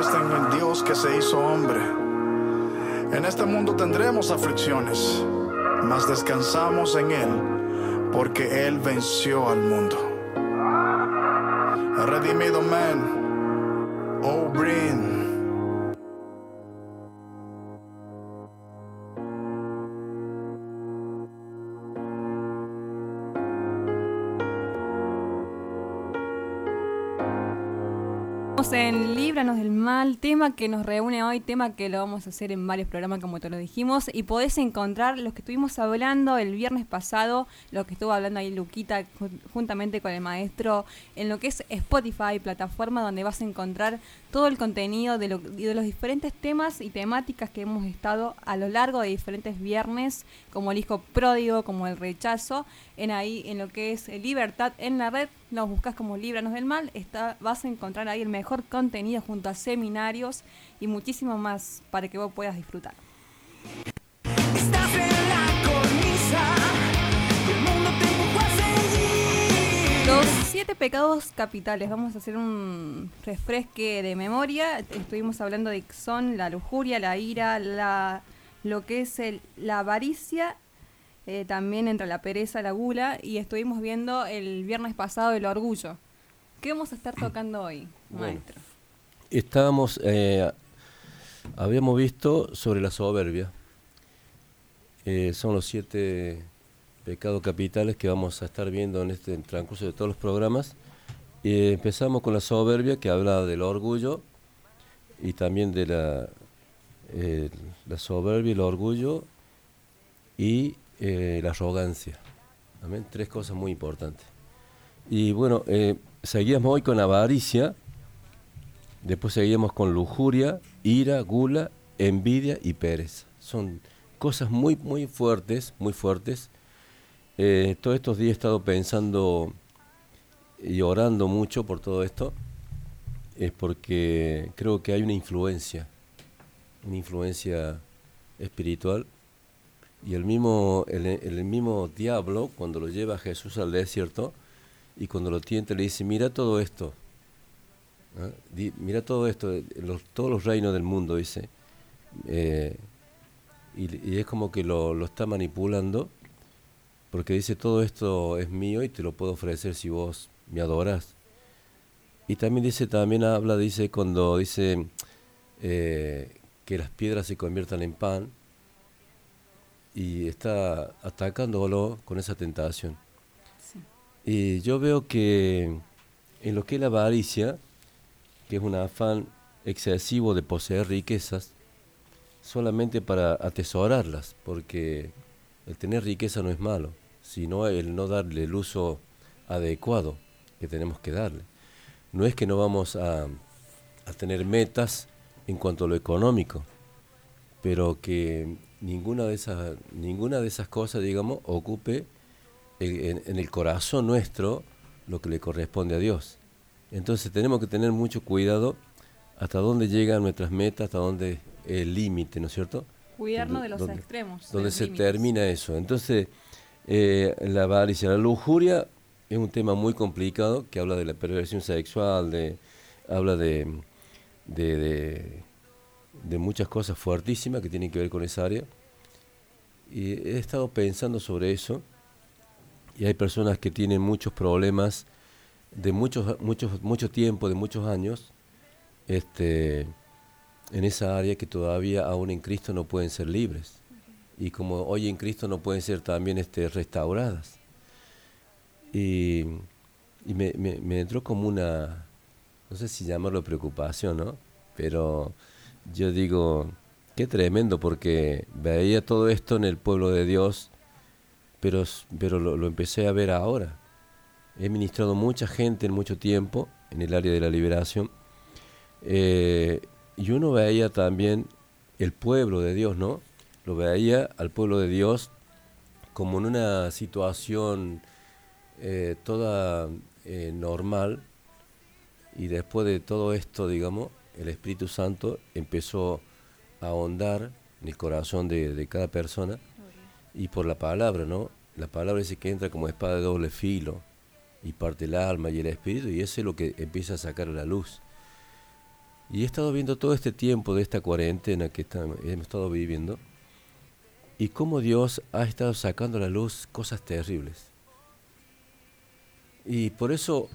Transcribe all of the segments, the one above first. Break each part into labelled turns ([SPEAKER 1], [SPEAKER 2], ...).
[SPEAKER 1] en el Dios que se hizo hombre. En este mundo tendremos aflicciones, mas descansamos en Él, porque Él venció al mundo. Redimido man,
[SPEAKER 2] en Líbranos del Mal, tema que nos reúne hoy, tema que lo vamos a hacer en varios programas como te lo dijimos, y podés encontrar los que estuvimos hablando el viernes pasado, lo que estuvo hablando ahí Luquita juntamente con el maestro, en lo que es Spotify, plataforma donde vas a encontrar todo el contenido de, de los diferentes temas y temáticas que hemos estado a lo largo de diferentes viernes, como el hijo pródigo, como el rechazo, en ahí, en lo que es libertad en la red, nos buscas como Líbranos del Mal, está, vas a encontrar ahí el mejor contenido junto a seminarios y muchísimo más para que vos puedas disfrutar. Los siete pecados capitales, vamos a hacer un refresque de memoria. Estuvimos hablando de que son la lujuria, la ira, la, lo que es el, la avaricia eh, también entre la pereza, la gula, y estuvimos viendo el viernes pasado el orgullo. ¿Qué vamos a estar tocando hoy, maestro?
[SPEAKER 3] Estábamos, eh, habíamos visto sobre la soberbia. Eh, son los siete pecados capitales que vamos a estar viendo en este transcurso de todos los programas. Y empezamos con la soberbia, que habla del orgullo y también de la, la soberbia, el orgullo y eh, la arrogancia. ¿Amén? Tres cosas muy importantes. Y bueno, eh, seguíamos hoy con avaricia, después seguíamos con lujuria, ira, gula, envidia y pereza. Son cosas muy, muy fuertes, muy fuertes. Eh, todos estos días he estado pensando y orando mucho por todo esto, es porque creo que hay una influencia, una influencia espiritual y el mismo, el, mismo diablo, cuando lo lleva a Jesús al desierto, y cuando lo tienta le dice, mira todo esto, ¿ah? mira todo esto, los, todos los reinos del mundo, dice. Eh, y, es como que lo, lo, está manipulando, porque dice, todo esto es mío y te lo puedo ofrecer si vos me adoras. Y también dice, también habla, dice, cuando dice eh, que las piedras se conviertan en pan, y está atacándolo con esa tentación. Y yo veo que en lo que es la avaricia, que es un afán excesivo de poseer riquezas, solamente para atesorarlas, porque el tener riqueza no es malo, sino el no darle el uso adecuado que tenemos que darle. No es que no vamos a, a tener metas en cuanto a lo económico, pero que ninguna de esas, ninguna de esas cosas, digamos, ocupe en, el corazón nuestro lo que le corresponde a Dios. Entonces tenemos que tener mucho cuidado hasta dónde llegan nuestras metas, hasta dónde el límite, ¿no es cierto?
[SPEAKER 2] Cuidarnos de los extremos.
[SPEAKER 3] Donde se termina eso. Entonces, eh, la avaricia, la lujuria es un tema muy complicado que habla de la perversión sexual, de, habla de, de de muchas cosas fuertísimas que tienen que ver con esa área. Y he estado pensando sobre eso y hay personas que tienen muchos problemas de muchos, muchos, mucho tiempo, de muchos años, este, en esa área que todavía aún en Cristo no pueden ser libres. Y como hoy en Cristo no pueden ser también este, restauradas. Y, y me, me, me entró como una, no sé si llamarlo preocupación, ¿no? Pero yo digo, qué tremendo, porque veía todo esto en el pueblo de Dios, pero, pero lo, empecé a ver ahora. He ministrado mucha gente en mucho tiempo en el área de la liberación. Eh, y uno veía también el pueblo de Dios, ¿no? Lo veía al pueblo de Dios como en una situación eh, toda eh, normal y después de todo esto, digamos, el Espíritu Santo empezó a ahondar en el corazón de, cada persona y por la palabra, ¿no? La palabra dice que entra como espada de doble filo y parte el alma y el espíritu y eso es lo que empieza a sacar a la luz. Y he estado viendo todo este tiempo de esta cuarentena que hemos estado viviendo y cómo Dios ha estado sacando a la luz cosas terribles. Y por eso,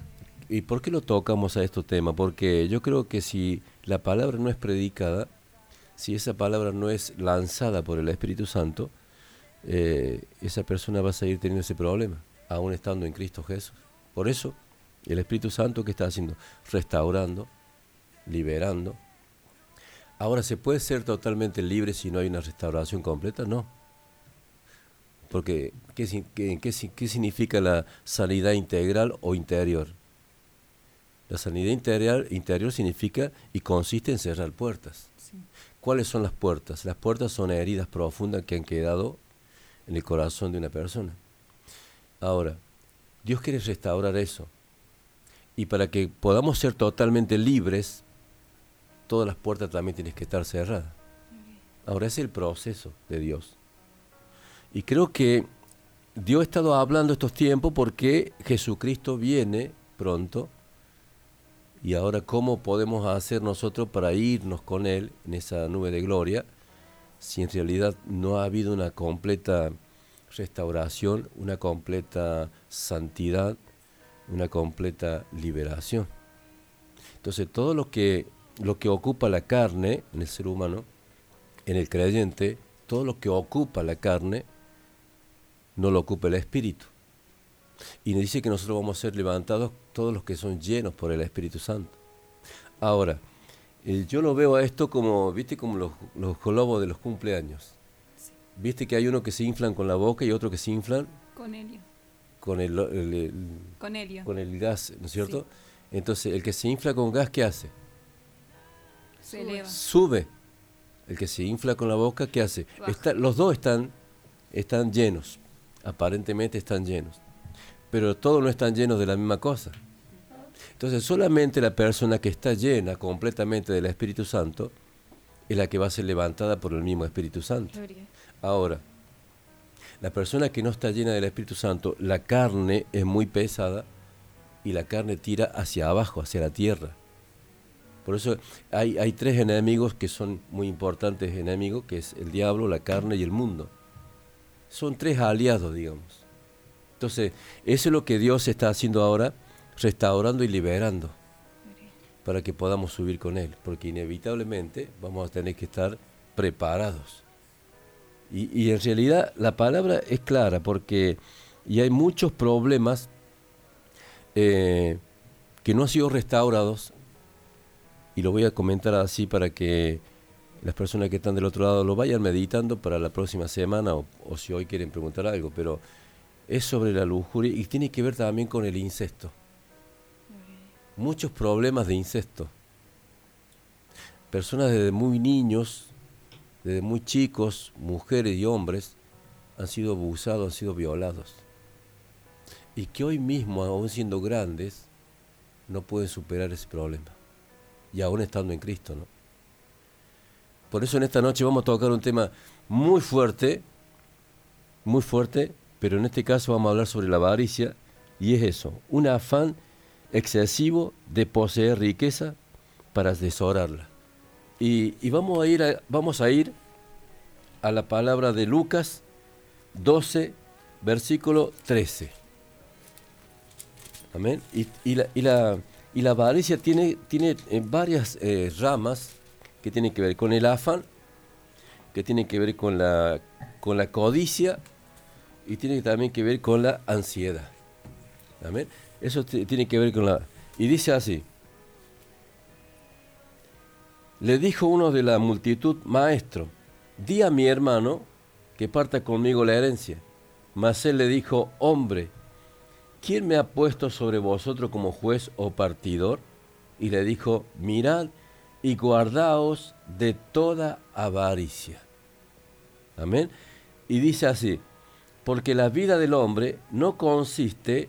[SPEAKER 3] ¿y por qué lo tocamos a este tema? Porque yo creo que si la palabra no es predicada, si esa palabra no es lanzada por el Espíritu Santo, eh, esa persona va a seguir teniendo ese problema, aún estando en Cristo Jesús. Por eso, el Espíritu Santo que está haciendo, restaurando, liberando. Ahora, ¿se puede ser totalmente libre si no hay una restauración completa? No. Porque, ¿qué, qué, significa la sanidad integral o interior? La sanidad interior, interior significa y consiste en cerrar puertas. ¿Cuáles son las puertas? Las puertas son heridas profundas que han quedado en el corazón de una persona. Ahora, Dios quiere restaurar eso. Y para que podamos ser totalmente libres, todas las puertas también tienen que estar cerradas. Ahora es el proceso de Dios. Y creo que Dios ha estado hablando estos tiempos porque Jesucristo viene pronto. Y ahora cómo podemos hacer nosotros para irnos con Él en esa nube de gloria si en realidad no ha habido una completa restauración, una completa santidad, una completa liberación. Entonces todo lo que lo que ocupa la carne en el ser humano, en el creyente, todo lo que ocupa la carne, no lo ocupa el espíritu. Y dice que nosotros vamos a ser levantados todos los que son llenos por el Espíritu Santo. Ahora, eh, yo lo veo a esto como, viste, como los, los globos de los cumpleaños. Viste que hay uno que se inflan con la boca y otro que se inflan
[SPEAKER 2] con helio.
[SPEAKER 3] Con el,
[SPEAKER 2] con helio.
[SPEAKER 3] Con el gas, ¿no es cierto? Entonces, el que se infla con gas, ¿qué hace? Sube. El que se infla con la boca, ¿qué hace? los dos están, están llenos. Aparentemente están llenos. Pero todos no están llenos de la misma cosa. Entonces solamente la persona que está llena completamente del Espíritu Santo es la que va a ser levantada por el mismo Espíritu Santo. Ahora, la persona que no está llena del Espíritu Santo, la carne es muy pesada y la carne tira hacia abajo, hacia la tierra. Por eso hay, hay tres enemigos que son muy importantes enemigos, que es el diablo, la carne y el mundo. Son tres aliados, digamos. Entonces, eso es lo que Dios está haciendo ahora, restaurando y liberando, para que podamos subir con Él, porque inevitablemente vamos a tener que estar preparados. Y, en realidad la palabra es clara, porque y hay muchos problemas eh, que no han sido restaurados y lo voy a comentar así para que las personas que están del otro lado lo vayan meditando para la próxima semana o, si hoy quieren preguntar algo, pero es sobre la lujuria y tiene que ver también con el incesto. Muchos problemas de incesto. Personas desde muy niños, desde muy chicos, mujeres y hombres, han sido abusados, han sido violados. Y que hoy mismo, aún siendo grandes, no pueden superar ese problema y aún estando en Cristo. ¿no? Por eso en esta noche vamos a tocar un tema muy fuerte, muy fuerte, pero en este caso vamos a hablar sobre la avaricia y es eso, un afán excesivo de poseer riqueza para desorarla. Y, y vamos, a ir a, vamos a ir a la palabra de Lucas 12, versículo 13. Amén. Y, la, y la, y la avaricia tiene, tiene eh, varias eh, ramas que tienen que ver con el afán, que tienen que ver con la, con la codicia y tiene también que ver con la ansiedad. ¿Amén? Eso tiene que ver con la... Y dice así, le dijo uno de la multitud, maestro, di a mi hermano que parta conmigo la herencia. Mas él le dijo, hombre, ¿quién me ha puesto sobre vosotros como juez o partidor? Y le dijo, mirad y guardaos de toda avaricia. Amén. Y dice así, porque la vida del hombre no consiste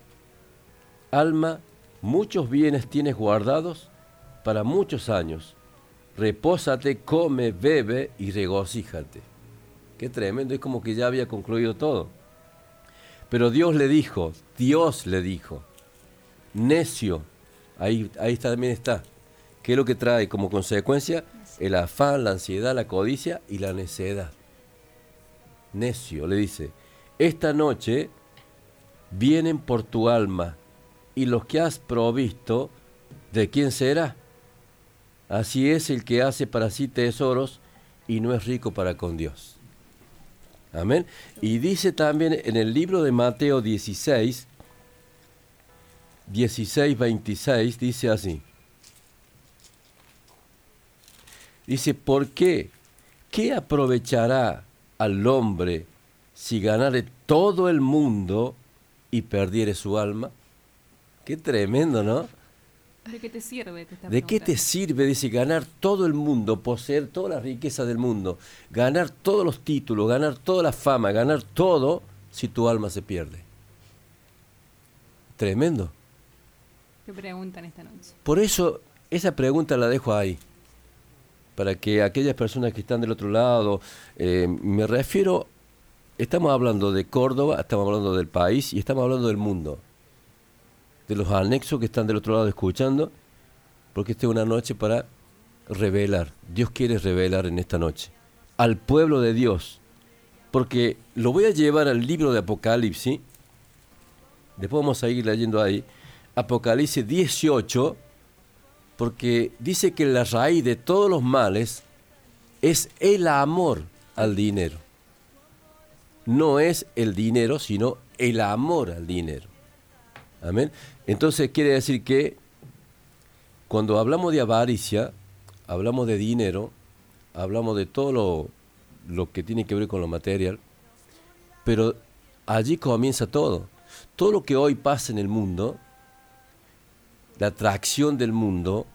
[SPEAKER 3] alma, muchos bienes tienes guardados para muchos años, repósate, come, bebe y regocíjate. Qué tremendo, es como que ya había concluido todo. Pero Dios le dijo, Dios le dijo, necio, ahí, ahí también está, ¿qué es lo que trae como consecuencia? El afán, la ansiedad, la codicia y la necedad. Necio, le dice, esta noche vienen por tu alma y los que has provisto, ¿de quién será? Así es el que hace para sí tesoros y no es rico para con Dios. Amén. Y dice también en el libro de Mateo 16, 16, 26, dice así. Dice, ¿por qué? ¿Qué aprovechará al hombre si ganare todo el mundo y perdiere su alma? Qué tremendo, ¿no?
[SPEAKER 2] ¿De qué te sirve?
[SPEAKER 3] ¿De qué te sirve, dice, ganar todo el mundo, poseer toda la riqueza del mundo, ganar todos los títulos, ganar toda la fama, ganar todo si tu alma se pierde? Tremendo.
[SPEAKER 2] ¿Qué preguntan esta noche?
[SPEAKER 3] Por eso, esa pregunta la dejo ahí, para que aquellas personas que están del otro lado, eh, me refiero, estamos hablando de Córdoba, estamos hablando del país y estamos hablando del mundo de los anexos que están del otro lado escuchando, porque esta es una noche para revelar. Dios quiere revelar en esta noche al pueblo de Dios, porque lo voy a llevar al libro de Apocalipsis, después vamos a ir leyendo ahí, Apocalipsis 18, porque dice que la raíz de todos los males es el amor al dinero. No es el dinero, sino el amor al dinero. Amén. Entonces quiere decir que cuando hablamos de avaricia, hablamos de dinero, hablamos de todo lo, lo que tiene que ver con lo material, pero allí comienza todo. Todo lo que hoy pasa en el mundo, la atracción del mundo,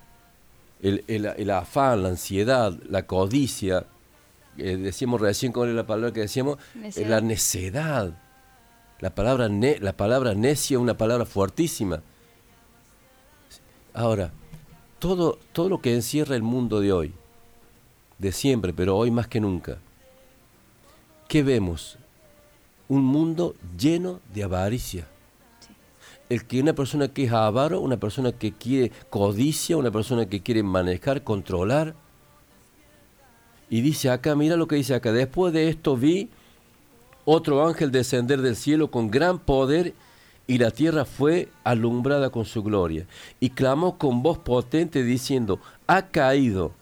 [SPEAKER 3] el, el, afán, la ansiedad, la codicia, eh, decíamos recién con la palabra que decíamos, la necedad la palabra, la palabra necia es una palabra fuertísima. Ahora, todo, todo lo que encierra el mundo de hoy, de siempre, pero hoy más que nunca, ¿qué vemos? Un mundo lleno de avaricia. El que una persona que es avaro, una persona que quiere codicia, una persona que quiere manejar, controlar. Y dice acá, mira lo que dice acá, después de esto vi otro ángel descender del cielo con gran poder y la tierra fue alumbrada con su gloria. Y clamó con voz potente diciendo, ha caído,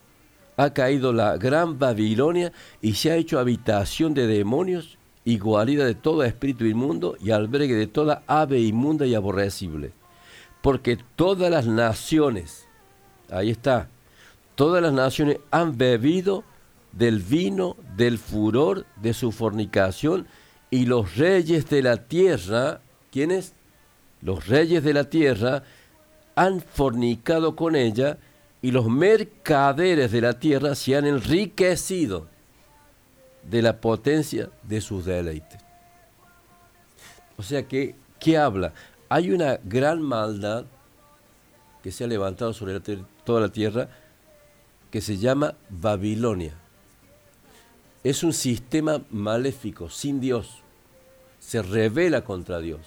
[SPEAKER 3] ha caído la gran Babilonia y se ha hecho habitación de demonios y guarida de todo espíritu inmundo y albergue de toda ave inmunda y aborrecible. Porque todas las naciones, ahí está, todas las naciones han bebido del vino del furor de su fornicación, y los reyes de la tierra, ¿quiénes? Los reyes de la tierra han fornicado con ella, y los mercaderes de la tierra se han enriquecido de la potencia de sus deleites. O sea que, ¿qué habla? Hay una gran maldad que se ha levantado sobre toda la tierra que se llama Babilonia es un sistema maléfico, sin Dios. Se revela contra Dios.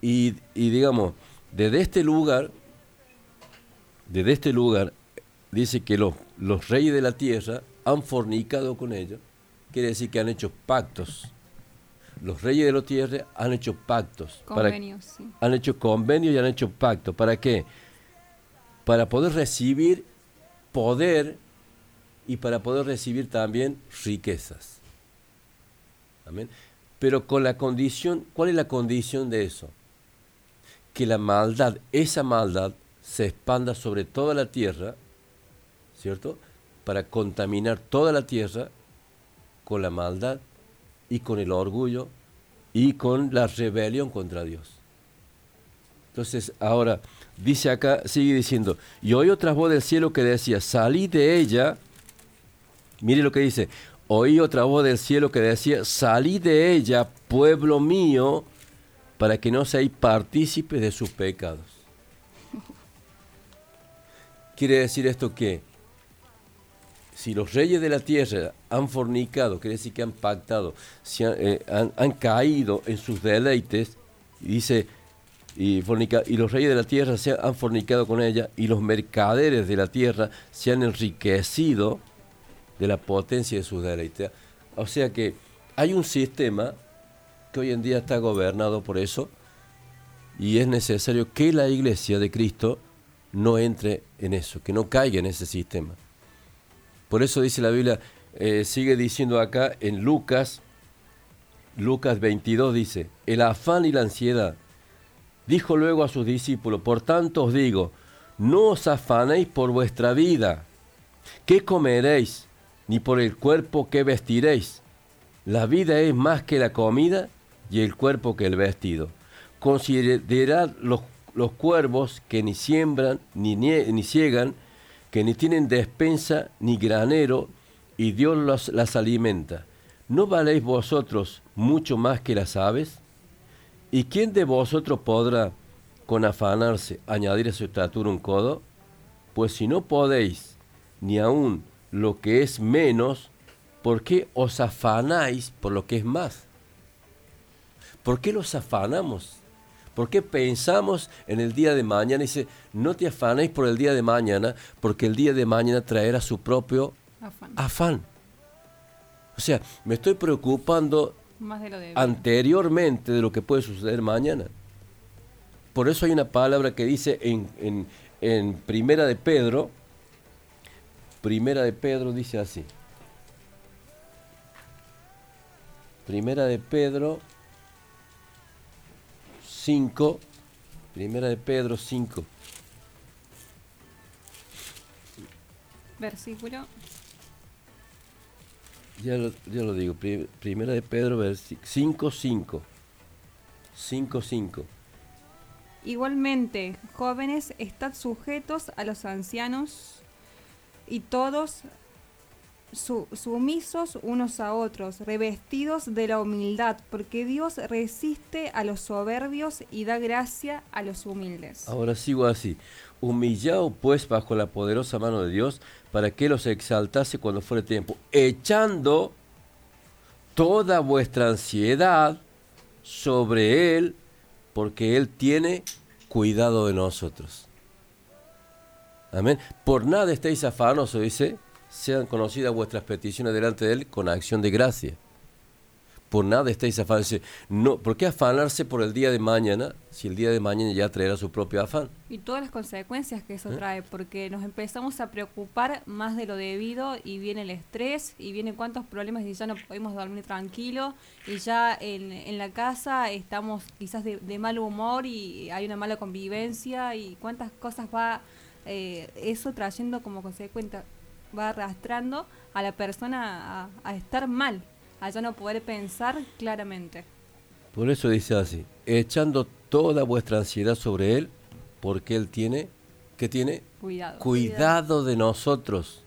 [SPEAKER 3] Y, digamos, desde este lugar, desde este lugar, dice que los, los reyes de la tierra han fornicado con ellos. Quiere decir que han hecho pactos. Los reyes de la tierra han hecho pactos.
[SPEAKER 2] Convenios, sí.
[SPEAKER 3] Han hecho convenios y han hecho pactos. ¿Para qué? Para poder recibir poder y para poder recibir también riquezas. Amén. Pero con la condición, ¿cuál es la condición de eso? Que la maldad, esa maldad, se expanda sobre toda la tierra, ¿cierto? Para contaminar toda la tierra con la maldad y con el orgullo y con la rebelión contra Dios. Entonces, ahora, dice acá, sigue diciendo, y oí otra voz del cielo que decía, salí de ella, mire lo que dice, oí otra voz del cielo que decía, salí de ella, pueblo mío, para que no seáis partícipes de sus pecados. Quiere decir esto que si los reyes de la tierra han fornicado, quiere decir que han pactado, eh, han, caído en sus deleites, y dice, y, y, los reyes de la tierra se han fornicado con ella, y los mercaderes de la tierra se han enriquecido de la potencia de sus deleites. O sea que hay un sistema que hoy en día está gobernado por eso, y es necesario que la iglesia de Cristo no entre en eso, que no caiga en ese sistema. Por eso dice la Biblia, eh, sigue diciendo acá en Lucas, Lucas 22 dice, el afán y la ansiedad. Dijo luego a sus discípulos, por tanto os digo, no os afanéis por vuestra vida, qué comeréis, ni por el cuerpo que vestiréis. La vida es más que la comida y el cuerpo que el vestido. Considerad los, los cuervos que ni siembran ni, ni ciegan, que ni tienen despensa ni granero, y Dios los, las alimenta. ¿No valéis vosotros mucho más que las aves? ¿Y quién de vosotros podrá, con afanarse, añadir a su estatura un codo? Pues si no podéis, ni aun lo que es menos, ¿por qué os afanáis por lo que es más? ¿Por qué los afanamos? ¿Por qué pensamos en el día de mañana? Dice, no te afanéis por el día de mañana, porque el día de mañana traerá su propio afán. O sea, me estoy preocupando anteriormente de lo que puede suceder mañana. Por eso hay una palabra que dice en, en Primera de Pedro, Primera de Pedro dice así. Primera de Pedro 5, primera de Pedro 5.
[SPEAKER 2] Versículo.
[SPEAKER 3] Ya lo, ya lo digo, primera de Pedro 5, 5. 5, 5.
[SPEAKER 2] Igualmente, jóvenes, estad sujetos a los ancianos y todos sumisos unos a otros, revestidos de la humildad, porque Dios resiste a los soberbios y da gracia a los humildes.
[SPEAKER 3] Ahora sigo así. Humillado pues bajo la poderosa mano de Dios, para que los exaltase cuando fuere tiempo, echando toda vuestra ansiedad sobre Él, porque Él tiene cuidado de nosotros. Amén. Por nada estéis afanosos, dice sean conocidas vuestras peticiones delante de Él con acción de gracia. Por nada estáis afanosos. No, ¿Por qué afanarse por el día de mañana si el día de mañana ya traerá su propio afán?
[SPEAKER 2] Y todas las consecuencias que eso ¿Eh? trae, porque nos empezamos a preocupar más de lo debido y viene el estrés y viene cuántos problemas y ya no podemos dormir tranquilo y ya en, en la casa estamos quizás de, mal humor y hay una mala convivencia y cuántas cosas va eh, eso trayendo como consecuencia va arrastrando a la persona a, estar mal, a ya no poder pensar claramente.
[SPEAKER 3] Por eso dice así, echando toda vuestra ansiedad sobre Él, porque Él tiene, ¿qué tiene?
[SPEAKER 2] Cuidado.
[SPEAKER 3] Cuidado de nosotros.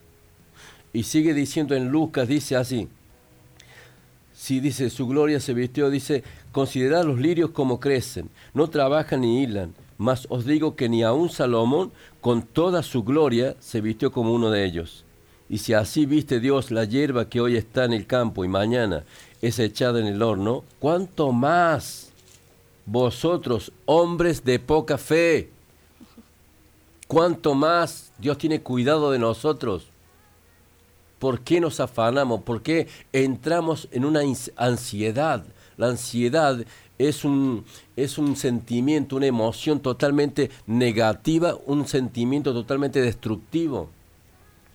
[SPEAKER 3] Y sigue diciendo en Lucas, dice así, si dice su gloria se vistió, dice, considerad los lirios como crecen, no trabajan ni hilan, mas os digo que ni aun Salomón con toda su gloria se vistió como uno de ellos. Y si así viste Dios la hierba que hoy está en el campo y mañana es echada en el horno, ¿cuánto más vosotros, hombres de poca fe? ¿Cuánto más Dios tiene cuidado de nosotros? ¿Por qué nos afanamos? ¿Por qué entramos en una ansiedad? La ansiedad es un, es un sentimiento, una emoción totalmente negativa, un sentimiento totalmente destructivo.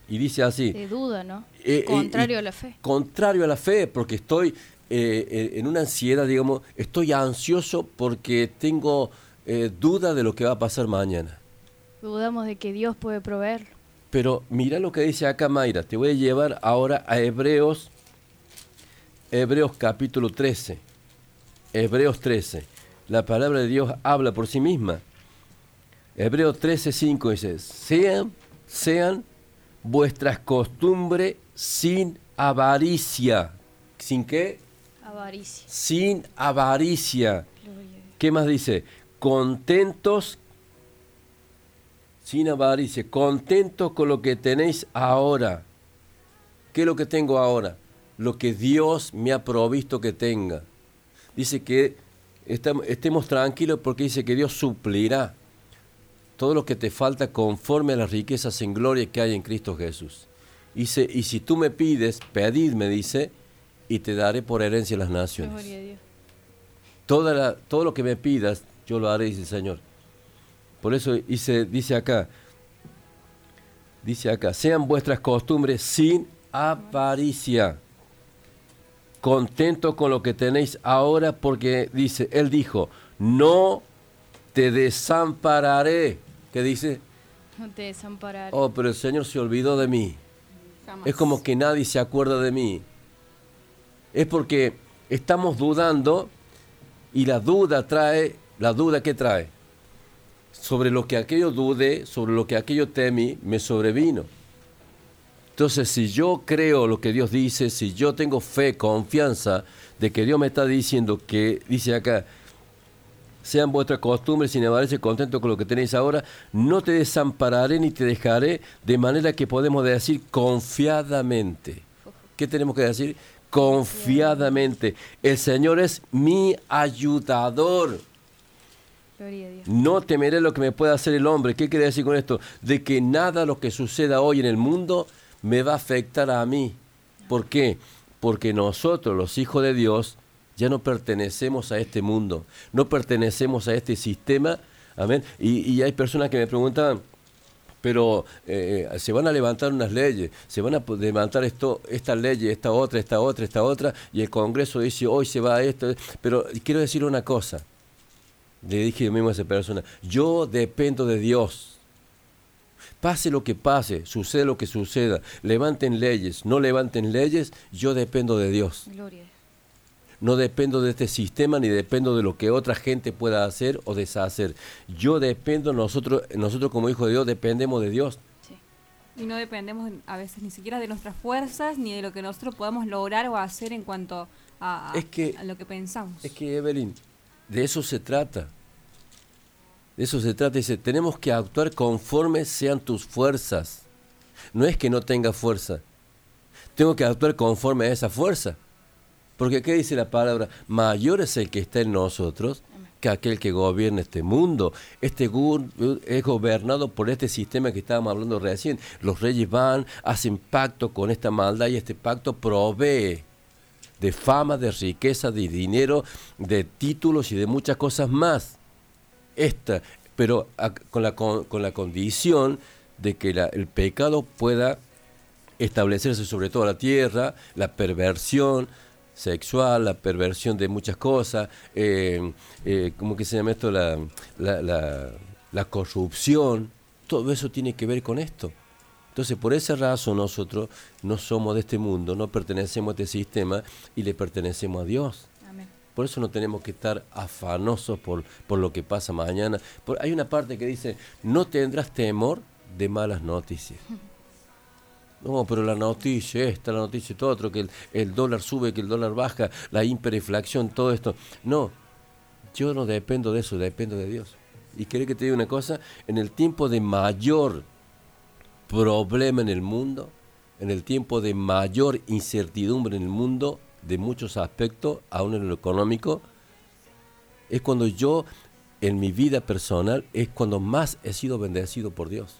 [SPEAKER 3] Y dice así.
[SPEAKER 2] De duda, ¿no? Eh, eh, contrario a la fe.
[SPEAKER 3] Contrario a la fe, porque estoy eh, en una ansiedad, digamos, estoy ansioso porque tengo duda de lo que va a pasar mañana.
[SPEAKER 2] Dudamos de que Dios puede proveer.
[SPEAKER 3] Pero mira lo que dice acá Mayra, te voy a llevar ahora a Hebreos, Hebreos capítulo 13, Hebreos 13. La palabra de Dios habla por sí misma. Hebreo 13:5 dice, sean, sean vuestras costumbres sin avaricia. ¿Sin qué?
[SPEAKER 4] Avaricia.
[SPEAKER 3] Sin avaricia.
[SPEAKER 4] Gloria.
[SPEAKER 3] ¿Qué más dice? Contentos, sin avaricia, contentos con lo que tenéis ahora. ¿Qué es lo que tengo ahora? Lo que Dios me ha provisto que tenga. Dice que estemos tranquilos porque dice que Dios suplirá todo lo que te falta conforme a las riquezas en gloria que hay en Cristo Jesús. Dice, y si tú me pides, pedidme, dice, y te daré por herencia las naciones.
[SPEAKER 4] Dios.
[SPEAKER 3] Toda la- todo lo que me pidas, yo lo haré, dice el Señor. Por eso dice, dice acá, dice acá, sean vuestras costumbres sin avaricia, contentos con lo que tenéis ahora, porque dice, Él dijo, no te desampararé. ¿Qué dice?
[SPEAKER 4] No te desampararé.
[SPEAKER 3] Oh, pero el Señor se olvidó de mí.
[SPEAKER 2] Jamás.
[SPEAKER 3] Es como que nadie se acuerda de mí. Es porque estamos dudando y la duda trae, la duda que trae, sobre lo que aquello dude, sobre lo que aquello temí, me sobrevino. Entonces, si yo creo lo que Dios dice, si yo tengo fe, confianza de que Dios me está diciendo que, dice acá, sean vuestras costumbres sin avaricia, contento con lo que tenéis ahora, no te desampararé ni te dejaré, de manera que podemos decir confiadamente. ¿Qué tenemos que decir? Confiadamente. El Señor es mi ayudador. No temeré lo que me pueda hacer el hombre. ¿Qué quiere decir con esto? De que nada lo que suceda hoy en el mundo me va a afectar a mí. ¿Por qué? Porque nosotros, los hijos de Dios, ya no pertenecemos a este mundo, no pertenecemos a este sistema. Amén. Y, y hay personas que me preguntan, pero eh, se van a levantar unas leyes, se van a levantar esto, esta ley, esta otra, esta otra, esta otra, y el Congreso dice hoy se va a esto. Pero quiero decir una cosa. Le dije mismo a esa persona, yo dependo de Dios. Pase lo que pase, suceda lo que suceda, levanten leyes, no levanten leyes, yo dependo de Dios.
[SPEAKER 4] Gloria.
[SPEAKER 3] No dependo de este sistema ni dependo de lo que otra gente pueda hacer o deshacer. Yo dependo, nosotros, nosotros como hijos de Dios dependemos de Dios.
[SPEAKER 4] Sí.
[SPEAKER 2] Y no dependemos a veces ni siquiera de nuestras fuerzas ni de lo que nosotros podamos lograr o hacer en cuanto a,
[SPEAKER 3] Es que-
[SPEAKER 2] a lo que pensamos.
[SPEAKER 3] Es que Evelyn, de eso se trata. De eso se trata. Dice, tenemos que actuar conforme sean tus fuerzas. No es que no tenga fuerza. Tengo que actuar conforme a esa fuerza. Porque ¿qué dice la palabra? Mayor es el que está en nosotros que aquel que gobierna este mundo. Este es gobernado por este sistema que estábamos hablando recién. Los reyes van, hacen pacto con esta maldad y este pacto provee de fama, de riqueza, de dinero, de títulos y de muchas cosas más. Esta, pero a- con, la, con, con la condición de que el pecado pueda establecerse sobre toda la tierra, la perversión sexual, la perversión de muchas cosas, eh, eh, ¿cómo que se llama esto? La, la, la- la corrupción, todo eso tiene que ver con esto. Entonces, por esa razón nosotros no somos de este mundo, no pertenecemos a este sistema y le pertenecemos a Dios. Por eso no tenemos que estar afanosos por, por lo que pasa mañana. Por- hay una parte que dice, no tendrás temor de malas noticias. No, pero la noticia esta, la noticia todo otro, que el, el dólar sube, que el dólar baja, la hiperinflación, todo esto. No, yo no dependo de eso, dependo de Dios. Y quiere que te diga una cosa, en el tiempo de mayor problema en el mundo, en el tiempo de mayor incertidumbre en el mundo, de muchos aspectos, aún en lo económico, es cuando yo, en mi vida personal, es cuando más he sido bendecido por Dios.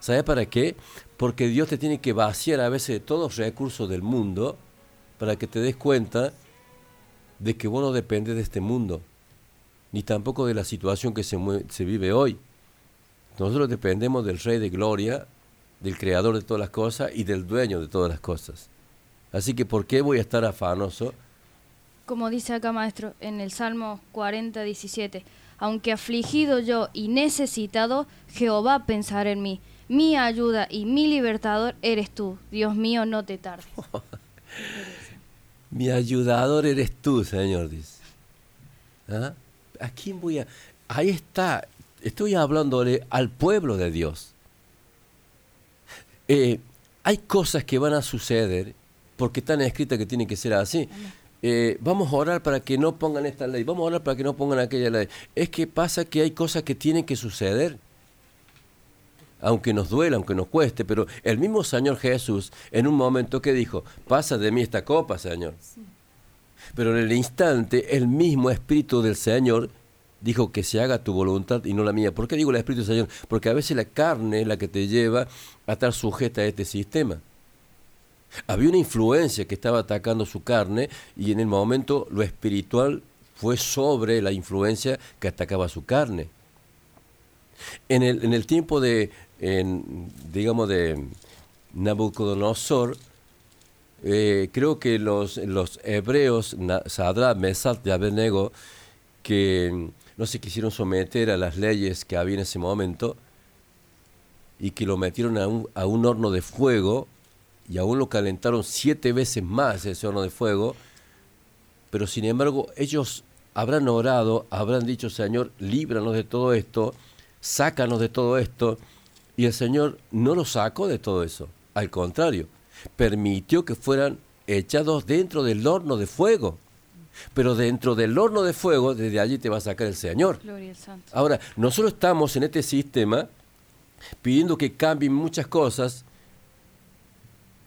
[SPEAKER 3] ¿Sabe para qué? Porque Dios te tiene que vaciar a veces de todos los recursos del mundo para que te des cuenta de que vos no dependes de este mundo, ni tampoco de la situación que se, se vive hoy. Nosotros dependemos del Rey de Gloria, del Creador de todas las cosas y del Dueño de todas las cosas. Así que, ¿por qué voy a estar afanoso?
[SPEAKER 4] Como dice acá, maestro, en el Salmo 40, 17. Aunque afligido yo y necesitado, Jehová pensará en mí. Mi ayuda y mi libertador eres tú. Dios mío, no te tardes.
[SPEAKER 3] Mi ayudador eres tú, Señor, dice. ¿Ah? ¿A quién voy a...? Ahí está estoy hablándole al pueblo de Dios. Eh, hay cosas que van a suceder porque están escritas que tienen que ser así. Eh, vamos a orar para que no pongan esta ley, vamos a orar para que no pongan aquella ley. Es que pasa que hay cosas que tienen que suceder, aunque nos duela, aunque nos cueste, pero el mismo Señor Jesús en un momento que dijo, pasa de mí esta copa, Señor. Pero en el instante el mismo Espíritu del Señor dijo que se haga tu voluntad y no la mía. ¿Por qué digo el Espíritu del Señor? Porque a veces la carne es la que te lleva a estar sujeta a este sistema. Había una influencia que estaba atacando su carne y en el momento lo espiritual fue sobre la influencia que atacaba su carne. En el, en el tiempo de, digamos, de Nabucodonosor, eh, creo que los, los hebreos, Sadra, Mesat y Abednego, que no se quisieron someter a las leyes que había en ese momento y que lo metieron a un, a un horno de fuego y aún lo calentaron siete veces más ese horno de fuego, pero sin embargo ellos habrán orado, habrán dicho, Señor, líbranos de todo esto, sácanos de todo esto, y el Señor no los sacó de todo eso, al contrario, permitió que fueran echados dentro del horno de fuego. Pero dentro del horno de fuego, desde allí te va a sacar el Señor. Ahora, nosotros estamos en este sistema pidiendo que cambien muchas cosas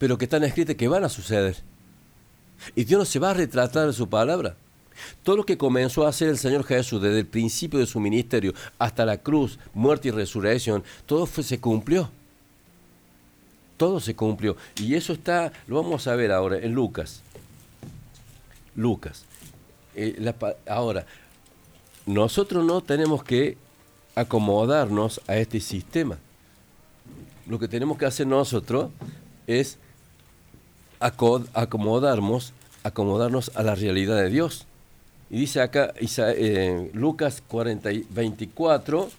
[SPEAKER 3] pero que están escritas que van a suceder. Y Dios no se va a retratar en su palabra. Todo lo que comenzó a hacer el Señor Jesús desde el principio de su ministerio hasta la cruz, muerte y resurrección, todo se cumplió. Todo se cumplió. Y eso está, lo vamos a ver ahora en Lucas. Lucas. Eh, ahora, nosotros no tenemos que acomodarnos a este sistema. Lo que tenemos que hacer nosotros es acomodarnos, acomodarnos a la realidad de Dios. Y dice acá eh, Lucas 40, 24,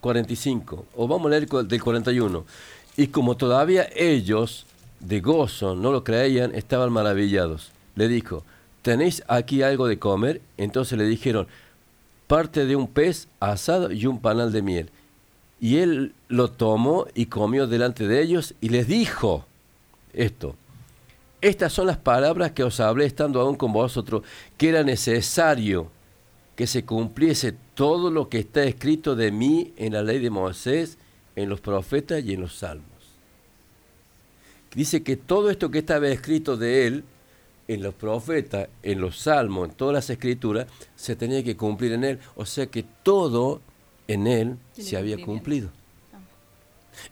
[SPEAKER 3] 45, o vamos a leer del 41. Y como todavía ellos de gozo no lo creían, estaban maravillados. Le dijo, ¿tenéis aquí algo de comer? Entonces le dijeron, parte de un pez asado y un panal de miel. Y él lo tomó y comió delante de ellos y les dijo, esto. Estas son las palabras que os hablé estando aún con vosotros, que era necesario que se cumpliese todo lo que está escrito de mí en la ley de Moisés, en los profetas y en los salmos. Dice que todo esto que estaba escrito de él, en los profetas, en los salmos, en todas las escrituras, se tenía que cumplir en él. O sea que todo en él se había cumplido.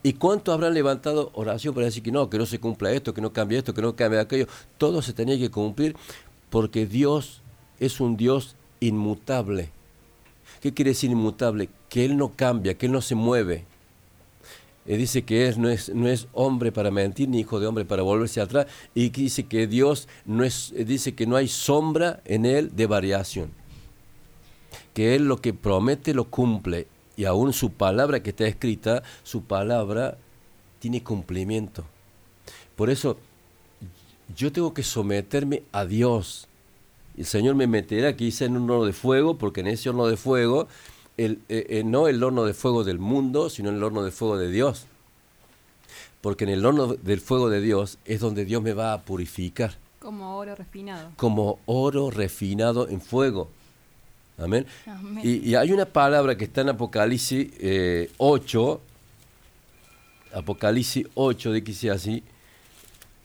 [SPEAKER 3] ¿Y cuánto habrán levantado oración para decir que no, que no se cumpla esto, que no cambie esto, que no cambie aquello? Todo se tenía que cumplir porque Dios es un Dios inmutable. ¿Qué quiere decir inmutable? Que Él no cambia, que Él no se mueve. Él dice que él no, es, no es hombre para mentir, ni hijo de hombre para volverse atrás. Y dice que Dios no es, dice que no hay sombra en Él de variación. Que Él lo que promete lo cumple y aún su palabra que está escrita, su palabra tiene cumplimiento. Por eso yo tengo que someterme a Dios. El Señor me meterá quizá en un horno de fuego, porque en ese horno de fuego, el, eh, eh, no el horno de fuego del mundo, sino el horno de fuego de Dios. Porque en el horno del fuego de Dios es donde Dios me va a purificar.
[SPEAKER 2] Como oro refinado.
[SPEAKER 3] Como oro refinado en fuego. Amén. Y, hay una palabra que está en Apocalipsis 8, eh, Apocalipsis 8, de que sea así,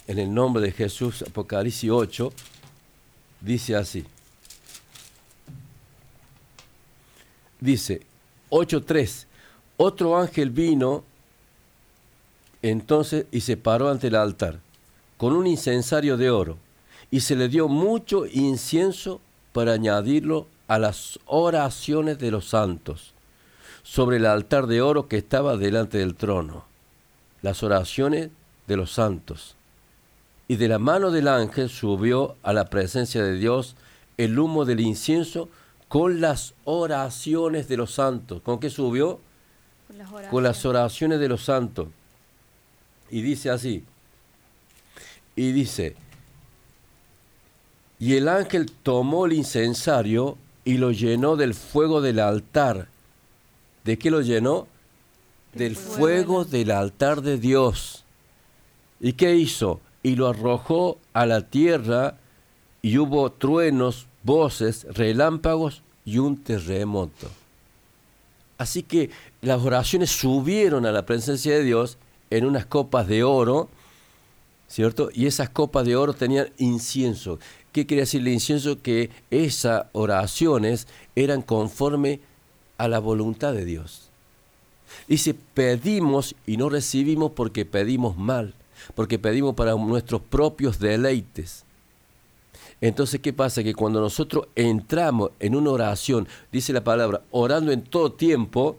[SPEAKER 3] en el nombre de Jesús, Apocalipsis 8, dice así. Dice 8.3, otro ángel vino entonces y se paró ante el altar con un incensario de oro y se le dio mucho incienso para añadirlo a las oraciones de los santos sobre el altar de oro que estaba delante del trono. Las oraciones de los santos. Y de la mano del ángel subió a la presencia de Dios el humo del incienso con las oraciones de los santos. ¿Con qué subió? Con las Con las oraciones de los santos. Y dice así. Y dice, y el ángel tomó el incensario y lo llenó del fuego del altar ¿De qué lo llenó? Del fuego del altar de Dios. ¿Y qué hizo? Y lo arrojó a la tierra y hubo truenos, voces, relámpagos y un terremoto. Así que las oraciones subieron a la presencia de Dios en unas copas de oro, ¿cierto? Y esas copas de oro tenían incienso. ¿Qué quiere decir el incienso? Que esas oraciones eran conforme a la voluntad de Dios. Dice, pedimos y no recibimos porque pedimos mal, porque pedimos para nuestros propios deleites. Entonces, ¿qué pasa? Que cuando nosotros entramos en una oración, dice la palabra, orando en todo tiempo,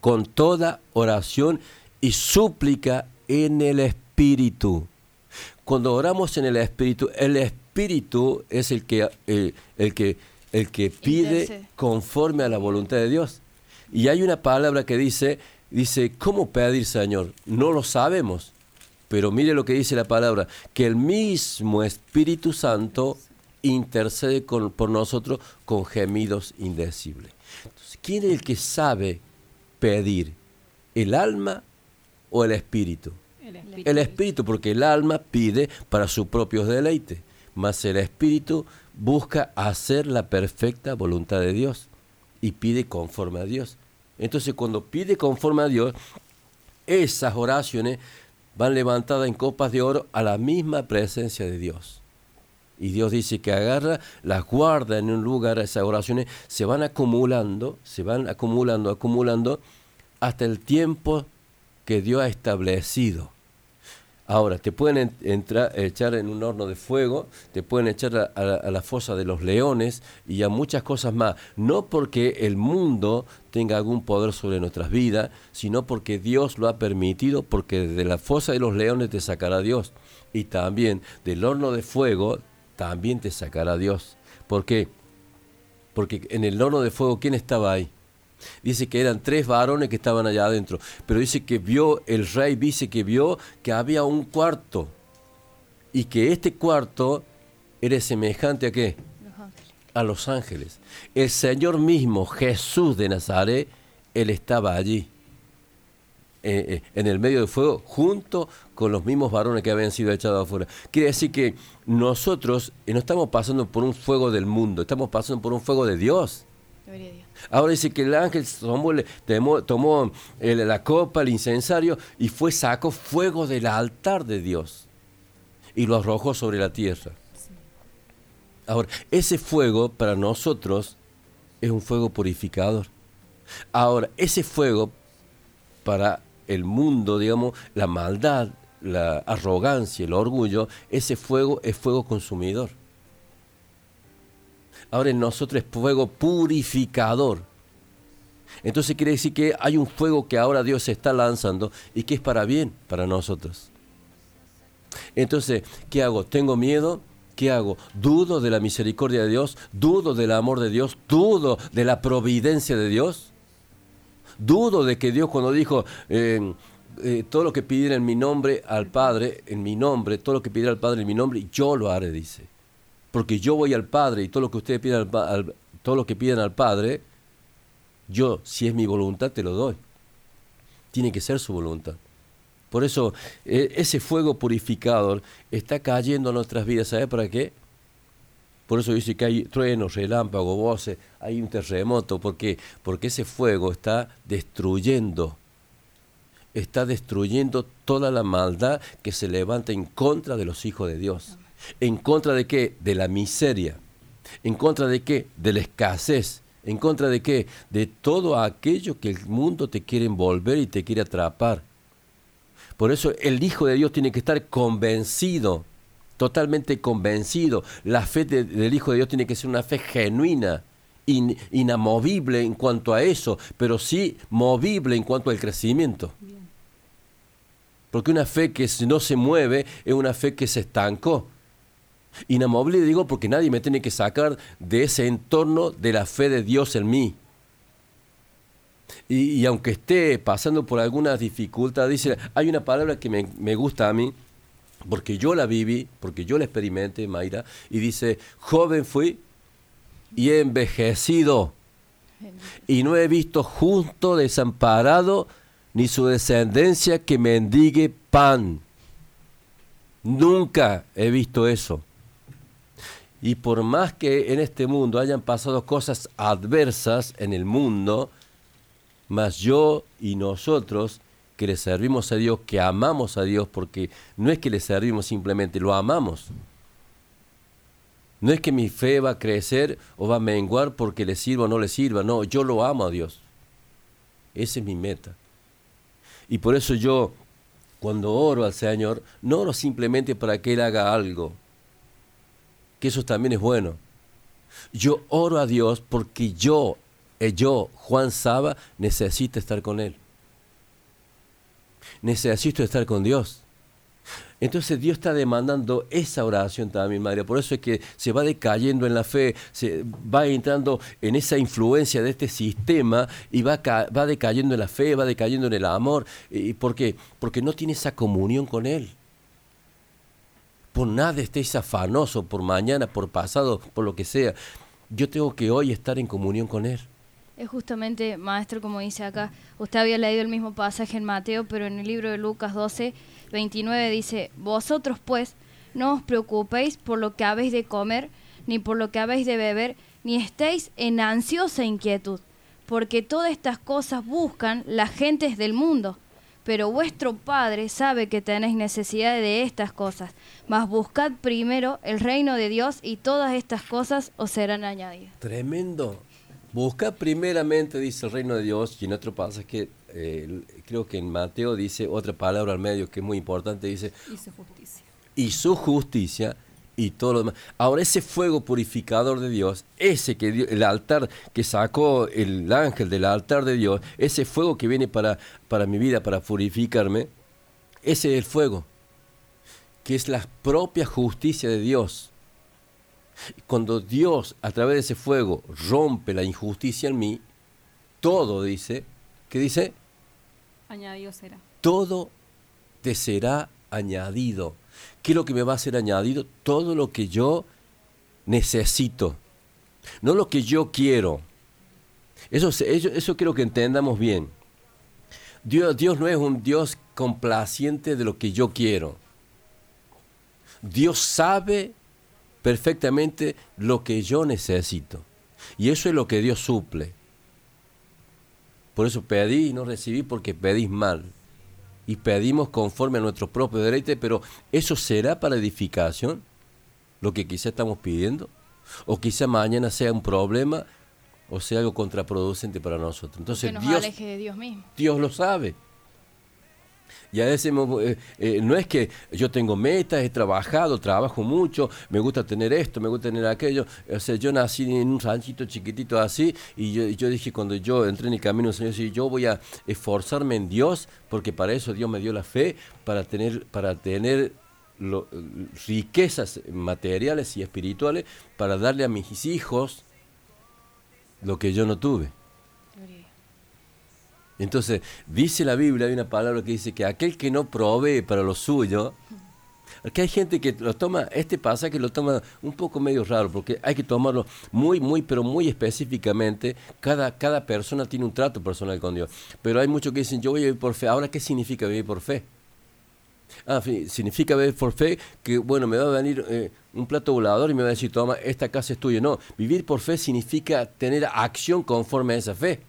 [SPEAKER 3] con toda oración y súplica en el Espíritu. Cuando oramos en el Espíritu, el Espíritu es el que, eh, el que, el que pide conforme a la voluntad de Dios. Y hay una palabra que dice, dice, ¿cómo pedir, Señor? No lo sabemos. Pero mire lo que dice la palabra, que el mismo Espíritu Santo intercede por nosotros con gemidos indecibles. ¿Quién es el que sabe pedir? ¿El alma o el espíritu? El espíritu. El espíritu, porque el alma pide para sus propios deleites, mas el espíritu busca hacer la perfecta voluntad de Dios y pide conforme a Dios. Entonces cuando pide conforme a Dios, esas oraciones van levantadas en copas de oro a la misma presencia de Dios. Y Dios dice que agarra, las guarda en un lugar, esas oraciones se van acumulando, se van acumulando, acumulando, hasta el tiempo que Dios ha establecido. Ahora, te pueden echar en un horno de fuego, te pueden echar a, la fosa de los leones y a muchas cosas más. No porque el mundo tenga algún poder sobre nuestras vidas, sino porque Dios lo ha permitido, porque de la fosa de los leones te sacará Dios. Y también del horno de fuego también te sacará Dios. ¿Por qué? Porque en el horno de fuego, ¿quién estaba ahí? Dice que eran tres varones que estaban allá adentro, pero dice que vio, el rey dice que vio que había un cuarto y que este cuarto era semejante a qué? A los ángeles. El Señor mismo, Jesús de Nazaret, Él estaba allí. Eh, eh, en el medio del fuego junto con los mismos varones que habían sido echados afuera. Quiere decir que nosotros eh, no estamos pasando por un fuego del mundo, estamos pasando por un fuego de Dios. Ahora dice que el ángel tomó, la copa, el incensario y fue sacó fuego del altar de Dios y lo arrojó sobre la tierra. Ahora, ese fuego para nosotros es un fuego purificador. Ahora, ese fuego para el mundo, digamos, la maldad, la arrogancia, el orgullo, ese fuego es fuego consumidor. Ahora en nosotros es fuego purificador. Entonces quiere decir que hay un fuego que ahora Dios está lanzando y que es para bien para nosotros. Entonces, ¿qué hago? ¿Tengo miedo? ¿Qué hago? ¿Dudo de la misericordia de Dios? ¿Dudo del amor de Dios? ¿Dudo de la providencia de Dios? Dudo de que Dios cuando dijo, eh, eh, todo lo que pidiera en mi nombre al Padre, en mi nombre, todo lo que pidiera al Padre en mi nombre, yo lo haré, dice. Porque yo voy al Padre y todo lo que ustedes pidan al, todo lo que piden al Padre, yo, si es mi voluntad, te lo doy. Tiene que ser su voluntad. Por eso e, ese fuego purificador está cayendo en nuestras vidas. ¿Sabe para qué? Por eso dice que hay truenos, relámpagos, voces, hay un terremoto. ¿Por qué? Porque ese fuego está destruyendo, está destruyendo toda la maldad que se levanta en contra de los hijos de Dios. ¿En contra de qué? De la miseria. ¿En contra de qué? De la escasez. ¿En contra de qué? De todo aquello que el mundo te quiere envolver y te quiere atrapar. Por eso el Hijo de Dios tiene que estar convencido totalmente convencido. La fe del Hijo de Dios tiene que ser una fe genuina, inamovible en cuanto a eso, pero sí movible en cuanto al crecimiento. Porque una fe que no se mueve es una fe que se estancó. Inamovible digo porque nadie me tiene que sacar de ese entorno de la fe de Dios en mí. Y, aunque esté pasando por alguna dificultad, dice, hay una palabra que me, me gusta a mí, porque yo la viví, porque yo la experimenté, Mayra, y dice, joven fui y envejecido, Y no he visto justo desamparado ni su descendencia que mendigue pan. Nunca he visto eso. Y por más que en este mundo hayan pasado cosas adversas en el mundo, mas yo y nosotros que le servimos a Dios, que amamos a Dios, porque no es que le servimos simplemente, lo amamos. No es que mi fe va a crecer o va a menguar porque le sirva o no le sirva, no, yo lo amo a Dios. Esa es mi meta. Y por eso yo, cuando oro al Señor, no oro simplemente para que Él haga algo, que eso también es bueno. Yo oro a Dios porque yo, eh, yo, Juan Saba, necesito estar con Él. Necesito estar con Dios. Entonces Dios está demandando esa oración también, Madre. Por eso es que se va decayendo en la fe, se va entrando en esa influencia de este sistema y va, va decayendo en la fe, va decayendo en el amor. ¿Y ¿Por qué? Porque no tiene esa comunión con Él. Por nada estés afanoso, por mañana, por pasado, por lo que sea. Yo tengo que hoy estar en comunión con Él.
[SPEAKER 4] Es justamente, maestro, como dice acá, usted había leído el mismo pasaje en Mateo, pero en el libro de Lucas 12 29 dice, Vosotros pues no os preocupéis por lo que habéis de comer, ni por lo que habéis de beber, ni estéis en ansiosa inquietud, porque todas estas cosas buscan las gentes del mundo. Pero vuestro Padre sabe que tenéis necesidad de estas cosas. Mas buscad primero el reino de Dios y todas estas cosas os serán añadidas.
[SPEAKER 3] Tremendo. Busca primeramente, dice el reino de Dios, y en otro pasaje eh, creo que en Mateo dice otra palabra al medio que es muy importante, dice...
[SPEAKER 2] Y su justicia.
[SPEAKER 3] Y su justicia y todo lo demás. Ahora ese fuego purificador de Dios, ese que el altar que sacó el ángel del altar de Dios, ese fuego que viene para, para mi vida, para purificarme, ese es el fuego, que es la propia justicia de Dios. Cuando Dios a través de ese fuego rompe la injusticia en mí, todo dice, ¿qué dice?
[SPEAKER 2] Añadido será.
[SPEAKER 3] Todo te será añadido. ¿Qué es lo que me va a ser añadido? Todo lo que yo necesito, no lo que yo quiero. Eso, eso, eso quiero que entendamos bien. Dios, Dios no es un Dios complaciente de lo que yo quiero. Dios sabe perfectamente lo que yo necesito. Y eso es lo que Dios suple. Por eso pedí y no recibí porque pedís mal. Y pedimos conforme a nuestro propio derecho, pero ¿eso será para edificación? Lo que quizá estamos pidiendo. O quizá mañana sea un problema o sea algo contraproducente para nosotros. Entonces Dios,
[SPEAKER 4] de Dios mismo.
[SPEAKER 3] Dios lo sabe. Y a veces eh, eh, no es que yo tengo metas, he trabajado, trabajo mucho, me gusta tener esto, me gusta tener aquello. O sea, yo nací en un ranchito chiquitito así y yo, dije cuando yo entré en el camino del Señor, yo voy a esforzarme en Dios porque para eso Dios me dio la fe, para tener, para tener riquezas materiales y espirituales, para darle a mis hijos lo que yo no tuve. Entonces, dice la Biblia, hay una palabra que dice que aquel que no provee para lo suyo, que hay gente que lo toma, este pasa que lo toma un poco medio raro, porque hay que tomarlo muy, muy, pero muy específicamente. Cada, cada persona tiene un trato personal con Dios. Pero hay muchos que dicen, yo voy a vivir por fe. Ahora, ¿qué significa vivir por fe? Ah, significa vivir por fe que, bueno, me va a venir eh, un plato volador y me va a decir, toma, esta casa es tuya. No, vivir por fe significa tener acción conforme a esa fe.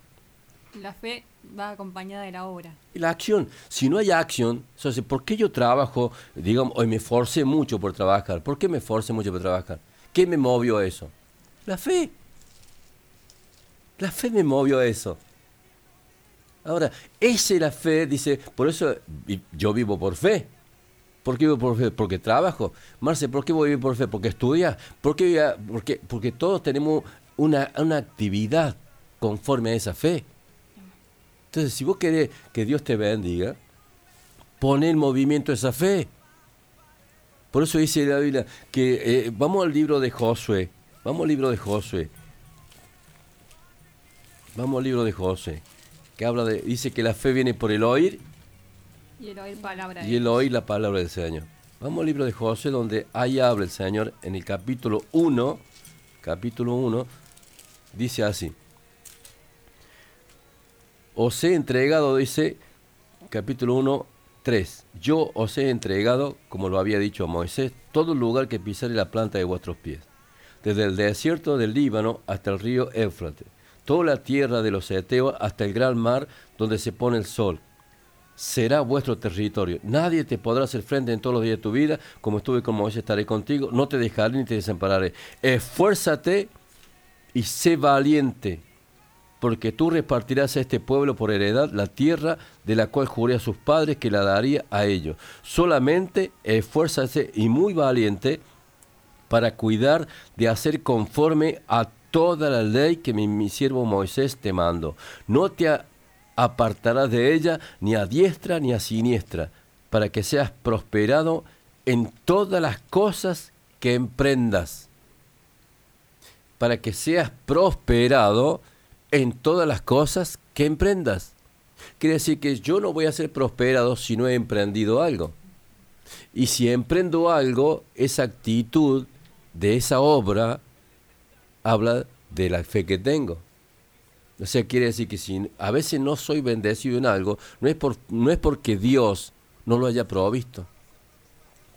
[SPEAKER 2] La fe va acompañada de la obra.
[SPEAKER 3] La acción. Si no hay acción, entonces, ¿por qué yo trabajo, digamos, hoy me forcé mucho por trabajar? ¿Por qué me forcé mucho por trabajar? ¿Qué me movió a eso? La fe. La fe me movió a eso. Ahora, esa es la fe, dice, por eso yo vivo por fe. ¿Por qué vivo por fe? Porque trabajo. Marce, ¿por qué voy a vivir por fe? Porque estudia. ¿Por qué? Porque, porque todos tenemos una, una actividad conforme a esa fe. Entonces, si vos querés que Dios te bendiga, pone en movimiento esa fe. Por eso dice la Biblia que eh, vamos al libro de Josué. Vamos al libro de Josué. Vamos al libro de Josué. Que habla de. Dice que la fe viene por el oír.
[SPEAKER 2] Y el oír palabra.
[SPEAKER 3] Y el oír la palabra del Señor. Vamos al libro de Josué, donde ahí habla el Señor en el capítulo 1. Capítulo 1. Dice así. Os he entregado, dice capítulo 1, 3. Yo os he entregado, como lo había dicho Moisés, todo lugar que pisare la planta de vuestros pies, desde el desierto del Líbano hasta el río Éufrates, toda la tierra de los Eteos hasta el gran mar donde se pone el sol. Será vuestro territorio. Nadie te podrá hacer frente en todos los días de tu vida. Como estuve con Moisés, estaré contigo. No te dejaré ni te desampararé. Esfuérzate y sé valiente porque tú repartirás a este pueblo por heredad la tierra de la cual juré a sus padres que la daría a ellos. Solamente esfuérzase y muy valiente para cuidar de hacer conforme a toda la ley que mi, mi siervo Moisés te mando. No te apartarás de ella ni a diestra ni a siniestra, para que seas prosperado en todas las cosas que emprendas. Para que seas prosperado en todas las cosas que emprendas. Quiere decir que yo no voy a ser prosperado si no he emprendido algo. Y si emprendo algo, esa actitud de esa obra habla de la fe que tengo. O sea, quiere decir que si a veces no soy bendecido en algo, no es, por, no es porque Dios no lo haya provisto.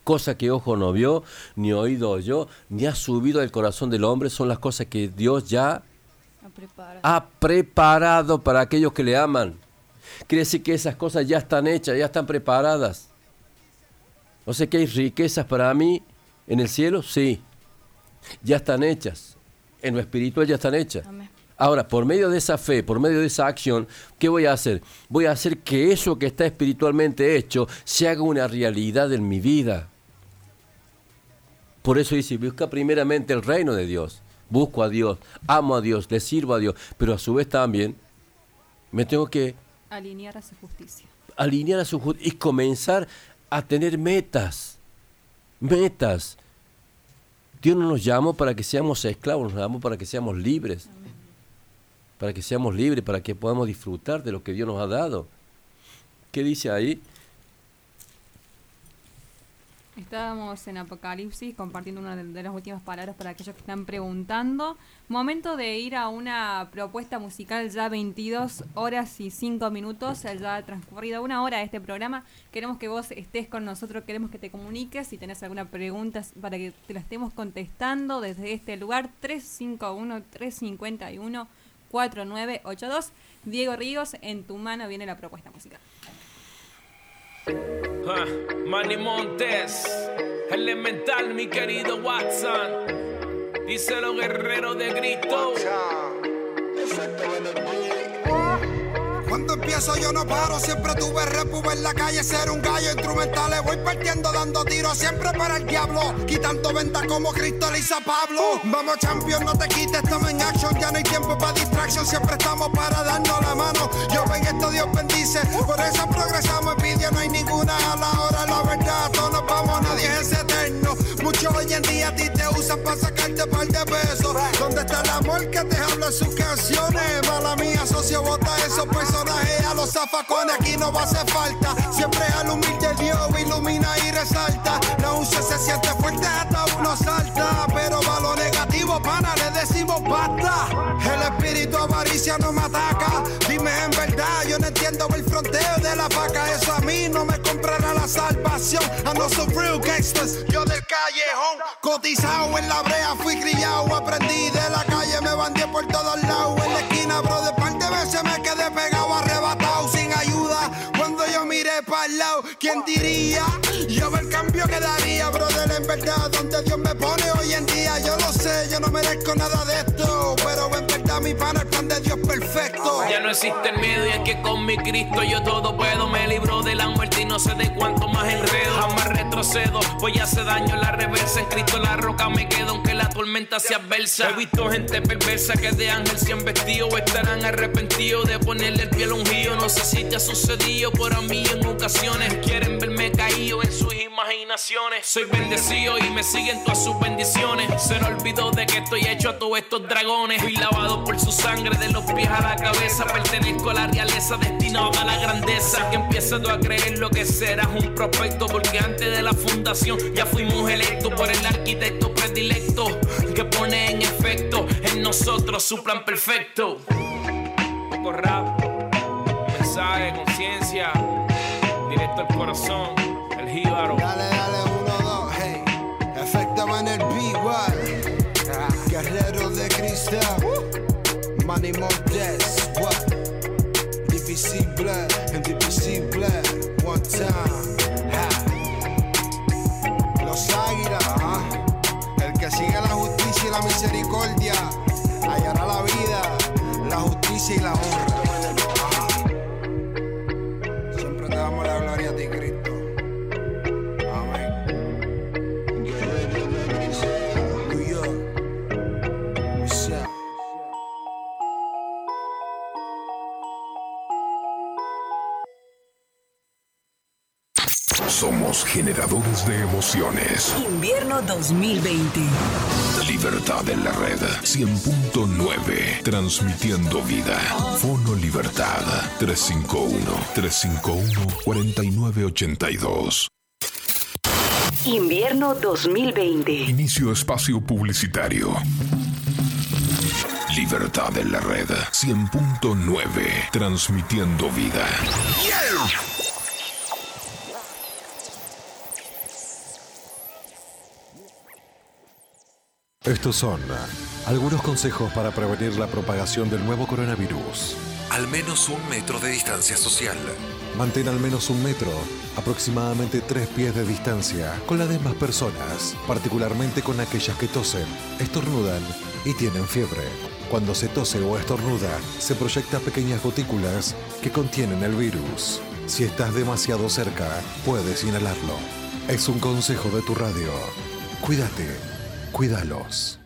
[SPEAKER 3] Cosa que ojo no vio, ni oído oyó, ni ha subido al corazón del hombre, son las cosas que Dios ya ha preparado para aquellos que le aman. Quiere decir que esas cosas ya están hechas, ya están preparadas. No sé que hay riquezas para mí en el cielo, sí. Ya están hechas. En lo espiritual ya están hechas. Ahora, por medio de esa fe, por medio de esa acción, ¿qué voy a hacer? Voy a hacer que eso que está espiritualmente hecho se haga una realidad en mi vida. Por eso dice, busca primeramente el reino de Dios busco a Dios, amo a Dios, le sirvo a Dios, pero a su vez también me tengo que
[SPEAKER 2] alinear a su justicia.
[SPEAKER 3] Alinear a su justicia y comenzar a tener metas. Metas. Dios no nos llamó para que seamos esclavos, nos llamó para que seamos libres. Para que seamos libres, para que podamos disfrutar de lo que Dios nos ha dado. ¿Qué dice ahí?
[SPEAKER 2] Estábamos en Apocalipsis compartiendo una de las últimas palabras para aquellos que están preguntando. Momento de ir a una propuesta musical ya 22 horas y 5 minutos. Ya ha transcurrido una hora de este programa. Queremos que vos estés con nosotros, queremos que te comuniques. Si tenés alguna pregunta para que te la estemos contestando desde este lugar, 351-351-4982. Diego Ríos, en tu mano viene la propuesta musical.
[SPEAKER 5] Manny Montes, elemental, mi querido Watson. Díselo, guerrero de grito.
[SPEAKER 6] Cuando empiezo yo no paro, siempre tuve repu en la calle, ser un gallo instrumental. Le voy partiendo, dando tiros siempre para el diablo. Quitando ventas como Cristo le hizo a Pablo. Vamos, champion, no te quites, estamos en action. Ya no hay tiempo para distracción, siempre estamos para darnos la mano. Yo ven esto, Dios bendice. Por eso progresamos, envidia, no hay ninguna a la hora, la verdad. Todos nos vamos, nadie es eterno. Muchos hoy en día a ti te usan para sacarte par de pesos. ¿Dónde está el amor que te habla sus canciones? Mala socio, bota esos personajes a los zafacones. Aquí no va a hacer falta. Siempre al humilde Dios ilumina y resalta. La unción se siente fuerte, hasta uno salta. Pero va lo negativo, pana, le decimos basta. El espíritu avaricia no me ataca. Dime en verdad, yo no entiendo el fronteo de la vaca. Eso a mí no me comprará la salvación. Know some real gangsters, yo del callejón. Cotizado en la brea, fui criado, aprendí de la calle, me bandé por todos lados. En la esquina, bro, de par de veces me quedé pegado, arrebatado, sin ayuda. Cuando yo miré para el lado, ¿quién diría? Yo el cambio que daría, brother, en verdad, donde Dios me pone hoy en día. Yo lo sé, yo no merezco nada de esto, pero en verdad mi pana, el plan de Dios perfecto.
[SPEAKER 5] Ya no existe el miedo y es que con mi Cristo yo todo puedo. Me libro de la muerte y no sé de cuánto más enredo. Jamás retrocedo, pues hace daño la reversa. En Cristo la roca me quedo aunque la tormenta sea adversa. He visto gente perversa que de ángel se han vestido estarán arrepentidos de ponerle el piel a un río. No sé si te ha sucedido, pero a mí en ocasiones quieren verme caído en sus imaginaciones. Soy bendecido y me siguen todas sus bendiciones. Se me olvidó de que estoy hecho a todos estos dragones. Fui lavado por su sangre de los pies a la cabeza. Pertenezco a la realeza destinado a la grandeza. Que empieza tú a creer lo que serás un prospecto. Porque antes de la fundación ya fuimos electos por el arquitecto predilecto. Que pone en efecto en nosotros su plan perfecto. Poco. Mensaje, conciencia, directo al corazón, el jíbaro.
[SPEAKER 6] Dale, dale, uno, dos, hey. Efecto en el B, Guerrero de cristal. Money Montes, what? Divisible, indivisible, one time. Ha. Los águilas, ajá. El que sigue la justicia y la misericordia, hallará la vida, la justicia y la honra.
[SPEAKER 7] Generadores de emociones.
[SPEAKER 8] Invierno 2020.
[SPEAKER 7] Libertad en la red 100.9. Transmitiendo vida. Fono Libertad 351-351-4982.
[SPEAKER 8] Invierno 2020.
[SPEAKER 7] Inicio espacio publicitario. Libertad en la red 100.9. Transmitiendo vida.
[SPEAKER 9] Estos son algunos consejos para prevenir la propagación del nuevo coronavirus.
[SPEAKER 10] Al menos un metro de distancia social.
[SPEAKER 9] Mantén al menos un metro, aproximadamente tres pies de distancia, con las demás personas, particularmente con aquellas que tosen, estornudan y tienen fiebre. Cuando se tose o estornuda, se proyectan pequeñas gotículas que contienen el virus. Si estás demasiado cerca, puedes inhalarlo. Es un consejo de tu radio. Cuídate, cuídalos.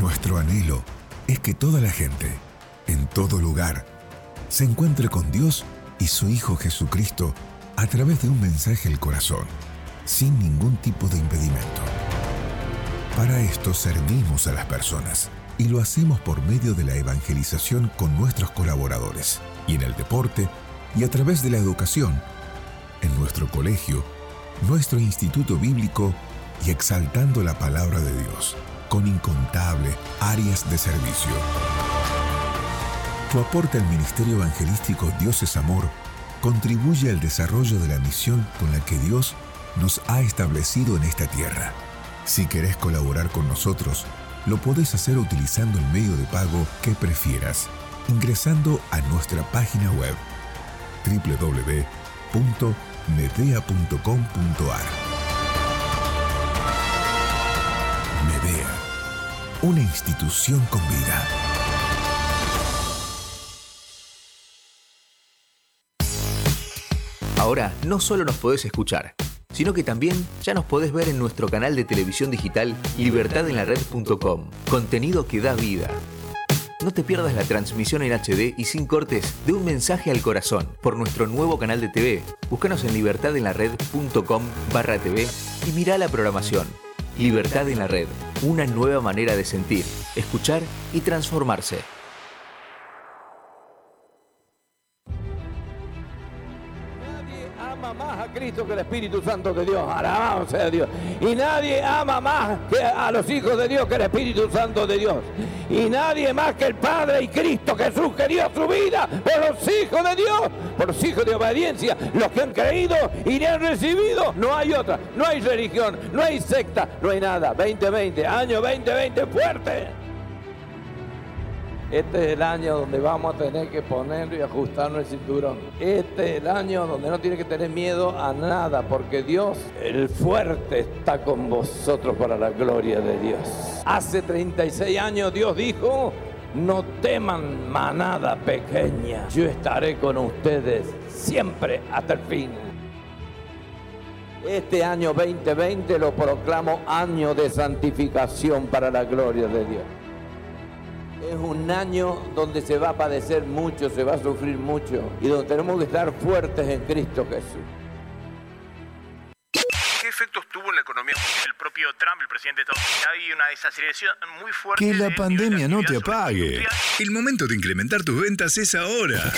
[SPEAKER 11] Nuestro anhelo es que toda la gente, en todo lugar, se encuentre con Dios y su Hijo Jesucristo a través de un mensaje al corazón, sin ningún tipo de impedimento. Para esto servimos a las personas y lo hacemos por medio de la evangelización con nuestros colaboradores, y en el deporte y a través de la educación, en nuestro colegio, nuestro instituto bíblico y exaltando la palabra de Dios con incontables áreas de servicio. Tu aporte al Ministerio Evangelístico Dios es Amor contribuye al desarrollo de la misión con la que Dios nos ha establecido en esta tierra. Si querés colaborar con nosotros, lo podés hacer utilizando el medio de pago que prefieras, ingresando a nuestra página web www.medea.com.ar. Medea, una institución con vida.
[SPEAKER 12] Ahora no solo nos podés escuchar, sino que también ya nos podés ver en nuestro canal de televisión digital libertadenlared.com. Contenido que da vida. No te pierdas la transmisión en HD y sin cortes de un mensaje al corazón por nuestro nuevo canal de TV. Búscanos en libertadenlared.com barra TV y mirá la programación. Libertad en la Red, una nueva manera de sentir, escuchar y transformarse.
[SPEAKER 13] Más a Cristo que el Espíritu Santo de Dios. Alabado sea Dios. Y nadie ama más que a los hijos de Dios que el Espíritu Santo de Dios. Y nadie más que el Padre y Cristo Jesús que dio su vida por los hijos de Dios, por los hijos de obediencia, los que han creído y le han recibido. No hay otra, no hay religión, no hay secta, no hay nada. 2020, año 2020 fuerte. Este es el año donde vamos a tener que poner y ajustarnos el cinturón. Este es el año donde no tiene que tener miedo a nada, porque Dios, el fuerte, está con vosotros para la gloria de Dios. Hace 36 años Dios dijo, no teman manada pequeña, yo estaré con ustedes siempre hasta el fin. Este año 2020 lo proclamo año de santificación para la gloria de Dios. Es un año donde se va a padecer mucho, se va a sufrir mucho y donde tenemos que estar fuertes en Cristo Jesús.
[SPEAKER 14] ¿Qué efectos tuvo en la economía el propio Trump, el presidente de Estados Unidos, hay una desaceleración muy fuerte.
[SPEAKER 15] Que la
[SPEAKER 14] de-
[SPEAKER 15] pandemia no te apague. El momento de incrementar tus ventas es ahora.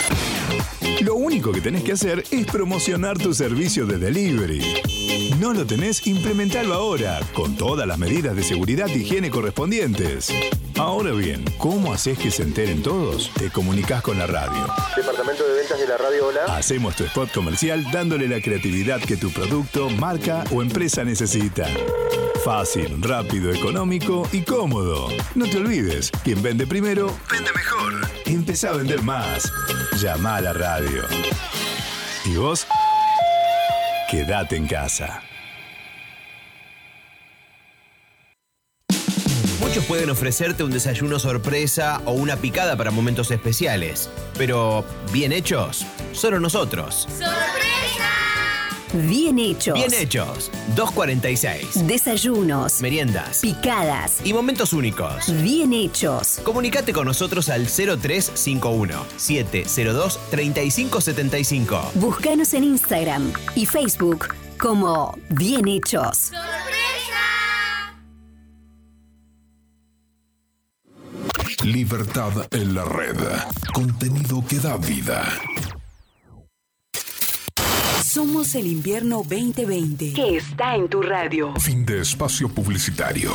[SPEAKER 15] Lo único que tenés que hacer es promocionar tu servicio de delivery. No lo tenés, implementalo ahora, con todas las medidas de seguridad e higiene correspondientes. Ahora bien, ¿cómo haces que se enteren todos? Te comunicas con la radio.
[SPEAKER 16] Departamento de ventas de la radio Hola.
[SPEAKER 15] Hacemos tu spot comercial dándole la creatividad que tu producto, marca o empresa necesita. Fácil, rápido, económico y cómodo. No te olvides, quien vende primero, vende mejor. Empezá a vender más. Llama a la radio. ¿Y vos? Quédate en casa.
[SPEAKER 17] Muchos pueden ofrecerte un desayuno sorpresa o una picada para momentos especiales, pero bien hechos, solo nosotros.
[SPEAKER 8] Bien hechos.
[SPEAKER 17] Bien hechos, 246.
[SPEAKER 8] Desayunos.
[SPEAKER 17] Meriendas.
[SPEAKER 8] Picadas.
[SPEAKER 17] Y momentos únicos.
[SPEAKER 8] Bien hechos.
[SPEAKER 17] Comunicate con nosotros al 0351 702 3575.
[SPEAKER 8] Búscanos en Instagram y Facebook como Bien Hechos.
[SPEAKER 7] Libertad en la red. Contenido que da vida.
[SPEAKER 8] Somos el invierno 2020. Que está en tu radio.
[SPEAKER 7] Fin de espacio publicitario.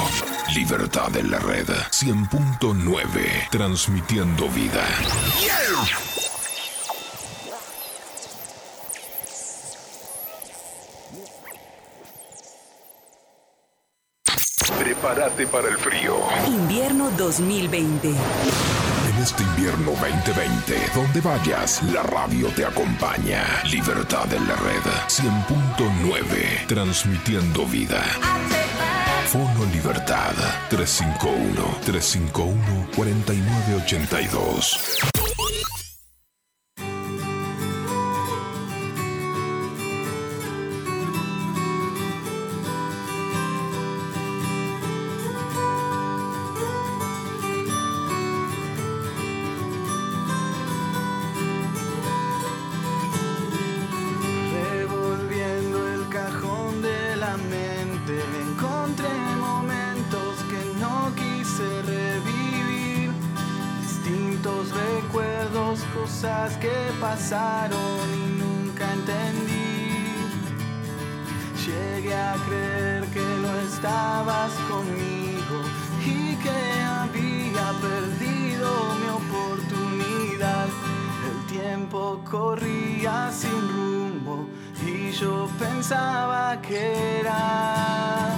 [SPEAKER 7] Libertad en la red. 100.9. Transmitiendo vida. Prepárate para el frío.
[SPEAKER 8] Invierno 2020
[SPEAKER 7] este invierno 2020, donde vayas, la radio te acompaña. Libertad en la red 100.9, transmitiendo vida. Fono Libertad
[SPEAKER 1] 351 351 4982. Corría sin rumbo y yo pensaba que era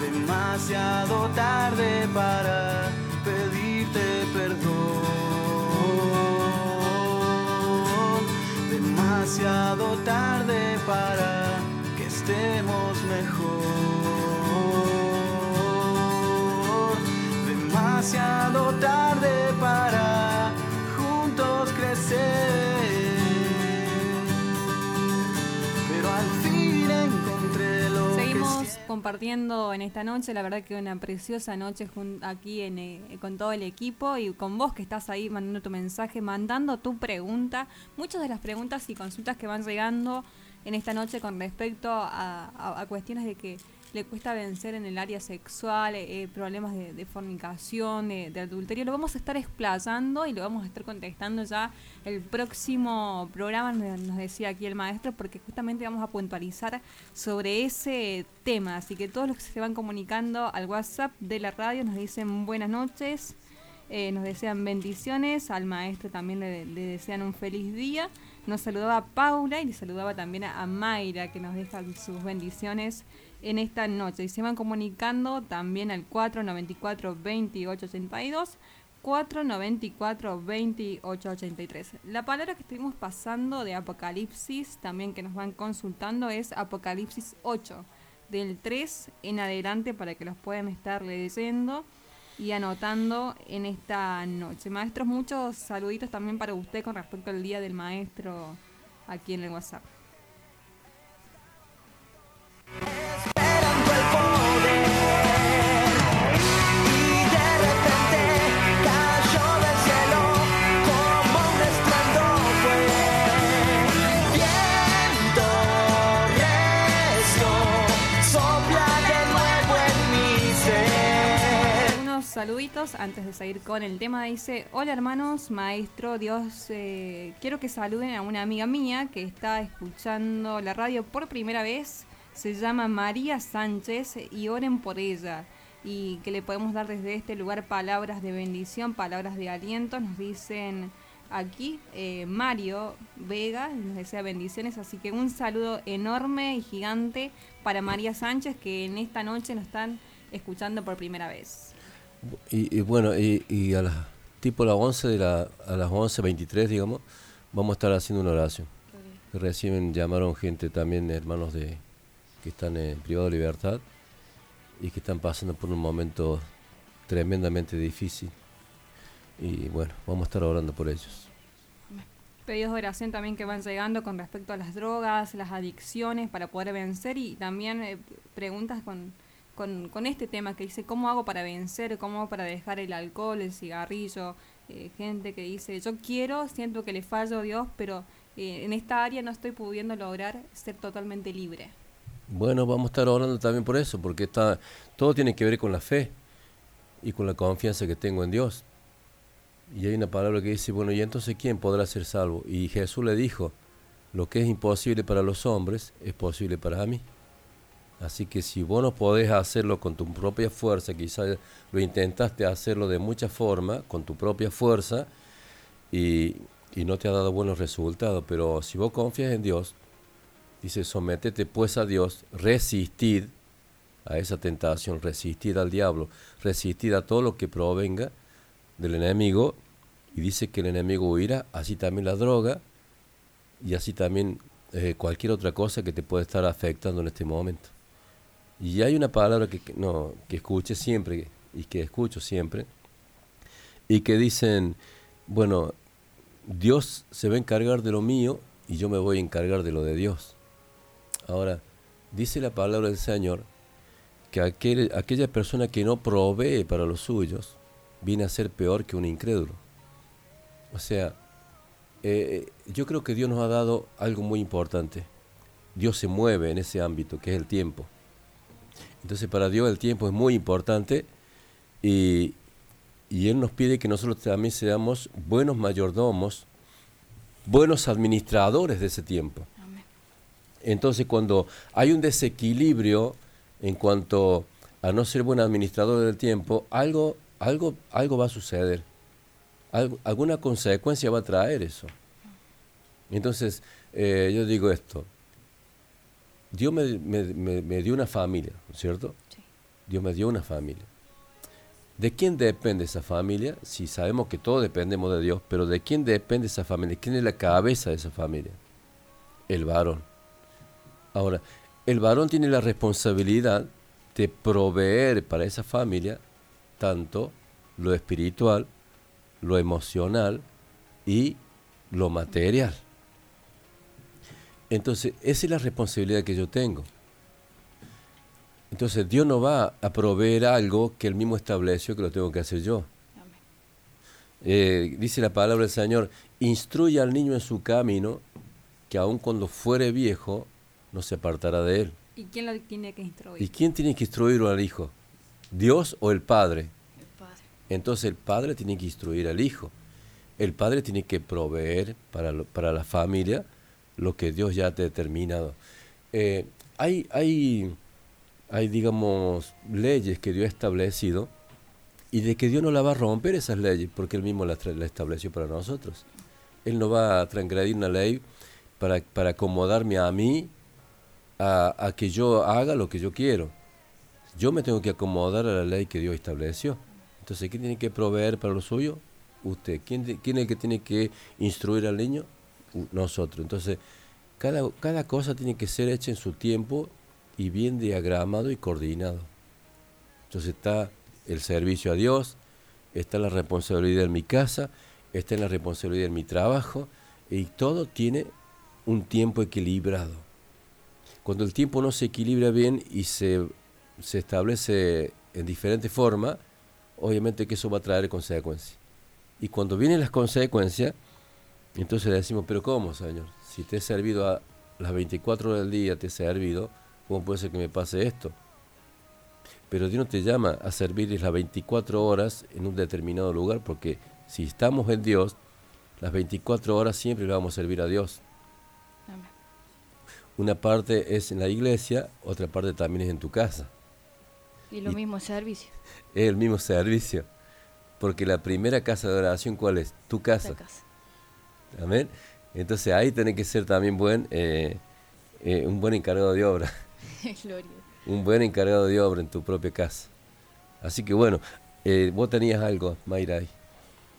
[SPEAKER 1] demasiado tarde para pedirte perdón. Demasiado tarde para que estemos mejor. Demasiado tarde
[SPEAKER 2] compartiendo en esta noche, la verdad que una preciosa noche aquí en, eh, con todo el equipo y con vos que estás ahí mandando tu mensaje, mandando tu pregunta. Muchas de las preguntas y consultas que van llegando en esta noche con respecto a cuestiones de que le cuesta vencer en el área sexual, eh, problemas de, de fornicación, de, de adulterio, lo vamos a estar explayando y lo vamos a estar contestando ya el próximo programa, nos decía aquí el maestro, porque justamente vamos a puntualizar sobre ese tema. Así que todos los que se van comunicando al WhatsApp de la radio nos dicen buenas noches, eh, nos desean bendiciones, al maestro también le, desean un feliz día. Nos saludaba Paula y le saludaba también a, Mayra que nos dejan sus bendiciones en esta noche. Y se van comunicando también al 494 2882 494 2883. La palabra que estuvimos pasando de Apocalipsis, también que nos van consultando, es Apocalipsis 8, del 3 en adelante para que los puedan estar leyendo y anotando en esta noche. Maestros, muchos saluditos también para usted con respecto al Día del Maestro aquí en el WhatsApp. Saluditos antes de seguir con el tema. Dice, hola hermanos, maestro, Dios, eh, quiero que saluden a una amiga mía que está escuchando la radio por primera vez. Se llama María Sánchez y oren por ella. Y que le podemos dar desde este lugar palabras de bendición, palabras de aliento. Nos dicen aquí eh, Mario Vega, nos desea bendiciones. Así que un saludo enorme y gigante para María Sánchez que en esta noche nos están escuchando por primera vez.
[SPEAKER 3] Y, y bueno, y, y a las tipo las 11 de la, a las 11.23, digamos, vamos a estar haciendo una oración. Recién llamaron gente también, hermanos de que están en privado de libertad y que están pasando por un momento tremendamente difícil. Y bueno, vamos a estar orando por ellos.
[SPEAKER 2] Pedidos de oración también que van llegando con respecto a las drogas, las adicciones para poder vencer y también eh, preguntas con, con, con este tema que dice cómo hago para vencer, cómo hago para dejar el alcohol, el cigarrillo, eh, gente que dice yo quiero, siento que le fallo a Dios, pero eh, en esta área no estoy pudiendo lograr ser totalmente libre.
[SPEAKER 3] Bueno, vamos a estar orando también por eso, porque está, todo tiene que ver con la fe y con la confianza que tengo en Dios. Y hay una palabra que dice, bueno, ¿y entonces quién podrá ser salvo? Y Jesús le dijo, lo que es imposible para los hombres es posible para mí. Así que si vos no podés hacerlo con tu propia fuerza, quizás lo intentaste hacerlo de muchas formas, con tu propia fuerza, y, y no te ha dado buenos resultados, pero si vos confías en Dios, dice, sometete pues a Dios, resistid a esa tentación, resistid al diablo, resistid a todo lo que provenga del enemigo, y dice que el enemigo huirá, así también la droga, y así también eh, cualquier otra cosa que te puede estar afectando en este momento. Y hay una palabra que, no, que escuché siempre y que escucho siempre, y que dicen, bueno, Dios se va a encargar de lo mío y yo me voy a encargar de lo de Dios. Ahora, dice la palabra del Señor que aquel, aquella persona que no provee para los suyos viene a ser peor que un incrédulo. O sea, eh, yo creo que Dios nos ha dado algo muy importante. Dios se mueve en ese ámbito, que es el tiempo. Entonces para Dios el tiempo es muy importante y, y Él nos pide que nosotros también seamos buenos mayordomos, buenos administradores de ese tiempo. Entonces cuando hay un desequilibrio en cuanto a no ser buen administrador del tiempo, algo, algo, algo va a suceder. Algo- alguna consecuencia va a traer eso. Entonces, eh, yo digo esto. Dios me, me- me- me dio una familia, ¿no es cierto? Dios me dio una familia. ¿De quién depende esa familia? Si sabemos que todos dependemos de Dios, pero ¿de quién depende esa familia? ¿Quién es la cabeza de esa familia? El varón. Ahora, el varón tiene la responsabilidad de proveer para esa familia tanto lo espiritual, lo emocional y lo material. Entonces, esa es la responsabilidad que yo tengo. Entonces, Dios no va a proveer algo que Él mismo estableció que lo tengo que hacer yo. Eh, dice la palabra del Señor, instruye al niño en su camino, que aun cuando fuere viejo, no se apartará de él.
[SPEAKER 2] ¿Y quién lo tiene que instruir?
[SPEAKER 3] ¿Y quién tiene que instruirlo al hijo? ¿Dios o el padre? Entonces el padre tiene que instruir al hijo. El padre tiene que proveer para, lo- para la familia lo que Dios ya ha determinado. Eh, hay, hay, hay, digamos, leyes que Dios ha establecido y de que Dios no la va a romper esas leyes porque Él mismo las estableció para nosotros. Él no va a transgredir una ley para, para acomodarme a mí a, que yo haga lo que yo quiero. Yo me tengo que acomodar a la ley que Dios estableció. Entonces, ¿quién tiene que proveer para lo suyo? Usted. ¿Quién, quién es el que tiene que instruir al niño? Nosotros. Entonces, cada, cada cosa tiene que ser hecha en su tiempo y bien diagramado y coordinado. Entonces está el servicio a Dios, está la responsabilidad en mi casa, está la responsabilidad en mi trabajo, y todo tiene un tiempo equilibrado. Cuando el tiempo no se equilibra bien y se, se establece en diferente forma, obviamente que eso va a traer consecuencias. Y cuando vienen las consecuencias, entonces le decimos, pero ¿cómo, Señor? Si te he servido a las 24 horas del día, te he servido, ¿cómo puede ser que me pase esto? Pero Dios no te llama a servir las 24 horas en un determinado lugar, porque si estamos en Dios, las 24 horas siempre le vamos a servir a Dios. Una parte es en la iglesia, otra parte también es en tu casa.
[SPEAKER 4] Y lo mismo servicio.
[SPEAKER 3] Es el mismo servicio. Porque la primera casa de oración, ¿cuál es? Tu casa.
[SPEAKER 4] La casa.
[SPEAKER 3] Amén. Entonces ahí tenés que ser también buen, eh, eh, un buen encargado de obra.
[SPEAKER 4] Gloria.
[SPEAKER 3] un buen encargado de obra en tu propia casa. Así que bueno, eh, vos tenías algo, Mayra. ahí.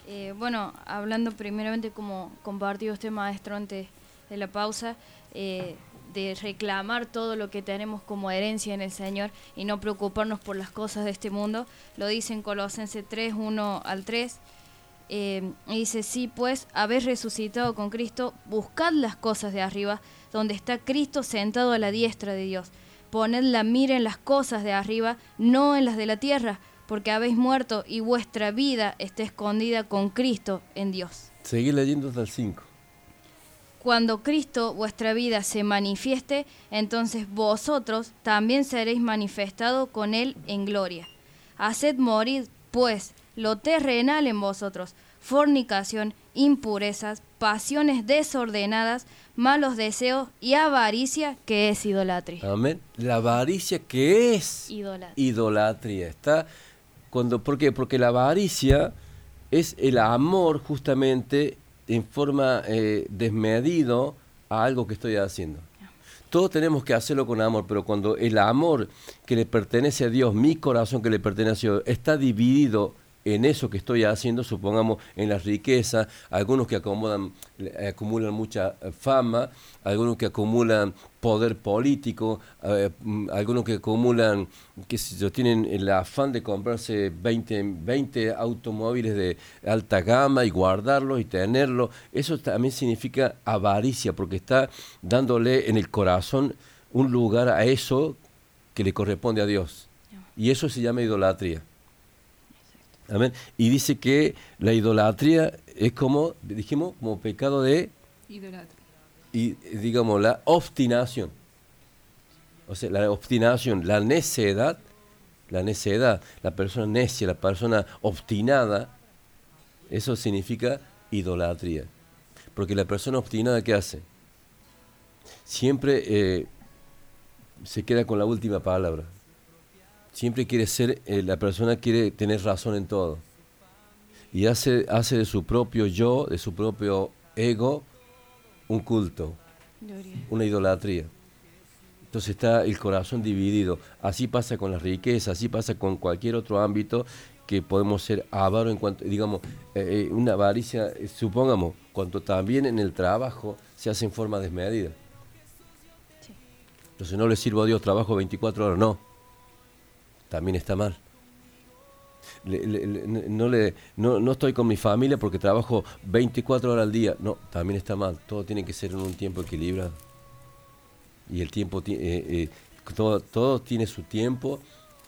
[SPEAKER 4] Eh, bueno, hablando primeramente como compartió este maestro antes de la pausa, de reclamar todo lo que tenemos como herencia en el Señor y no preocuparnos por las cosas de este mundo, lo dice en Colosenses 3, 1 al 3. Eh, y dice, sí, pues, habéis resucitado con Cristo, buscad las cosas de arriba, donde está Cristo sentado a la diestra de Dios. Poned la mira en las cosas de arriba, no en las de la tierra, porque habéis muerto y vuestra vida está escondida con Cristo en Dios.
[SPEAKER 3] Seguí leyendo hasta el 5.
[SPEAKER 4] Cuando Cristo vuestra vida se manifieste, entonces vosotros también seréis manifestados con Él en gloria. Haced morir, pues, lo terrenal en vosotros, fornicación, impurezas, pasiones desordenadas, malos deseos y avaricia, que es idolatría.
[SPEAKER 3] Amén. La avaricia que es
[SPEAKER 4] Idolatría.
[SPEAKER 3] idolatría. Está cuando, ¿Por qué? Porque la avaricia es el amor justamente en forma eh, desmedido a algo que estoy haciendo. Todos tenemos que hacerlo con amor, pero cuando el amor que le pertenece a Dios, mi corazón que le pertenece a Dios, está dividido en eso que estoy haciendo, supongamos en las riquezas, algunos que acomodan, eh, acumulan mucha eh, fama, algunos que acumulan poder político, eh, mm, algunos que acumulan, que yo, tienen el afán de comprarse 20, 20 automóviles de alta gama y guardarlos y tenerlos, eso también significa avaricia, porque está dándole en el corazón un lugar a eso que le corresponde a Dios. Y eso se llama idolatría. Amén. Y dice que la idolatría es como, dijimos, como pecado de,
[SPEAKER 2] Idolatría.
[SPEAKER 3] y digamos, la obstinación. O sea, la obstinación, la necedad, la necedad, la persona necia, la persona obstinada, eso significa idolatría. Porque la persona obstinada, ¿qué hace? Siempre eh, se queda con la última palabra. Siempre quiere ser, eh, la persona quiere tener razón en todo. Y hace, hace de su propio yo, de su propio ego, un culto, una idolatría. Entonces está el corazón dividido. Así pasa con la riqueza, así pasa con cualquier otro ámbito que podemos ser avaros en cuanto, digamos, eh, eh, una avaricia, eh, supongamos, cuando también en el trabajo se hace en forma desmedida. Entonces no le sirvo a Dios, trabajo 24 horas, no. También está mal. No, le, no, no estoy con mi familia porque trabajo 24 horas al día. No, también está mal. Todo tiene que ser en un tiempo equilibrado. Y el tiempo, ti- eh, eh, todo, todo tiene su tiempo,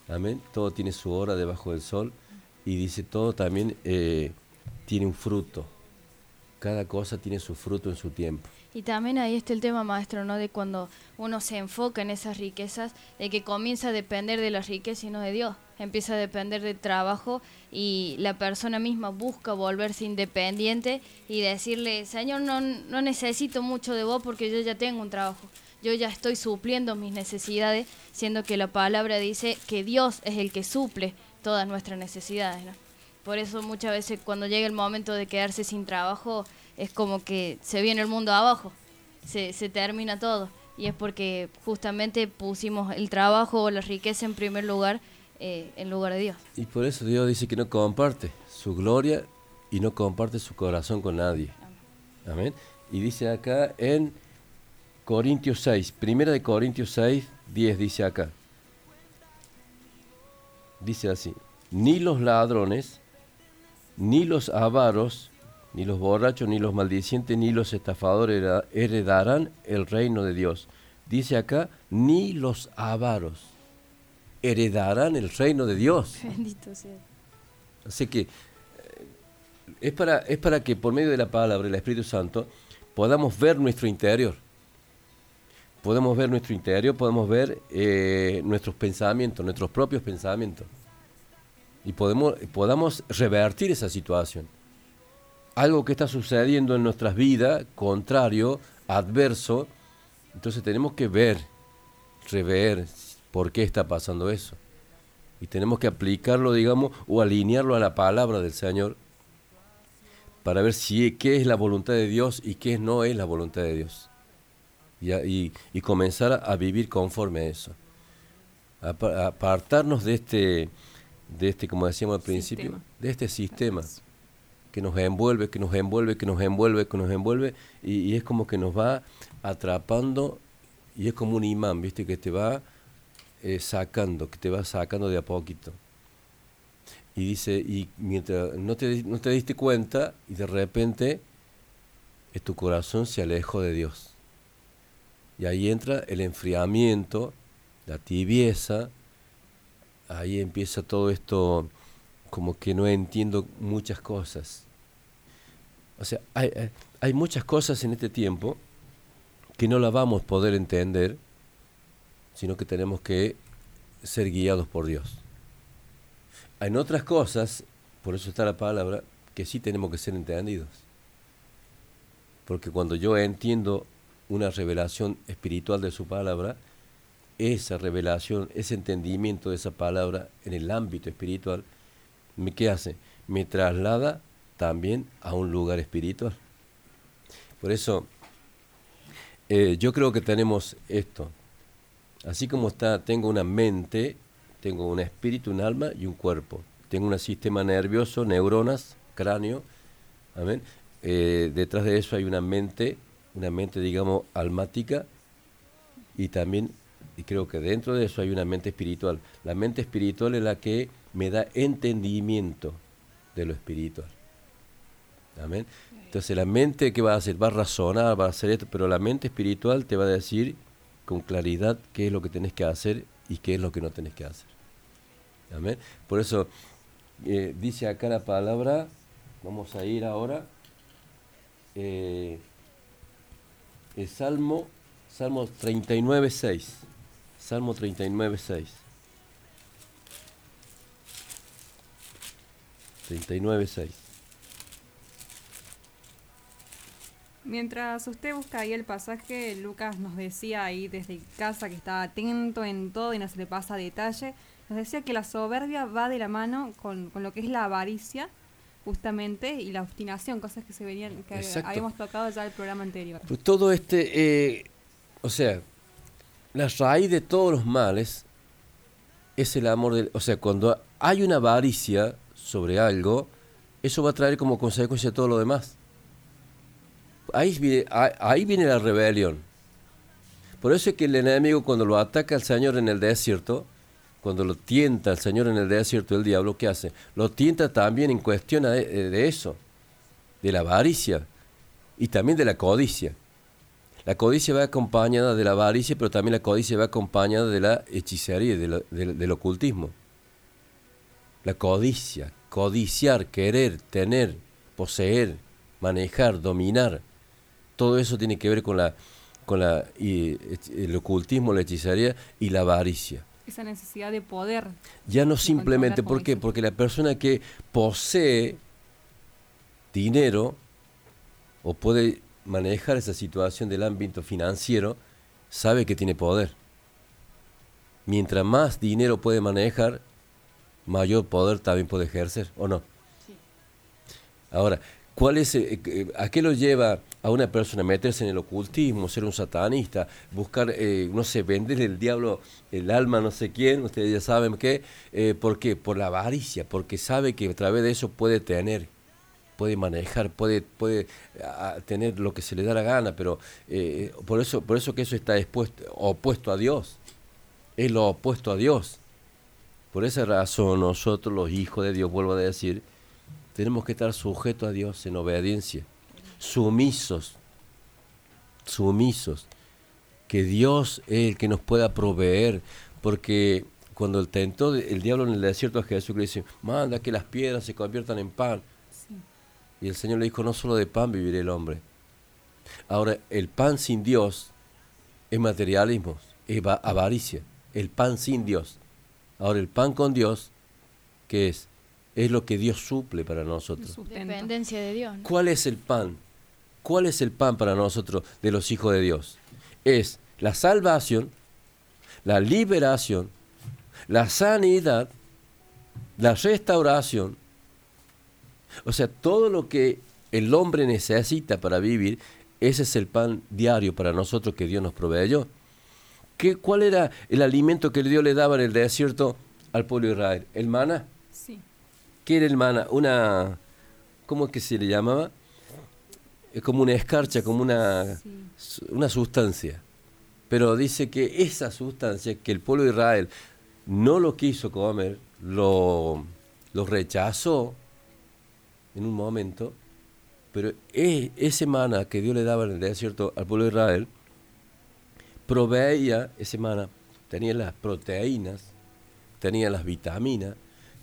[SPEAKER 3] amén. Todo tiene su hora debajo del sol. Y dice, todo también eh, tiene un fruto. Cada cosa tiene su fruto en su tiempo.
[SPEAKER 4] Y también ahí está el tema, maestro, ¿no? De cuando uno se enfoca en esas riquezas, de que comienza a depender de las riquezas y no de Dios. Empieza a depender del trabajo y la persona misma busca volverse independiente y decirle, Señor, no, no necesito mucho de vos porque yo ya tengo un trabajo. Yo ya estoy supliendo mis necesidades, siendo que la palabra dice que Dios es el que suple todas nuestras necesidades. Por eso muchas veces cuando llega el momento de quedarse sin trabajo es como que se viene el mundo abajo, se, se termina todo. Y es porque justamente pusimos el trabajo o la riqueza en primer lugar eh, en lugar de Dios.
[SPEAKER 3] Y por eso Dios dice que no comparte su gloria y no comparte su corazón con nadie. Amén. Y dice acá en Corintios 6, primera de Corintios 6, 10 dice acá. Dice así, ni los ladrones, ni los avaros, ni los borrachos, ni los maldicientes, ni los estafadores hereda- heredarán el reino de Dios. Dice acá, ni los avaros heredarán el reino de Dios.
[SPEAKER 4] Bendito sea.
[SPEAKER 3] Así que eh, es para, es para que por medio de la palabra, el Espíritu Santo, podamos ver nuestro interior. podemos ver nuestro interior, podemos ver eh, nuestros pensamientos, nuestros propios pensamientos. Y podemos, podamos revertir esa situación. Algo que está sucediendo en nuestras vidas, contrario, adverso, entonces tenemos que ver, rever por qué está pasando eso. Y tenemos que aplicarlo, digamos, o alinearlo a la palabra del Señor para ver si qué es la voluntad de Dios y qué no es la voluntad de Dios. Y, y- y comenzar a vivir conforme a eso. Apa- Apartarnos de este, de este, como decíamos al principio,
[SPEAKER 2] Sistema.
[SPEAKER 3] de este sistema que nos envuelve, que nos envuelve, que nos envuelve, que nos envuelve, y, es como que nos va atrapando, y es como un imán, ¿viste? Que te va eh, sacando, que te va sacando de a poquito. Y dice, y mientras no te, no te diste cuenta, y de repente eh, tu corazón se alejó de Dios. Y ahí entra el enfriamiento, la tibieza, ahí empieza todo esto como que no entiendo muchas cosas. O sea, hay, muchas cosas en este tiempo que no las vamos a poder entender, sino que tenemos que ser guiados por Dios. En otras cosas, por eso está la palabra, que sí tenemos que ser entendidos. Porque cuando yo entiendo una revelación espiritual de su palabra, esa revelación, ese entendimiento de esa palabra en el ámbito espiritual, ¿qué hace? Me traslada también a un lugar espiritual. Por eso, eh, yo creo que tenemos esto. Así como está, tengo una mente, tengo un espíritu, un alma y un cuerpo. Tengo un sistema nervioso, neuronas, cráneo. Amén. Eh, detrás de eso hay una mente, una mente, digamos, almática. Y también, y creo que dentro de eso hay una mente espiritual. La mente espiritual es la que me da entendimiento de lo espiritual. Amén. Entonces la mente que va a hacer, va a razonar, va a hacer esto, pero la mente espiritual te va a decir con claridad qué es lo que tenés que hacer y qué es lo que no tenés que hacer. Amén. Por eso eh, dice acá la palabra, vamos a ir ahora, eh, el Salmo, Salmo 39, 6. Salmo 39, 6. 39, 6.
[SPEAKER 2] Mientras usted busca ahí el pasaje, Lucas nos decía ahí desde casa que estaba atento en todo y no se le pasa detalle. Nos decía que la soberbia va de la mano con, con lo que es la avaricia, justamente, y la obstinación, cosas que se venían, que
[SPEAKER 3] Exacto.
[SPEAKER 2] habíamos tocado ya el programa anterior.
[SPEAKER 3] Pues todo este, eh, o sea, la raíz de todos los males es el amor del, o sea, cuando hay una avaricia sobre algo, eso va a traer como consecuencia todo lo demás. Ahí viene, ahí, viene la rebelión. Por eso es que el enemigo cuando lo ataca al Señor en el desierto, cuando lo tienta al Señor en el desierto, el diablo, ¿qué hace? Lo tienta también en cuestión de, de eso, de la avaricia y también de la codicia. La codicia va acompañada de la avaricia, pero también la codicia va acompañada de la hechicería, de del ocultismo. La codicia, codiciar, querer, tener, poseer, manejar, dominar, todo eso tiene que ver con la con la y, el ocultismo, la hechicería y la avaricia.
[SPEAKER 2] Esa necesidad de poder.
[SPEAKER 3] Ya no simplemente, ¿por qué? Porque la persona que posee dinero o puede manejar esa situación del ámbito financiero, sabe que tiene poder. Mientras más dinero puede manejar, mayor poder también puede ejercer, ¿o no? Ahora, ¿cuál es, eh, eh, ¿a qué lo lleva a una persona meterse en el ocultismo, ser un satanista, buscar, eh, no sé, venderle el diablo el alma no sé quién, ustedes ya saben qué? Eh, ¿Por qué? Por la avaricia, porque sabe que a través de eso puede tener, puede manejar, puede, puede tener lo que se le da la gana, pero eh, por, eso, por eso que eso está expuesto, opuesto a Dios, es lo opuesto a Dios. Por esa razón nosotros los hijos de Dios, vuelvo a decir, tenemos que estar sujetos a Dios en obediencia, sumisos, sumisos, que Dios es el que nos pueda proveer, porque cuando el tentó el diablo en el desierto a Jesús le dice, manda que las piedras se conviertan en pan. Y el Señor le dijo, no solo de pan vivirá el hombre. Ahora, el pan sin Dios es materialismo, es va- avaricia, el pan sin Dios. Ahora, el pan con Dios, ¿qué es? Es lo que Dios suple para nosotros.
[SPEAKER 4] Dependencia de Dios. ¿no?
[SPEAKER 3] ¿Cuál es el pan? ¿Cuál es el pan para nosotros de los hijos de Dios? Es la salvación, la liberación, la sanidad, la restauración. O sea, todo lo que el hombre necesita para vivir, ese es el pan diario para nosotros que Dios nos proveyó. ¿Qué, ¿Cuál era el alimento que Dios le daba en el desierto al pueblo de Israel? ¿El maná?
[SPEAKER 2] Sí.
[SPEAKER 3] ¿Qué era el maná? Una, ¿cómo es que se le llamaba? Es como una escarcha, como una, una sustancia. Pero dice que esa sustancia que el pueblo de Israel no lo quiso comer, lo, lo rechazó en un momento, pero e- ese maná que Dios le daba en el desierto al pueblo de Israel, proveía ese maná, tenía las proteínas, tenía las vitaminas,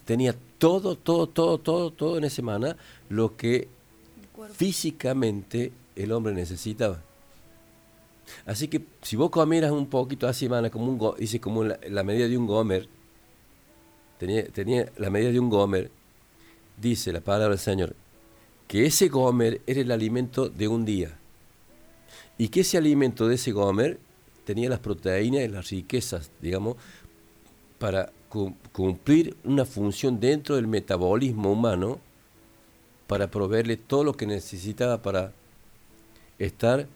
[SPEAKER 3] tenía todo, todo, todo, todo, todo en ese maná, lo que físicamente el hombre necesitaba. Así que si vos comieras un poquito así, mana, como un dice como la, la medida de un gomer, tenía, tenía la medida de un gomer, dice la palabra del Señor, que ese gomer era el alimento de un día. Y que ese alimento de ese gomer tenía las proteínas y las riquezas, digamos, para cum- cumplir una función dentro del metabolismo humano, para proveerle todo lo que necesitaba para estar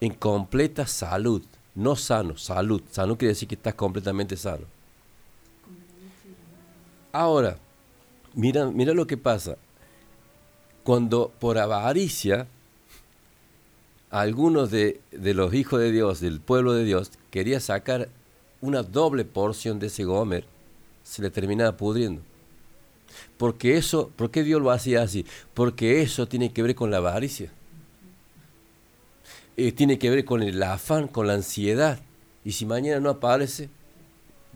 [SPEAKER 3] en completa salud, no sano, salud. Sano quiere decir que estás completamente sano. Ahora, mira, mira lo que pasa. Cuando por avaricia, algunos de, de los hijos de Dios, del pueblo de Dios, quería sacar una doble porción de ese gomer, se le terminaba pudriendo. Porque eso, ¿por qué Dios lo hacía así? Porque eso tiene que ver con la avaricia. Eh, tiene que ver con el afán, con la ansiedad. Y si mañana no aparece,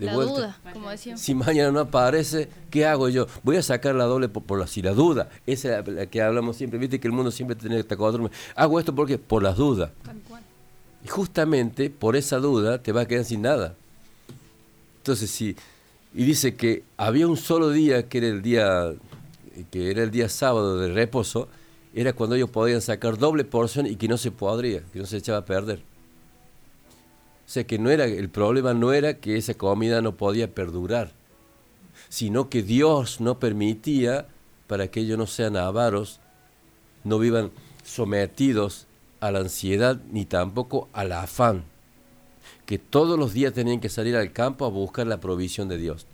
[SPEAKER 3] de
[SPEAKER 4] la
[SPEAKER 3] vuelta.
[SPEAKER 4] duda, como decíamos.
[SPEAKER 3] Si mañana no aparece, ¿qué hago yo? Voy a sacar la doble por, por la, si la duda. Esa es la, la que hablamos siempre. Viste que el mundo siempre tiene que acordar. Hago esto porque por las dudas. Y justamente por esa duda te vas a quedar sin nada. Entonces, sí. Y dice que había un solo día que era el día que era el día sábado de reposo, era cuando ellos podían sacar doble porción y que no se podría, que no se echaba a perder. Sea que no era, el problema no era que esa comida no podía perdurar, sino que Dios no permitía para que ellos no sean avaros, no vivan sometidos a la ansiedad ni tampoco al afán, que todos los días tenían que salir al campo a buscar la provisión de Dios.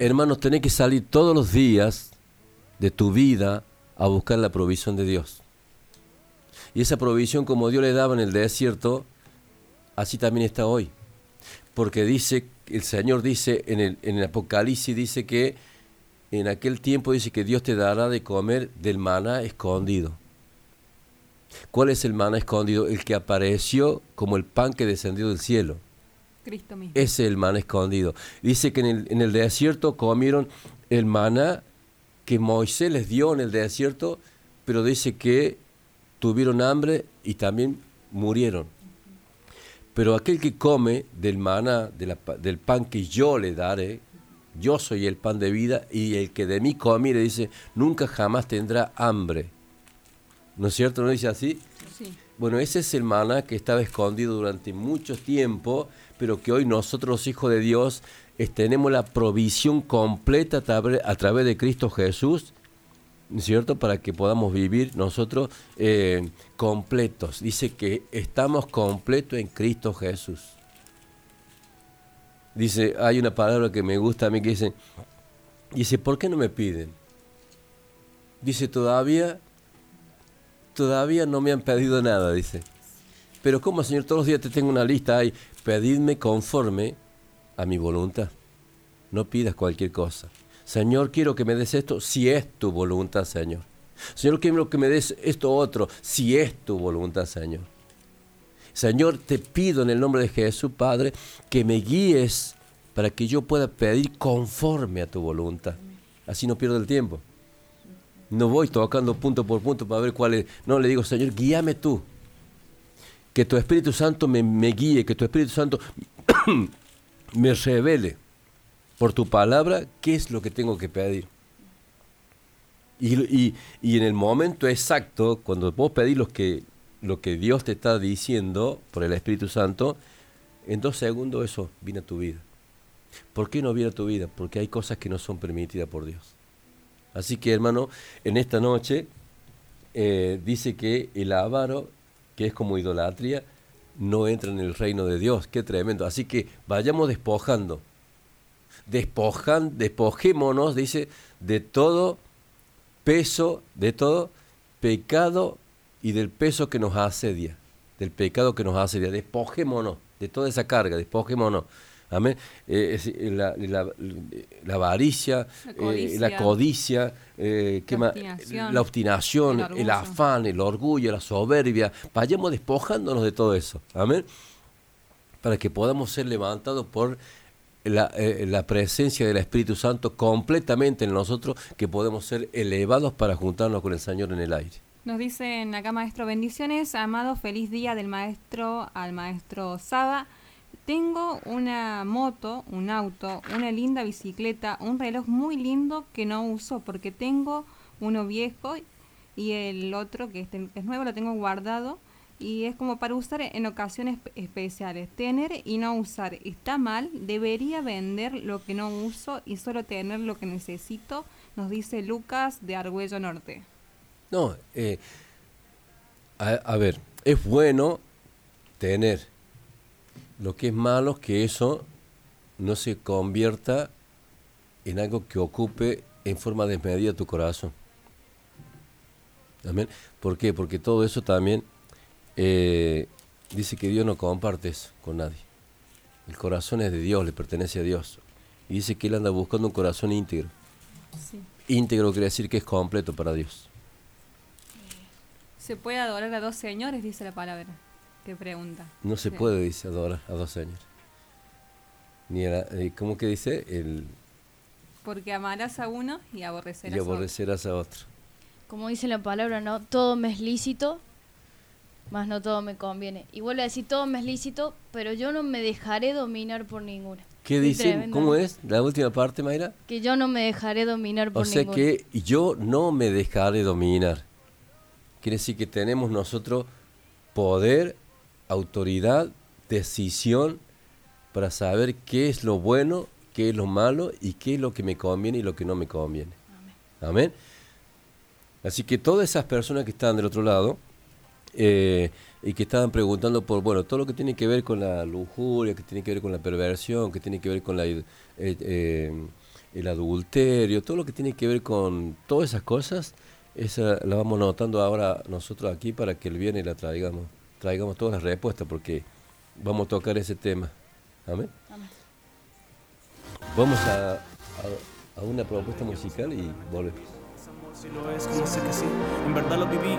[SPEAKER 3] Hermanos, tenés que salir todos los días de tu vida a buscar la provisión de Dios. Y esa provisión como Dios le daba en el desierto, así también está hoy. Porque dice, el Señor dice en el, en el Apocalipsis, dice que en aquel tiempo dice que Dios te dará de comer del maná escondido. ¿Cuál es el maná escondido? El que apareció como el pan que descendió del cielo.
[SPEAKER 2] Cristo mismo.
[SPEAKER 3] Ese es el maná escondido. Dice que en el, en el desierto comieron el maná que Moisés les dio en el desierto, pero dice que tuvieron hambre y también murieron. Pero aquel que come del maná, de la pa- del pan que yo le daré, yo soy el pan de vida, y el que de mí comiere, dice, nunca jamás tendrá hambre. ¿No es cierto? ¿No dice así?
[SPEAKER 2] Sí.
[SPEAKER 3] Bueno, ese es el maná que estaba escondido durante mucho tiempo, pero que hoy nosotros los hijos de Dios tenemos la provisión completa a, través- a través de Cristo Jesús, ¿no es cierto? Para que podamos vivir nosotros eh, completos. Dice que estamos completos en Cristo Jesús. Dice, hay una palabra que me gusta a mí que dice, dice, ¿por qué no me piden? Dice, todavía, todavía no me han pedido nada, dice. Pero ¿cómo, Señor? Todos los días te tengo una lista ahí. Pedidme conforme a mi voluntad. No pidas cualquier cosa. Señor, quiero que me des esto si es tu voluntad, Señor. Señor, quiero que me des esto otro si es tu voluntad, Señor. Señor, te pido en el nombre de Jesús, Padre, que me guíes para que yo pueda pedir conforme a tu voluntad. Así no pierdo el tiempo. No voy tocando punto por punto para ver cuál es. No, le digo, Señor, guíame tú. que tu Espíritu Santo me, me guíe, que tu Espíritu Santo me revele por tu palabra qué es lo que tengo que pedir. Y, y- y en el momento exacto, cuando vos pedís lo que, lo que Dios te está diciendo por el Espíritu Santo, en dos segundos eso viene a tu vida. ¿Por qué no viene a tu vida? Porque hay cosas que no son permitidas por Dios. Así que hermano, en esta noche eh, dice que el avaro, que es como idolatría, no entra en el reino de Dios. Qué tremendo. Así que vayamos despojando. Despojan, despojémonos, dice, de todo peso, de todo pecado y del peso que nos asedia. Del pecado que nos asedia. Despojémonos de toda esa carga, despojémonos. Amén. Eh, eh, la, la- la avaricia,
[SPEAKER 2] La
[SPEAKER 3] eh,
[SPEAKER 2] codicia.
[SPEAKER 3] la
[SPEAKER 2] obstinación.
[SPEAKER 3] la obstinación,
[SPEAKER 2] El
[SPEAKER 3] el, afán, el orgullo, la soberbia. Vayamos despojándonos de todo eso. Amén. Para que podamos ser levantados por la, eh, la presencia del Espíritu Santo completamente en nosotros, que podemos ser elevados para juntarnos con el Señor en el aire.
[SPEAKER 2] Nos dicen acá, maestro, bendiciones. Amado, feliz día del maestro al maestro Saba. Tengo una moto, un auto, una linda bicicleta, un reloj muy lindo que no uso porque tengo uno viejo y el otro que es, que es nuevo lo tengo guardado y es como para usar en ocasiones espe- especiales. Tener y no usar está mal. Debería vender lo que no uso y solo tener lo que necesito, nos dice Lucas de Argüello Norte.
[SPEAKER 3] No, eh, a, a ver, es bueno tener. Lo que es malo es que eso no se convierta en algo que ocupe en forma desmedida tu corazón. Amén. ¿Por qué? Porque todo eso también eh, dice que Dios no comparte eso con nadie. El corazón es de Dios, le pertenece a Dios. Y dice que Él anda buscando un corazón íntegro.
[SPEAKER 2] Sí.
[SPEAKER 3] Íntegro quiere decir que es completo para Dios.
[SPEAKER 2] ¿Se puede adorar a dos señores? Dice la palabra. ¿Qué pregunta?
[SPEAKER 3] No se
[SPEAKER 2] Sí.
[SPEAKER 3] puede, dice, adorar a dos señores. Ni a la- eh, ¿Cómo que dice? El,
[SPEAKER 2] Porque amarás a uno y aborrecerás
[SPEAKER 3] y
[SPEAKER 2] a otro.
[SPEAKER 3] aborrecerás a otro.
[SPEAKER 4] Como dice la palabra, no todo me es lícito, más no todo me conviene. Y vuelve a decir todo me es lícito, pero yo no me dejaré dominar por ninguna.
[SPEAKER 3] ¿Qué dice? ¿Cómo es? La última parte, Mayra.
[SPEAKER 4] Que yo no me dejaré dominar por
[SPEAKER 3] O sea
[SPEAKER 4] ninguna.
[SPEAKER 3] que yo no me dejaré dominar. Quiere decir que tenemos nosotros poder, autoridad, decisión para saber qué es lo bueno, qué es lo malo y qué es lo que me conviene y lo que no me conviene. Amén. Así que todas esas personas que están del otro lado eh, y que estaban preguntando por, bueno, todo lo que tiene que ver con la lujuria, que tiene que ver con la perversión, que tiene que ver con la, eh, eh, el adulterio, todo lo que tiene que ver con todas esas cosas, esa la vamos notando ahora nosotros aquí para que el viernes la traigamos, traigamos todas las respuestas porque vamos a tocar ese tema. Amén. Vamos a, a- a una propuesta musical y volvemos.
[SPEAKER 18] Si lo es, como sé que sí. En verdad lo viví.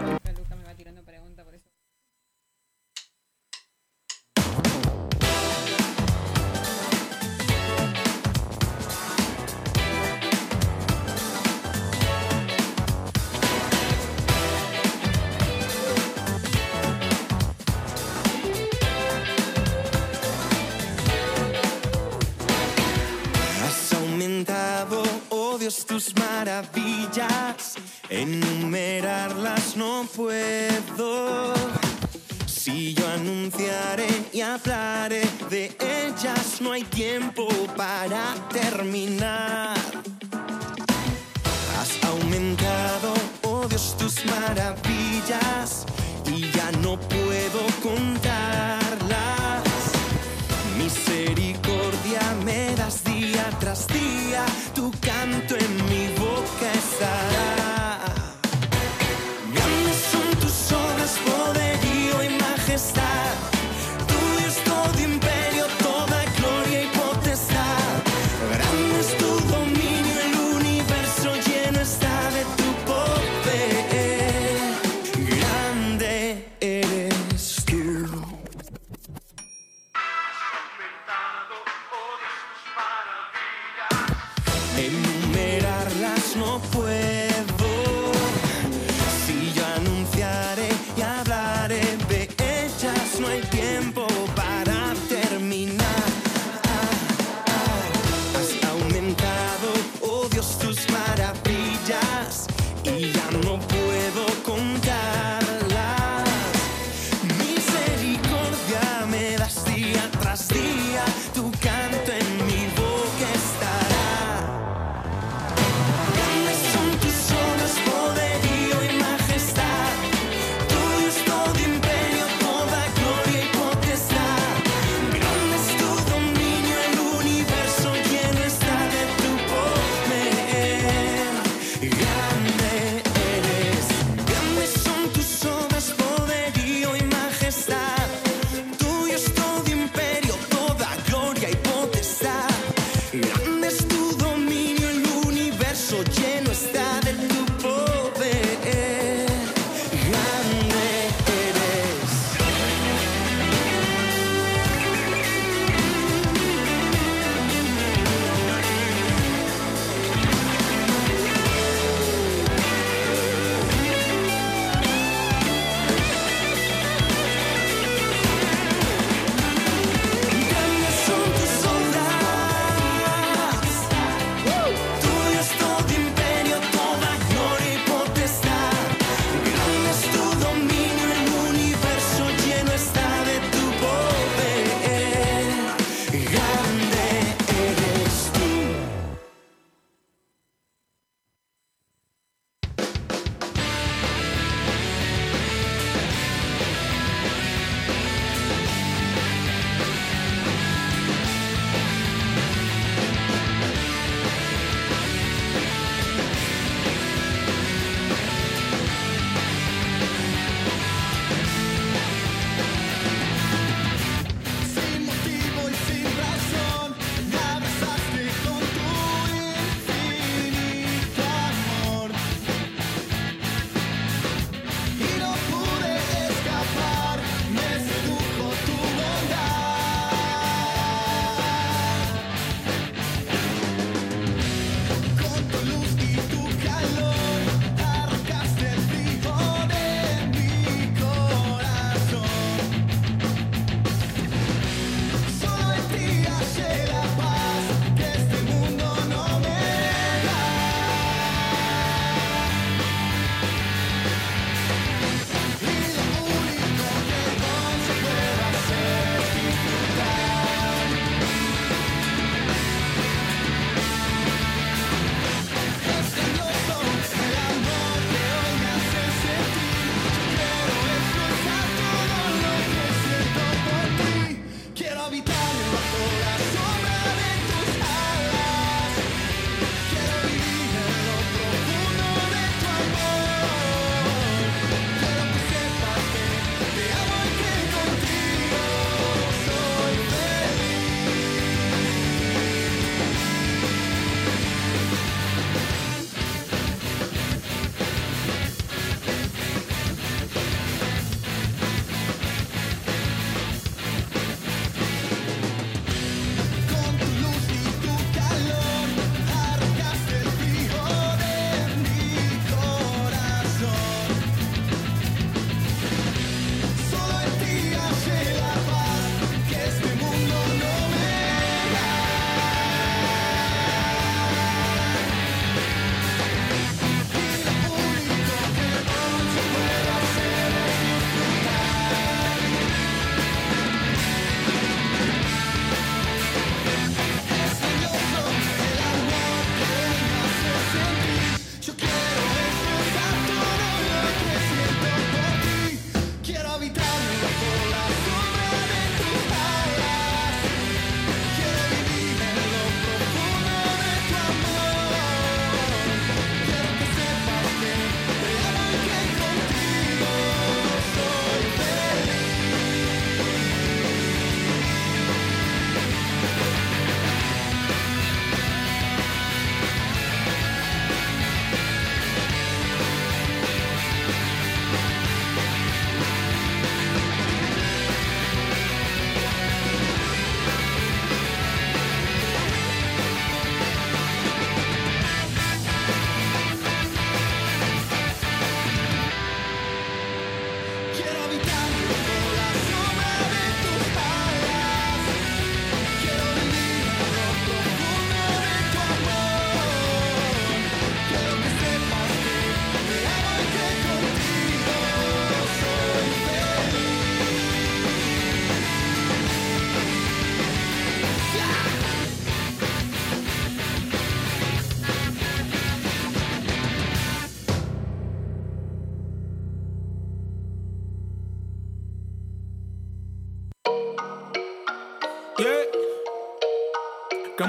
[SPEAKER 19] Tus maravillas. Enumerarlas no puedo. Si yo anunciaré y hablaré de ellas, no hay tiempo para terminar. Has aumentado, oh Dios, tus maravillas y ya no puedo contarlas.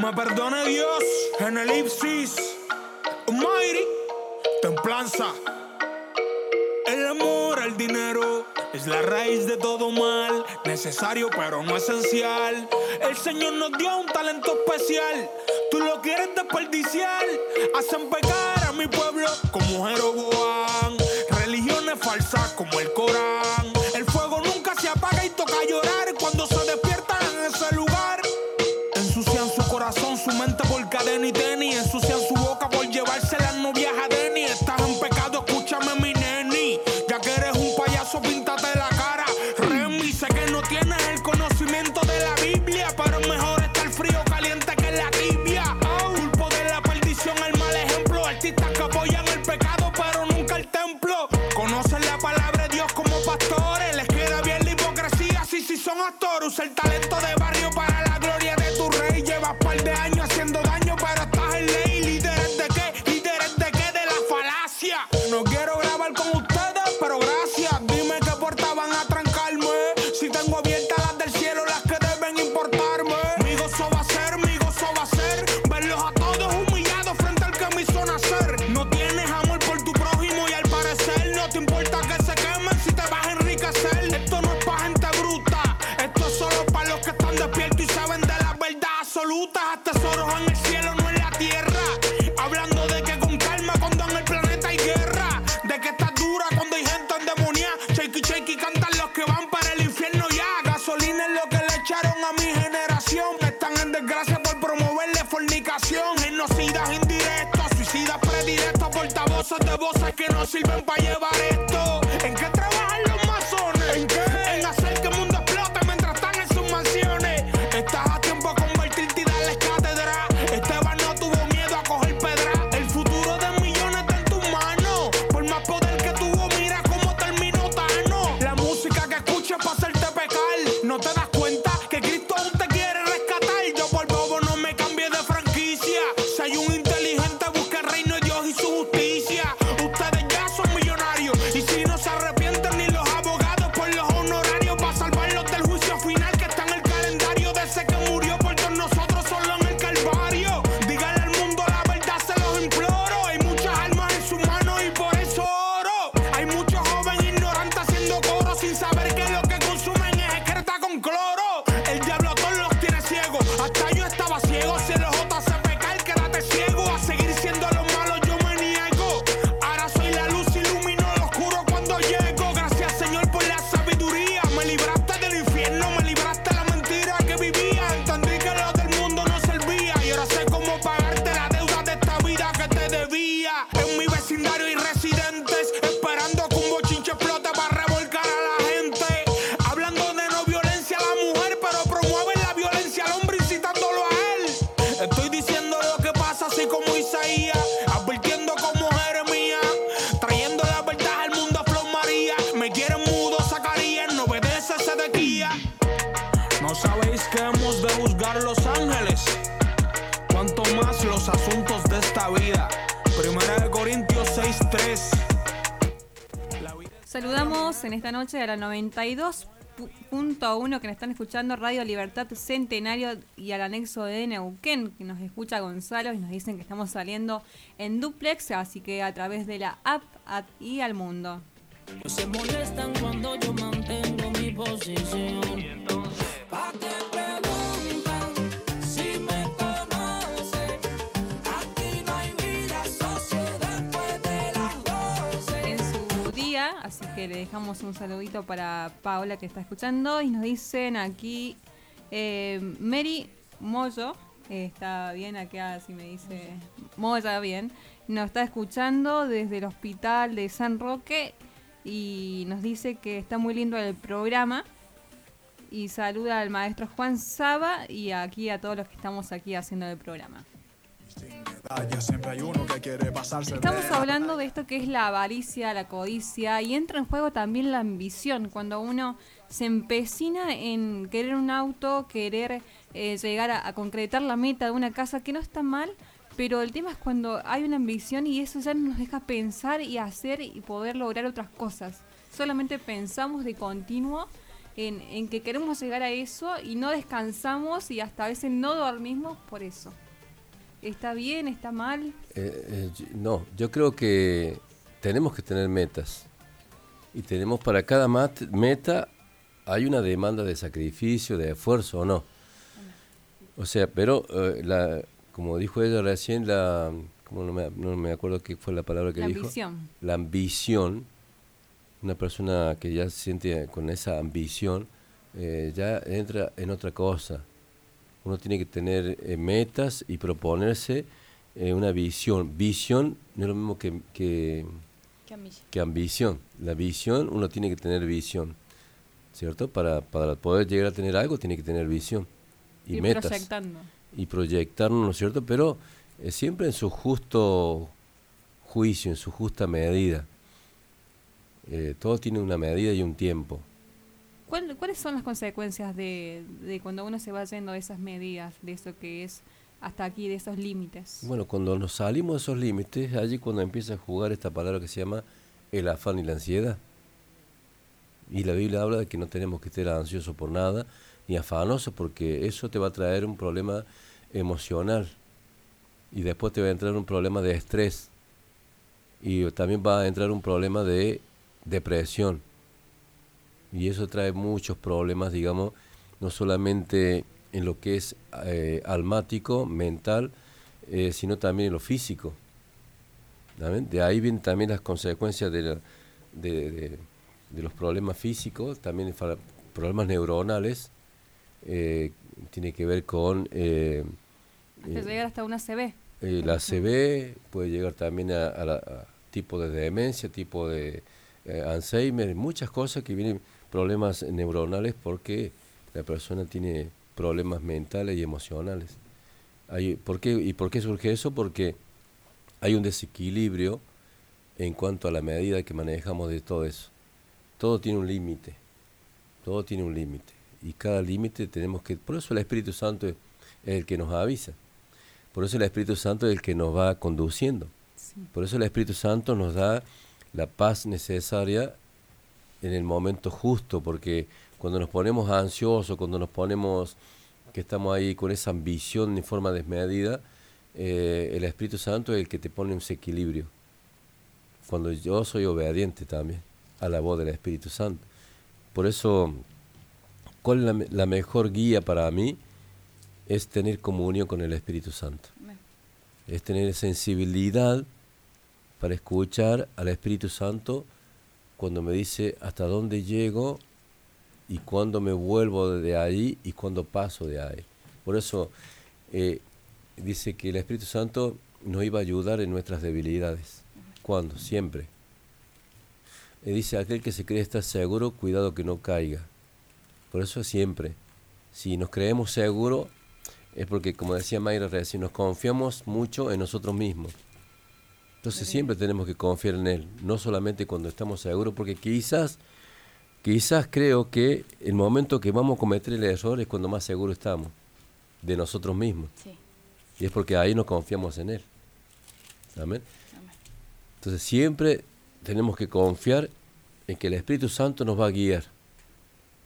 [SPEAKER 19] me
[SPEAKER 20] perdone Dios en elipsis. Mairi, templanza. El amor al dinero es la raíz de todo mal. Necesario pero no esencial. El Señor nos dio un talento especial. Tú lo quieres desperdiciar. Hacen pecar a mi pueblo como Jeroboam.
[SPEAKER 2] noche a la 92.1 que nos están escuchando, Radio Libertad Centenario y al anexo de Neuquén, que nos escucha Gonzalo y nos dicen que estamos saliendo en duplex, así que a través de la app y al mundo.
[SPEAKER 19] No se molestan cuando yo mantengo mi posición.
[SPEAKER 2] Así que le dejamos un saludito para Paola que está escuchando. Y nos dicen aquí eh, Mary Moyo, eh, está bien acá, si me dice Moya, bien. Nos está escuchando desde el hospital de San Roque y nos dice que está muy lindo el programa. Y saluda al maestro Juan Saba y aquí a todos los que estamos aquí haciendo el programa. Estamos hablando de esto que es la avaricia, la codicia y entra en juego también la ambición, cuando uno se empecina en querer un auto, querer eh, llegar a, a concretar la meta de una casa, que no está mal, pero el tema es cuando hay una ambición y eso ya nos deja pensar y hacer y poder lograr otras cosas. Solamente pensamos de continuo en, en que queremos llegar a eso y no descansamos y hasta a veces no dormimos por eso. ¿Está bien? ¿Está mal?
[SPEAKER 3] Eh, eh, no, yo creo que tenemos que tener metas. Y tenemos para cada mat- meta hay una demanda de sacrificio, de esfuerzo o no. O sea, pero eh, la, como dijo ella recién, la, como no, me, no me acuerdo qué fue la palabra que
[SPEAKER 2] La
[SPEAKER 3] dijo.
[SPEAKER 2] ambición.
[SPEAKER 3] La ambición. Una persona que ya se siente con esa ambición, eh, ya entra en otra cosa. Uno tiene que tener eh, metas y proponerse eh, una visión. Visión no es lo mismo que, que,
[SPEAKER 4] ambición.
[SPEAKER 3] que ambición. La visión, uno tiene que tener visión. ¿Cierto? Para, para poder llegar a tener algo, tiene que tener visión. Y
[SPEAKER 2] Ir
[SPEAKER 3] metas.
[SPEAKER 2] proyectando.
[SPEAKER 3] Y proyectarnos, ¿no es cierto? Pero eh, siempre en su justo juicio, en su justa medida. Todo tiene una medida y un tiempo.
[SPEAKER 2] ¿Cuál- ¿Cuáles son las consecuencias de, de cuando uno se va yendo de esas medidas, de eso que es hasta aquí, de esos límites?
[SPEAKER 3] Bueno, cuando nos salimos de esos límites, allí cuando empieza a jugar esta palabra que se llama el afán y la ansiedad. Y la Biblia habla de que no tenemos que estar ansiosos por nada, ni afanosos, porque eso te va a traer un problema emocional. Y después te va a entrar un problema de estrés. Y también va a entrar un problema de depresión. Y eso trae muchos problemas, digamos, no solamente en lo que es eh, almático, mental, eh, sino también en lo físico. De ahí vienen también las consecuencias de, la- de, de- de los problemas físicos, también problemas neuronales, eh, tiene que ver con eh,
[SPEAKER 2] Hasta
[SPEAKER 3] eh,
[SPEAKER 2] llegar hasta una CB.
[SPEAKER 3] la CB, puede llegar también a, a la- a tipo de demencia, tipo de Alzheimer, muchas cosas que vienen problemas neuronales porque la persona tiene problemas mentales y emocionales. Hay, ¿por qué, ¿Y por qué surge eso? Porque hay un desequilibrio en cuanto a la medida que manejamos de todo eso. Todo tiene un límite, todo tiene un límite. Y cada límite tenemos que... Por eso el Espíritu Santo es el que nos avisa. Por eso el Espíritu Santo es el que nos va conduciendo. Por eso el Espíritu Santo nos da la paz necesaria en el momento justo, porque cuando nos ponemos ansiosos, cuando nos ponemos que estamos ahí con esa ambición en forma desmedida, eh, el Espíritu Santo es el que te pone un equilibrio. Cuando yo soy obediente también a la voz del Espíritu Santo. Por eso, ¿cuál es la mejor guía para mí? Es tener comunión con el Espíritu Santo. Es tener sensibilidad para escuchar al Espíritu Santo cuando me dice hasta dónde llego y cuándo me vuelvo de ahí y cuándo paso de ahí. Por eso eh, dice que el Espíritu Santo nos iba a ayudar en nuestras debilidades. ¿Cuándo? Siempre. Dice aquel que se cree estar seguro, cuidado que no caiga. Por eso siempre. Si nos creemos seguros, es porque, como decía Mayra recién, nos confiamos mucho en nosotros mismos. Entonces siempre tenemos que confiar en Él, no solamente cuando estamos seguros, porque quizás, quizás creo que el momento que vamos a cometer el error es cuando más seguros estamos de nosotros mismos. Y es porque ahí nos confiamos en Él. Amén. Entonces siempre tenemos que confiar en que el Espíritu Santo nos va a guiar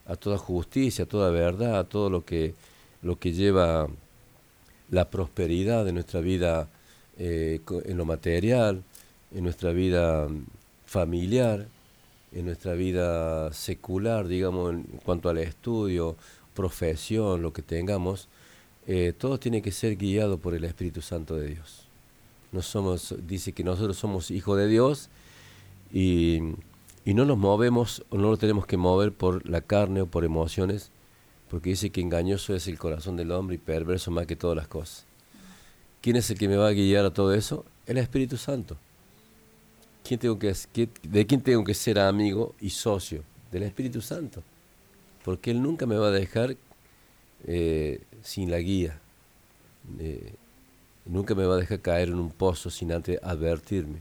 [SPEAKER 3] a toda justicia, a toda verdad, a todo lo que, lo que lleva la prosperidad de nuestra vida eh, en lo material, en nuestra vida familiar, en nuestra vida secular, digamos, en cuanto al estudio, profesión, lo que tengamos, eh, todo tiene que ser guiado por el Espíritu Santo de Dios. No somos, dice que nosotros somos hijos de Dios y, y no nos movemos o no lo tenemos que mover por la carne o por emociones, porque dice que engañoso es el corazón del hombre y perverso más que todas las cosas. ¿Quién es el que me va a guiar a todo eso? El Espíritu Santo. ¿Quién tengo que, qué- ¿De quién tengo que ser amigo y socio? Del Espíritu Santo. Porque Él nunca me va a dejar eh, sin la guía. Eh, nunca me va a dejar caer en un pozo sin antes advertirme.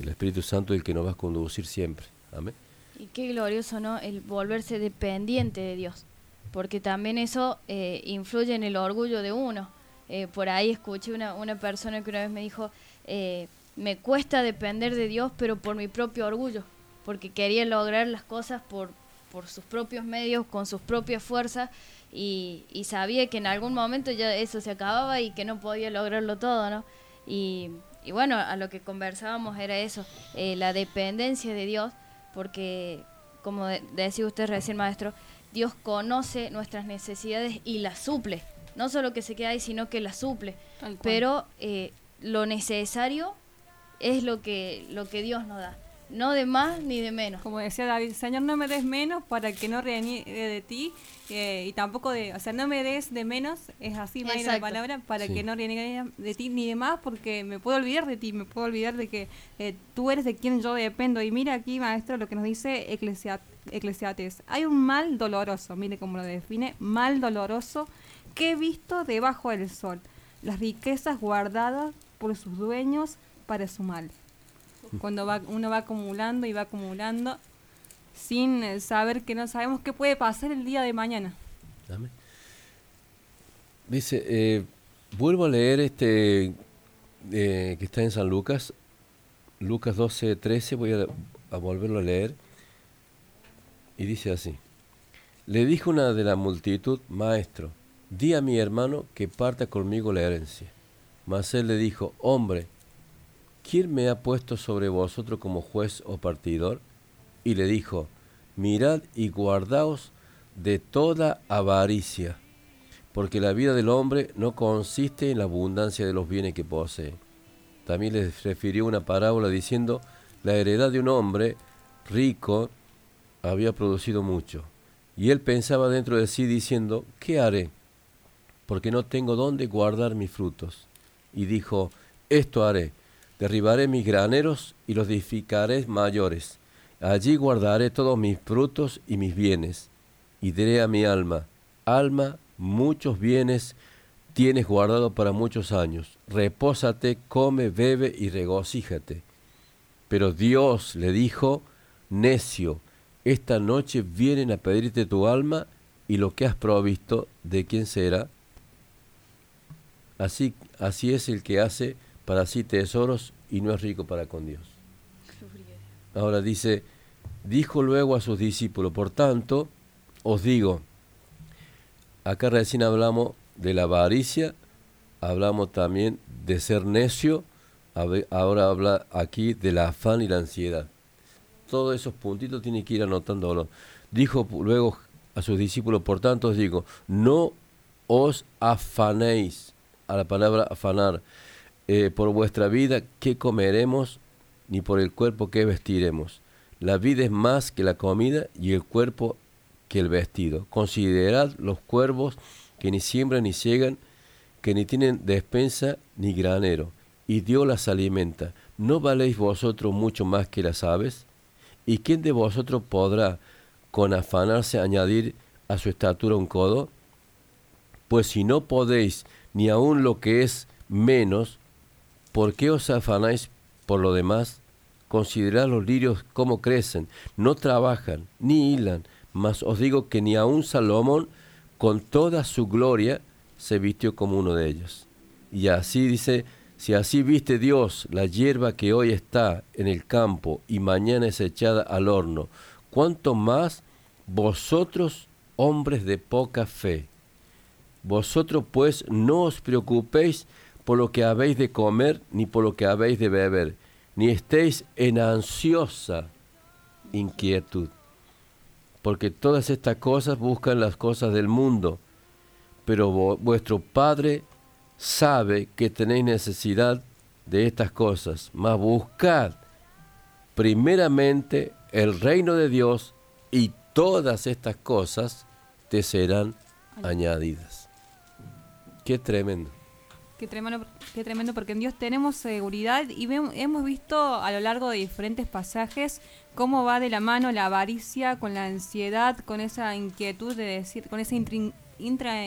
[SPEAKER 3] El Espíritu Santo es el que nos va a conducir siempre. Amén.
[SPEAKER 4] Y qué glorioso, ¿no? El volverse dependiente de Dios. Porque también eso eh, influye en el orgullo de uno. Eh, por ahí escuché una, una persona que una vez me dijo, eh, me cuesta depender de Dios, pero por mi propio orgullo. Porque quería lograr las cosas por, por sus propios medios, con sus propias fuerzas, y, sabía que en algún momento ya eso se acababa y que no podía lograrlo todo, ¿no? Y, bueno, a lo que conversábamos era eso, eh, la dependencia de Dios, porque como de- decía usted recién, maestro, Dios conoce nuestras necesidades y las suple. No solo que se queda ahí, sino que las suple. Pero eh, lo necesario es lo que, lo que Dios nos da. No de más ni de menos.
[SPEAKER 2] Como decía David, Señor, no me des menos para que no reniegue de ti eh, y tampoco de, o sea, no me des de menos, es así la palabra, para
[SPEAKER 3] Sí.
[SPEAKER 2] que no reniegue de ti ni de más porque me puedo olvidar de ti, me puedo olvidar de que eh, tú eres de quien yo dependo. Y mira aquí, maestro, lo que nos dice Eclesia- Eclesiastes. Hay un mal doloroso, mire cómo lo define, mal doloroso que he visto debajo del sol, las riquezas guardadas por sus dueños para su mal. Cuando va, uno va acumulando y va acumulando sin eh, saber que no sabemos qué puede pasar el día de mañana.
[SPEAKER 3] Dice, eh, vuelvo a leer este eh, que está en San Lucas, Lucas 12, 13, voy a volverlo a leer. Y dice así, le dijo una de la multitud, maestro, di a mi hermano que parta conmigo la herencia. Mas él le dijo, hombre, ¿quién me ha puesto sobre vosotros como juez o partidor? Y le dijo, mirad y guardaos de toda avaricia, porque la vida del hombre no consiste en la abundancia de los bienes que posee. También les refirió una parábola diciendo, la heredad de un hombre rico había producido mucho, y él pensaba dentro de sí diciendo, ¿qué haré? Porque no tengo dónde guardar mis frutos. Y dijo, esto haré, derribaré mis graneros y los edificaré mayores. Allí guardaré todos mis frutos y mis bienes. Y diré a mi alma, alma, muchos bienes tienes guardado para muchos años. Repósate, come, bebe y regocíjate. Pero Dios le dijo, necio, esta noche vienen a pedirte tu alma y lo que has provisto, ¿de quién será? Así, así es el que hace para sí tesoros y no es rico para con Dios. Ahora dice, dijo luego a sus discípulos, por tanto, os digo, acá recién hablamos de la avaricia, hablamos también de ser necio, ahora habla aquí del afán y la ansiedad. Todos esos puntitos tiene que ir anotándolo. Dijo luego a sus discípulos, por tanto os digo, no os afanéis, a la palabra afanar, eh, por vuestra vida, qué comeremos, ni por el cuerpo qué vestiremos. La vida es más que la comida y el cuerpo que el vestido. Considerad los cuervos que ni siembran ni ciegan, que ni tienen despensa ni granero, y Dios las alimenta. ¿No valéis vosotros mucho más que las aves? ¿Y quién de vosotros podrá con afanarse añadir a su estatura un codo? Pues si no podéis ni aun lo que es menos, ¿por qué os afanáis por lo demás? Considerad los lirios cómo crecen, no trabajan, ni hilan, mas os digo que ni aun Salomón, con toda su gloria, se vistió como uno de ellos. Y así dice, si así viste Dios la hierba que hoy está en el campo y mañana es echada al horno, ¿cuánto más vosotros, hombres de poca fe? Vosotros pues no os preocupéis por lo que habéis de comer ni por lo que habéis de beber, ni estéis en ansiosa inquietud, porque todas estas cosas buscan las cosas del mundo, pero vuestro Padre sabe que tenéis necesidad de estas cosas, mas buscad primeramente el reino de Dios y todas estas cosas te serán añadidas. Qué tremendo.
[SPEAKER 2] Qué tremendo, qué tremendo, porque en Dios tenemos seguridad y hemos visto a lo largo de diferentes pasajes cómo va de la mano la avaricia con la ansiedad, con esa inquietud de decir, con esa intra.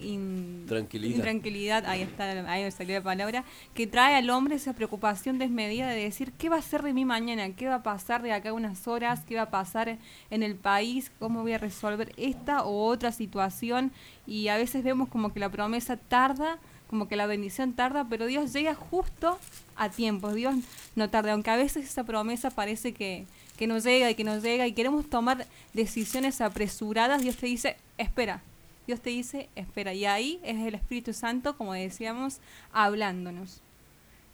[SPEAKER 2] In-
[SPEAKER 3] Tranquilidad.
[SPEAKER 2] intranquilidad, ahí está, ahí me salió la palabra, que trae al hombre esa preocupación desmedida de decir, ¿qué va a ser de mí mañana? ¿Qué va a pasar de acá a unas horas? ¿Qué va a pasar en el país? ¿Cómo voy a resolver esta o otra situación? Y a veces vemos como que la promesa tarda como que la bendición tarda, pero Dios llega justo a tiempo, Dios no tarda, aunque a veces esa promesa parece que, que no llega y que no llega y queremos tomar decisiones apresuradas, Dios te dice, espera, Dios te dice, espera, y ahí es el Espíritu Santo, como decíamos, hablándonos.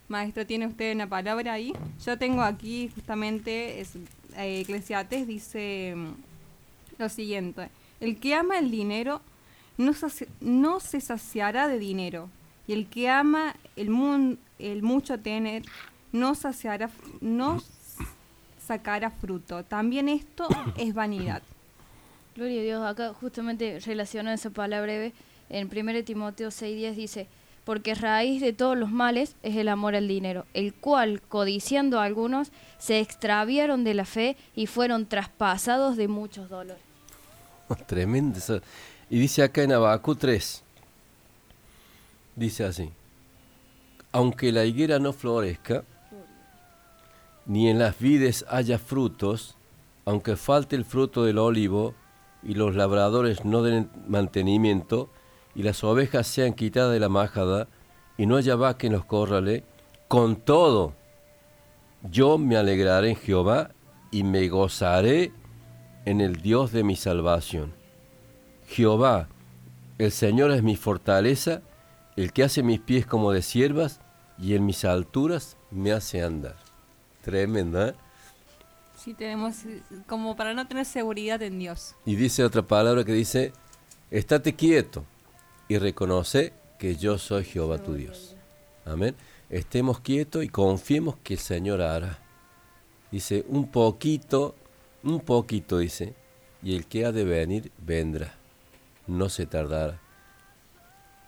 [SPEAKER 2] Maestro, ¿tiene usted una palabra ahí? Yo tengo aquí justamente, es, eh, Eclesiastes dice mm, lo siguiente, el que ama el dinero no, saci- no se saciará de dinero, y el que ama el, mun- el mucho tener no saciará, no sacará fruto. También esto es vanidad.
[SPEAKER 4] Gloria a Dios, acá justamente relacionado esa palabra breve, en 1 Timoteo 6:10 dice, porque raíz de todos los males es el amor al dinero, el cual, codiciando a algunos, se extraviaron de la fe y fueron traspasados de muchos dolores.
[SPEAKER 3] Tremendo. eso. Y dice acá en Abacú 3, dice así, aunque la higuera no florezca, ni en las vides haya frutos, aunque falte el fruto del olivo, y los labradores no den mantenimiento, y las ovejas sean quitadas de la majada, y no haya vaca en los corrales, con todo, yo me alegraré en Jehová, y me gozaré en el Dios de mi salvación. Jehová, el Señor es mi fortaleza, el que hace mis pies como de siervas y en mis alturas me hace andar. Tremenda.
[SPEAKER 2] Sí, tenemos eh, como para no tener seguridad en Dios.
[SPEAKER 3] Y dice otra palabra que dice, estate quieto y reconoce que yo soy Jehová tu Dios. Amén. Estemos quietos y confiemos que el Señor hará. Dice, un poquito, un poquito, dice, y el que ha de venir, vendrá. No se tardará.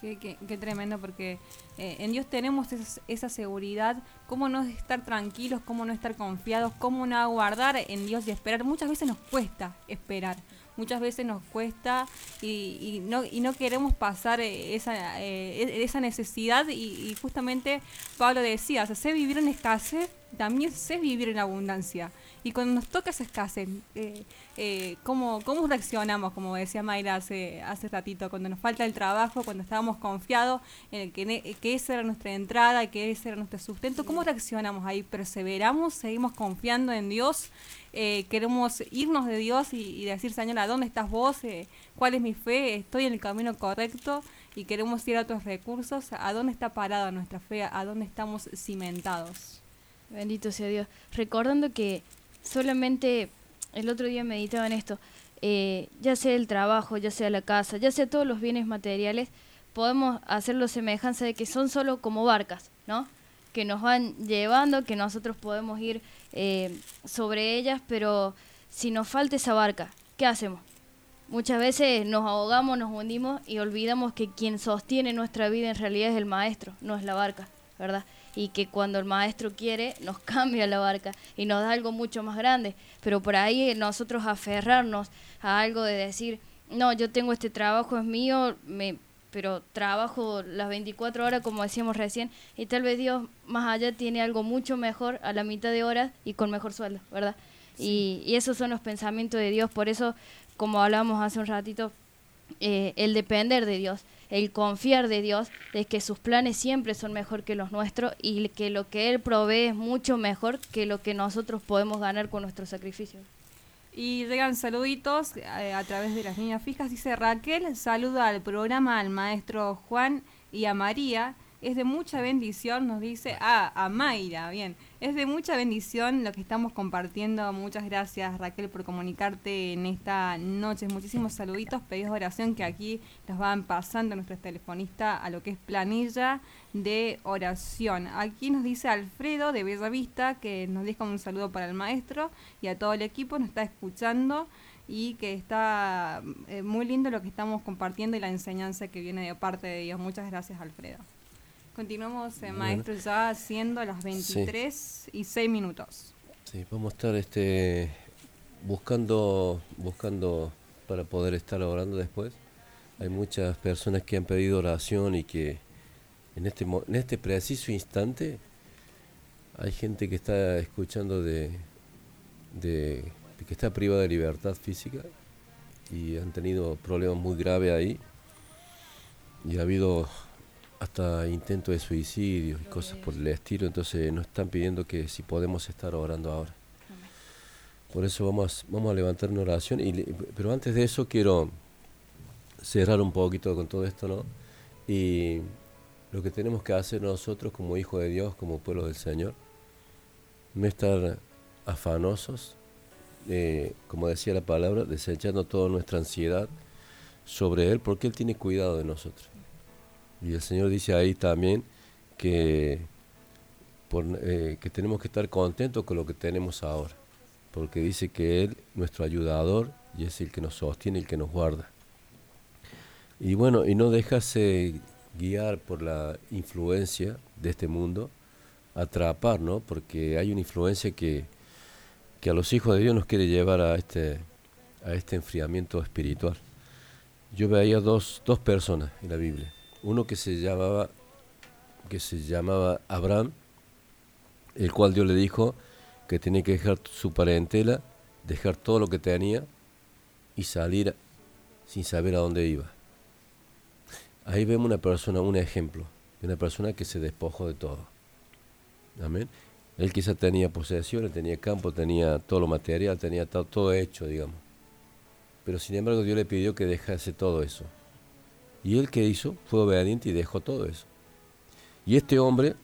[SPEAKER 2] Qué, qué- qué tremendo, porque eh, en Dios tenemos es- esa seguridad. ¿Cómo no estar tranquilos? ¿Cómo no estar confiados? ¿Cómo no aguardar en Dios y esperar? Muchas veces nos cuesta esperar. Muchas veces nos cuesta y, y no, y no queremos pasar eh, esa, eh, e- esa necesidad. Y, y justamente Pablo decía: o sea, sé vivir en escasez, también sé vivir en abundancia. Y cuando nos toca esa escasez, eh, eh, ¿cómo, ¿cómo reaccionamos? Como decía Mayra hace, hace ratito, cuando nos falta el trabajo, cuando estábamos confiados en que, que esa era nuestra entrada, que ese era nuestro sustento, ¿cómo reaccionamos ahí? ¿Perseveramos? ¿Seguimos confiando en Dios? Eh, ¿Queremos irnos de Dios y, y decir, Señor, ¿a dónde estás vos? Eh, ¿Cuál es mi fe? ¿Estoy en el camino correcto? Y queremos ir a otros recursos. ¿A dónde está parada nuestra fe? ¿A dónde estamos cimentados?
[SPEAKER 4] Bendito sea Dios. Recordando que solamente el otro día meditaba en esto, eh, ya sea el trabajo, ya sea la casa, ya sea todos los bienes materiales, podemos hacerlo semejanza de que son solo como barcas, ¿no? Que nos van llevando, que nosotros podemos ir eh, sobre ellas, pero si nos falta esa barca, ¿qué hacemos? Muchas veces nos ahogamos, nos hundimos y olvidamos que quien sostiene nuestra vida en realidad es el maestro, no es la barca, ¿verdad? Y que cuando el maestro quiere nos cambia la barca y nos da algo mucho más grande. Pero por ahí nosotros aferrarnos a algo de decir, no, yo tengo este trabajo, es mío, me, pero trabajo las 24 horas como decíamos recién y tal vez Dios más allá tiene algo mucho mejor a la mitad de horas y con mejor sueldo, ¿verdad? Y, y esos son los pensamientos de Dios, por eso, como hablábamos hace un ratito, eh, el depender de Dios, el confiar de Dios, de que sus planes siempre son mejor que los nuestros y que lo que Él provee es mucho mejor que lo que nosotros podemos ganar con nuestro sacrificio.
[SPEAKER 2] Y llegan saluditos eh, a través de las líneas fijas. Dice Raquel, saluda al programa, al maestro Juan y a María. Es de mucha bendición, nos dice, ah, a Mayra, bien. Es de mucha bendición lo que estamos compartiendo. Muchas gracias Raquel por comunicarte en esta noche. Muchísimos saluditos, pedidos de oración que aquí nos van pasando nuestros telefonistas a lo que es planilla de oración. Aquí nos dice Alfredo de Bella Vista que nos deja un saludo para el maestro y a todo el equipo, nos está escuchando y que está eh, muy lindo lo que estamos compartiendo y la enseñanza que viene de parte de Dios. Muchas gracias Alfredo. Continuamos, eh,
[SPEAKER 3] Bueno.
[SPEAKER 2] maestro, ya siendo las 23 y 6 minutos.
[SPEAKER 3] Sí, vamos a estar este, buscando, buscando para poder estar orando después. Hay muchas personas que han pedido oración y que en este, en este preciso instante hay gente que está escuchando de, de, de que está privada de libertad física y han tenido problemas muy graves ahí y ha habido hasta intentos de suicidio y cosas por el estilo, entonces nos están pidiendo que si podemos estar orando ahora. Por eso vamos, vamos a levantar una oración, y, pero antes de eso quiero cerrar un poquito con todo esto, ¿no? Y lo que tenemos que hacer nosotros como hijos de Dios, como pueblo del Señor, no estar afanosos, eh, como decía la palabra, desechando toda nuestra ansiedad sobre Él, porque Él tiene cuidado de nosotros. Y el Señor dice ahí también que, eh, que tenemos que estar contentos con lo que tenemos ahora, porque dice que Él, nuestro ayudador, y es el que nos sostiene, el que nos guarda. Y bueno, y no dejarse guiar por la influencia de este mundo, atrapar, ¿no? Porque hay una influencia que, que a los hijos de Dios nos quiere llevar a este, a este enfriamiento espiritual. Yo veía dos, dos personas en la Biblia. Uno que se llamaba, que se llamaba Abraham, el cual Dios le dijo que tenía que dejar su parentela, dejar todo lo que tenía y salir sin saber a dónde iba. Ahí vemos una persona, un ejemplo de una persona que se despojó de todo. Amén. Él quizá tenía posesiones, tenía campo, tenía todo lo material, tenía to- todo hecho, digamos. Pero sin embargo Dios le pidió que dejase todo eso. Y él que hizo fue obediente y dejó todo eso. Y este hombre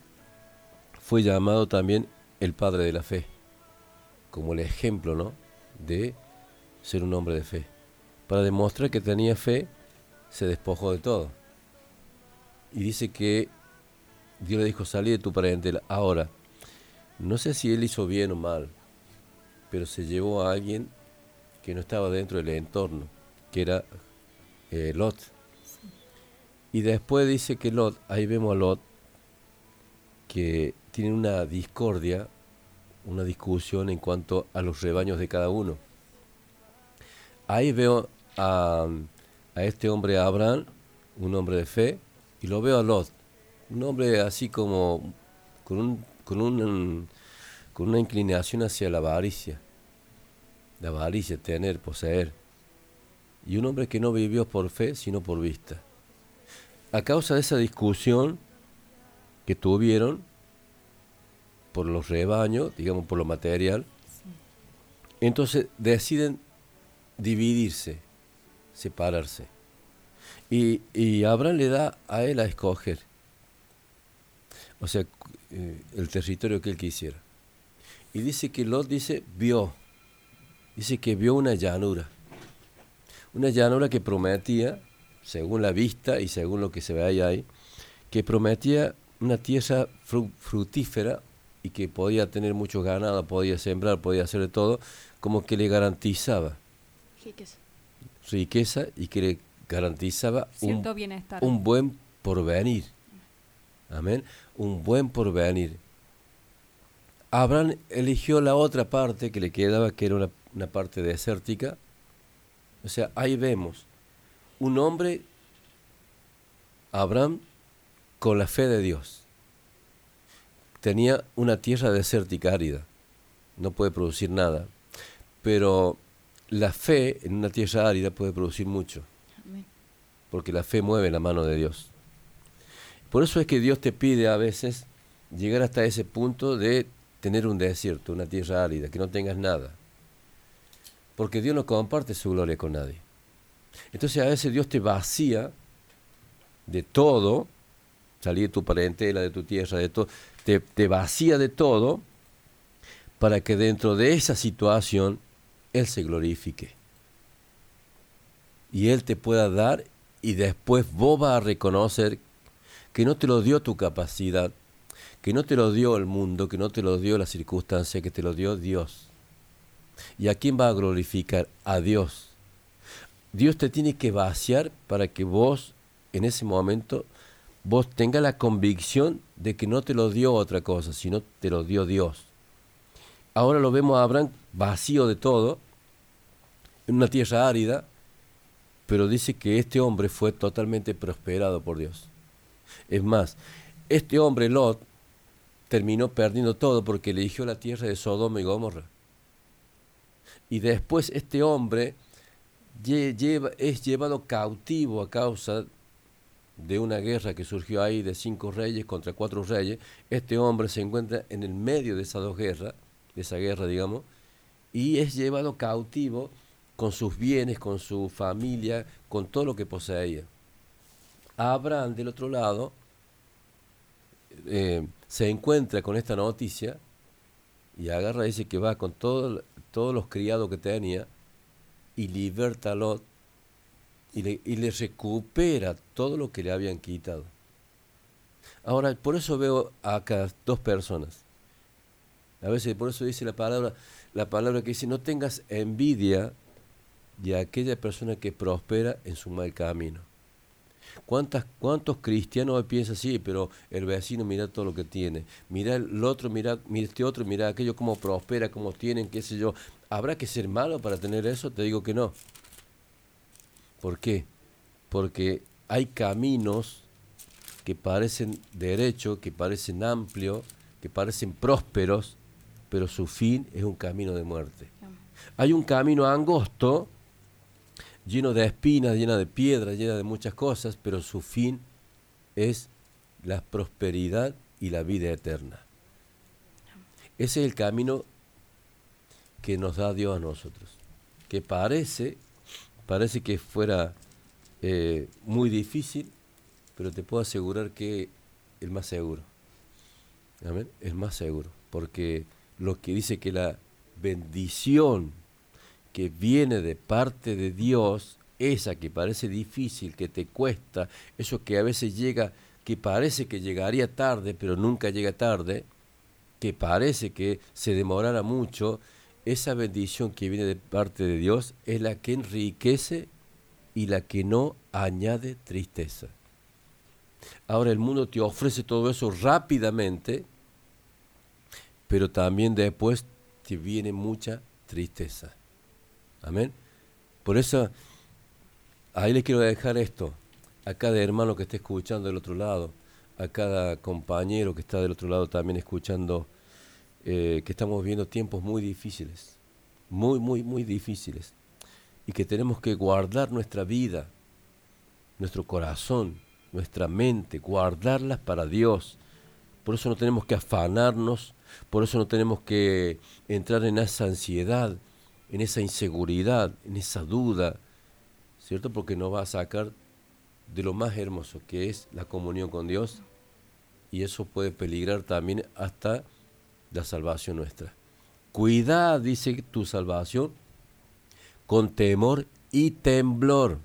[SPEAKER 3] fue llamado también el padre de la fe, como el ejemplo, ¿no? De ser un hombre de fe. Para demostrar que tenía fe, se despojó de todo. Y dice que Dios le dijo, salí de tu parentela. Ahora, no sé si él hizo bien o mal, pero se llevó a alguien que no estaba dentro del entorno, que era eh, Lot. Y después dice que Lot, ahí vemos a Lot, que tiene una discordia, una discusión en cuanto a los rebaños de cada uno. Ahí veo a, a este hombre Abraham, un hombre de fe, y lo veo a Lot, un hombre así como con, un, con, un, con una inclinación hacia la avaricia, la avaricia, tener, poseer, y un hombre que no vivió por fe, sino por vista. A causa de esa discusión que tuvieron por los rebaños, digamos por lo material, entonces deciden dividirse, separarse. Y, y Abraham le da a él a escoger, o sea, eh, el territorio que él quisiera. Y dice que Lot dice, vio, dice que vio una llanura, una llanura que prometía, según la vista y según lo que se veía ahí, que prometía una tierra fru- fructífera y que podía tener mucho ganado, podía sembrar, podía hacer de todo, como que le garantizaba riqueza y que le garantizaba un,
[SPEAKER 2] Cierto bienestar.
[SPEAKER 3] un buen porvenir. Amén. Un buen porvenir. Abraham eligió la otra parte que le quedaba, que era una, una parte desértica. O sea, ahí vemos un hombre, Abraham, con la fe de Dios. Tenía una tierra desértica árida, no puede producir nada, pero la fe en una tierra árida puede producir mucho, porque la fe mueve la mano de Dios. Por eso es que Dios te pide a veces llegar hasta ese punto de tener un desierto, una tierra árida, que no tengas nada. Porque Dios no comparte su gloria con nadie. Entonces a veces Dios te vacía de todo, salir de tu parentela, de tu tierra, de todo, te, te vacía de todo para que dentro de esa situación Él se glorifique. Y Él te pueda dar y después vos vas a reconocer que no te lo dio tu capacidad, que no te lo dio el mundo, que no te lo dio la circunstancia, que te lo dio Dios. ¿Y a quién va a glorificar? A Dios. Dios te tiene que vaciar para que vos, en ese momento, vos tengas la convicción de que no te lo dio otra cosa, sino te lo dio Dios. Ahora lo vemos a Abraham vacío de todo, en una tierra árida, pero dice que este hombre fue totalmente prosperado por Dios. Es más, este hombre, Lot, terminó perdiendo todo porque eligió la tierra de Sodoma y Gomorra. Y después este hombre es llevado cautivo a causa de una guerra que surgió ahí de cinco reyes contra cuatro reyes, este hombre se encuentra en el medio de esas dos guerras, de esa guerra, digamos, y es llevado cautivo con sus bienes, con su familia, con todo lo que poseía. Abraham, del otro lado, eh, se encuentra con esta noticia y agarra y dice que va con todo, todos los criados que tenía y liberta a Lot y le, y le recupera todo lo que le habían quitado. Ahora, por eso veo acá dos personas. A veces por eso dice la palabra, la palabra que dice, no tengas envidia de aquella persona que prospera en su mal camino. ¿Cuántas, ¿Cuántos cristianos piensan así? Pero el vecino mira todo lo que tiene. Mira el otro, mira, mira este otro, mira aquello, cómo prospera, cómo tienen, qué sé yo. ¿Habrá que ser malo para tener eso? Te digo que no. ¿Por qué? Porque hay caminos que parecen derechos, que parecen amplios, que parecen prósperos, pero su fin es un camino de muerte. Hay un camino angosto, lleno de espinas, lleno de piedras, lleno de muchas cosas, pero su fin es la prosperidad y la vida eterna. Ese es el camino que nos da Dios a nosotros, que parece, parece que fuera eh, muy difícil, pero te puedo asegurar que el más seguro. ¿Amén? El más seguro, porque lo que dice que la bendición que viene de parte de Dios, esa que parece difícil, que te cuesta, eso que a veces llega, que parece que llegaría tarde, pero nunca llega tarde, que parece que se demorara mucho, esa bendición que viene de parte de Dios es la que enriquece y la que no añade tristeza. Ahora el mundo te ofrece todo eso rápidamente, pero también después te viene mucha tristeza. Amén. Por eso, ahí le quiero dejar esto, a cada hermano que esté escuchando del otro lado, a cada compañero que está del otro lado también escuchando, eh, que estamos viviendo tiempos muy difíciles, muy, muy, muy difíciles, y que tenemos que guardar nuestra vida, nuestro corazón, nuestra mente, guardarlas para Dios. Por eso no tenemos que afanarnos, por eso no tenemos que entrar en esa ansiedad, en esa inseguridad, en esa duda, ¿cierto? Porque nos va a sacar de lo más hermoso que es la comunión con Dios y eso puede peligrar también hasta la salvación nuestra. Cuida, dice tu salvación, con temor y temblor.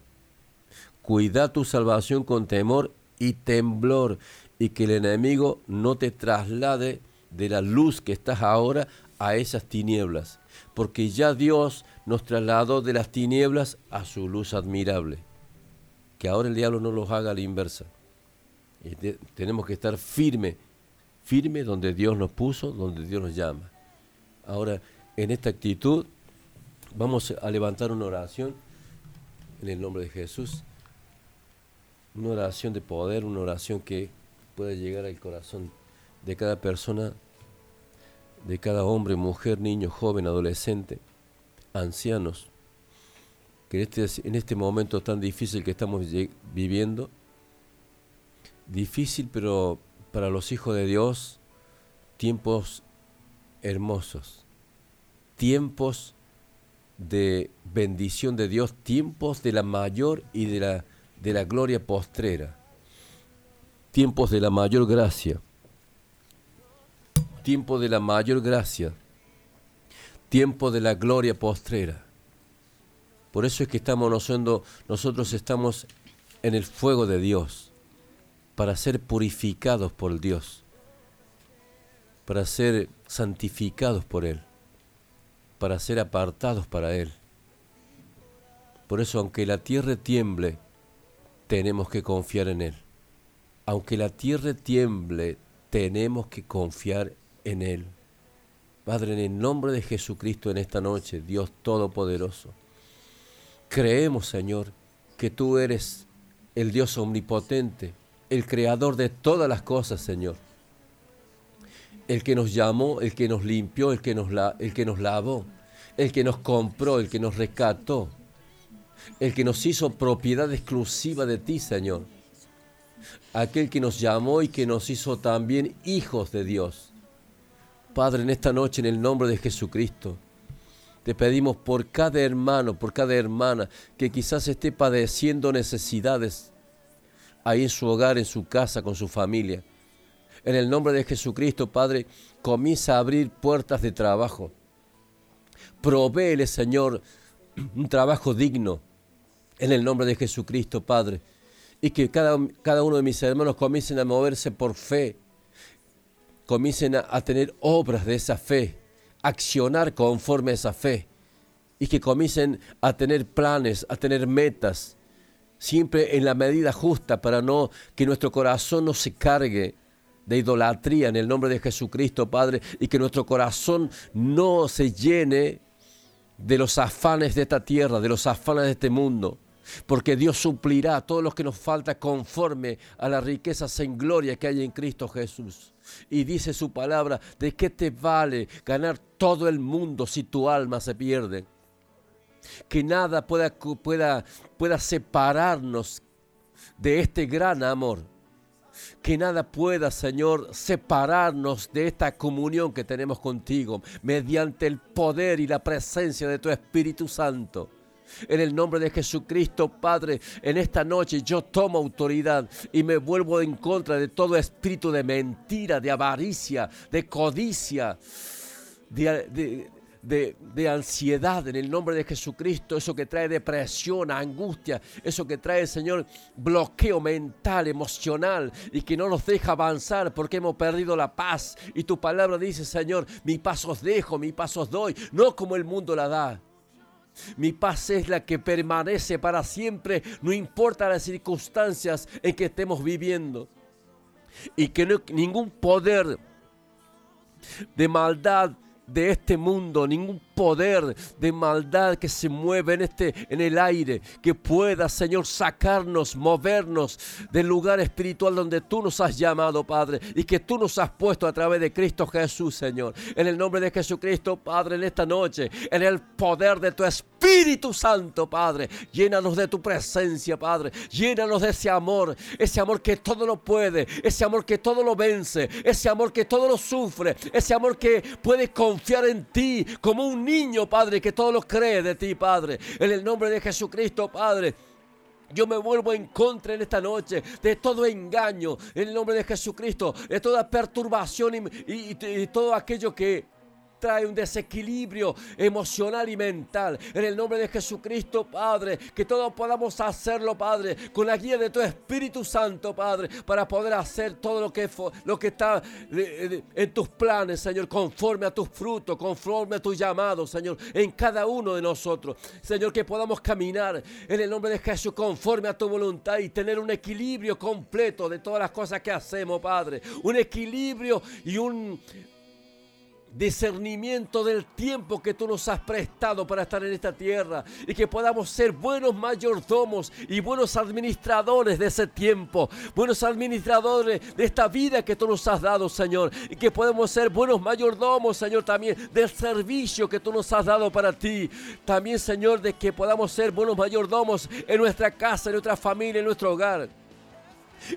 [SPEAKER 3] Cuida tu salvación con temor y temblor y que el enemigo no te traslade de la luz que estás ahora a esas tinieblas, porque ya Dios nos trasladó de las tinieblas a su luz admirable. Que ahora el diablo no los haga a la inversa. Tenemos que estar firme, firme donde Dios nos puso, donde Dios nos llama. Ahora, en esta actitud, vamos a levantar una oración en el nombre de Jesús. Una oración de poder, una oración que pueda llegar al corazón de cada persona, de cada hombre, mujer, niño, joven, adolescente, ancianos, que este, en este momento tan difícil que estamos viviendo, difícil pero para los hijos de Dios, tiempos hermosos, tiempos de bendición de Dios, tiempos de la mayor y de la, de la gloria postrera, tiempos de la mayor gracia tiempo de la mayor gracia, tiempo de la gloria postrera. Por eso es que estamos nosotros, nosotros estamos en el fuego de Dios, para ser purificados por Dios, para ser santificados por Él, para ser apartados para Él. Por eso, aunque la tierra tiemble, tenemos que confiar en Él. Aunque la tierra tiemble, tenemos que confiar en Él. Padre, en el nombre de Jesucristo en esta noche, Dios Todopoderoso, creemos, Señor, que tú eres el Dios omnipotente, el creador de todas las cosas, Señor. El que nos llamó, el que nos limpió, el que nos, la, el que nos lavó, el que nos compró, el que nos rescató, el que nos hizo propiedad exclusiva de ti, Señor. aquel que nos llamó y que nos hizo también hijos de Dios. Padre, en esta noche, en el nombre de Jesucristo, te pedimos por cada hermano, por cada hermana que quizás esté padeciendo necesidades ahí en su hogar, en su casa, con su familia. En el nombre de Jesucristo, Padre, comienza a abrir puertas de trabajo. Provéele, Señor, un trabajo digno. En el nombre de Jesucristo, Padre. Y que cada, cada uno de mis hermanos comiencen a moverse por fe. Comiencen a, tener obras de esa fe. Accionar conforme a esa fe. Y que comiencen a tener planes, a tener metas. Siempre en la medida justa para no que nuestro corazón no se cargue de idolatría en el nombre de Jesucristo, Padre, y que nuestro corazón no se llene de los afanes de esta tierra, de los afanes de este mundo, porque Dios suplirá todo lo que nos falta conforme a las riquezas en gloria que hay en Cristo Jesús. Y dice su palabra, ¿de qué te vale ganar todo el mundo si tu alma se pierde? Que nada pueda, pueda, pueda separarnos de este gran amor que nada pueda, Señor, separarnos de esta comunión que tenemos contigo mediante el poder y la presencia de tu Espíritu Santo. En el nombre de Jesucristo, Padre, en esta noche yo tomo autoridad y me vuelvo en contra de todo espíritu de mentira, de avaricia, de codicia, de, de ansiedad en el nombre de Jesucristo, eso que trae depresión, angustia, eso que trae, Señor, bloqueo mental, emocional y que no nos deja avanzar porque hemos perdido la paz. Y tu palabra dice, Señor, mi paz os dejo, mi paz os doy, no como el mundo la da. Mi paz es la que permanece para siempre, no importa las circunstancias en que estemos viviendo. Y que ningún poder de maldad de este mundo, ningún poder de maldad que se mueve en este en el aire, que pueda, Señor, sacarnos, movernos del lugar espiritual donde tú nos has llamado, Padre, y que tú nos has puesto a través de Cristo Jesús, Señor. En el nombre de Jesucristo, Padre, en esta noche, en el poder de tu Espíritu Santo, Padre, llénanos de tu presencia, Padre, llénanos de ese amor, ese amor que todo lo puede, ese amor que todo lo vence, ese amor que todo lo sufre, ese amor que puede confiar en ti como un niño, Padre, que todo lo cree de ti, Padre. En el nombre de Jesucristo, Padre. Yo me vuelvo en contra en esta noche de todo engaño, en el nombre de Jesucristo, de toda perturbación y, todo aquello que trae un desequilibrio emocional y mental. En el nombre de Jesucristo, Padre, que todos podamos hacerlo, Padre, con la guía de tu Espíritu Santo, Padre, para poder hacer todo lo que, lo que está en tus planes, Señor, conforme a tus frutos, conforme a tu llamado, Señor, en cada uno de nosotros. Señor, que podamos caminar en el nombre de Jesús conforme a tu voluntad y tener un equilibrio completo de todas las cosas que hacemos, Padre. Un equilibrio y un discernimiento del tiempo que tú nos has prestado para estar en esta tierra y que podamos ser buenos mayordomos y buenos administradores de ese tiempo, buenos administradores de esta vida que tú nos has dado, Señor, y que podamos ser buenos mayordomos, Señor, también del servicio que tú nos has dado para ti. También, Señor, de que podamos ser buenos mayordomos en nuestra casa, en nuestra familia, en nuestro hogar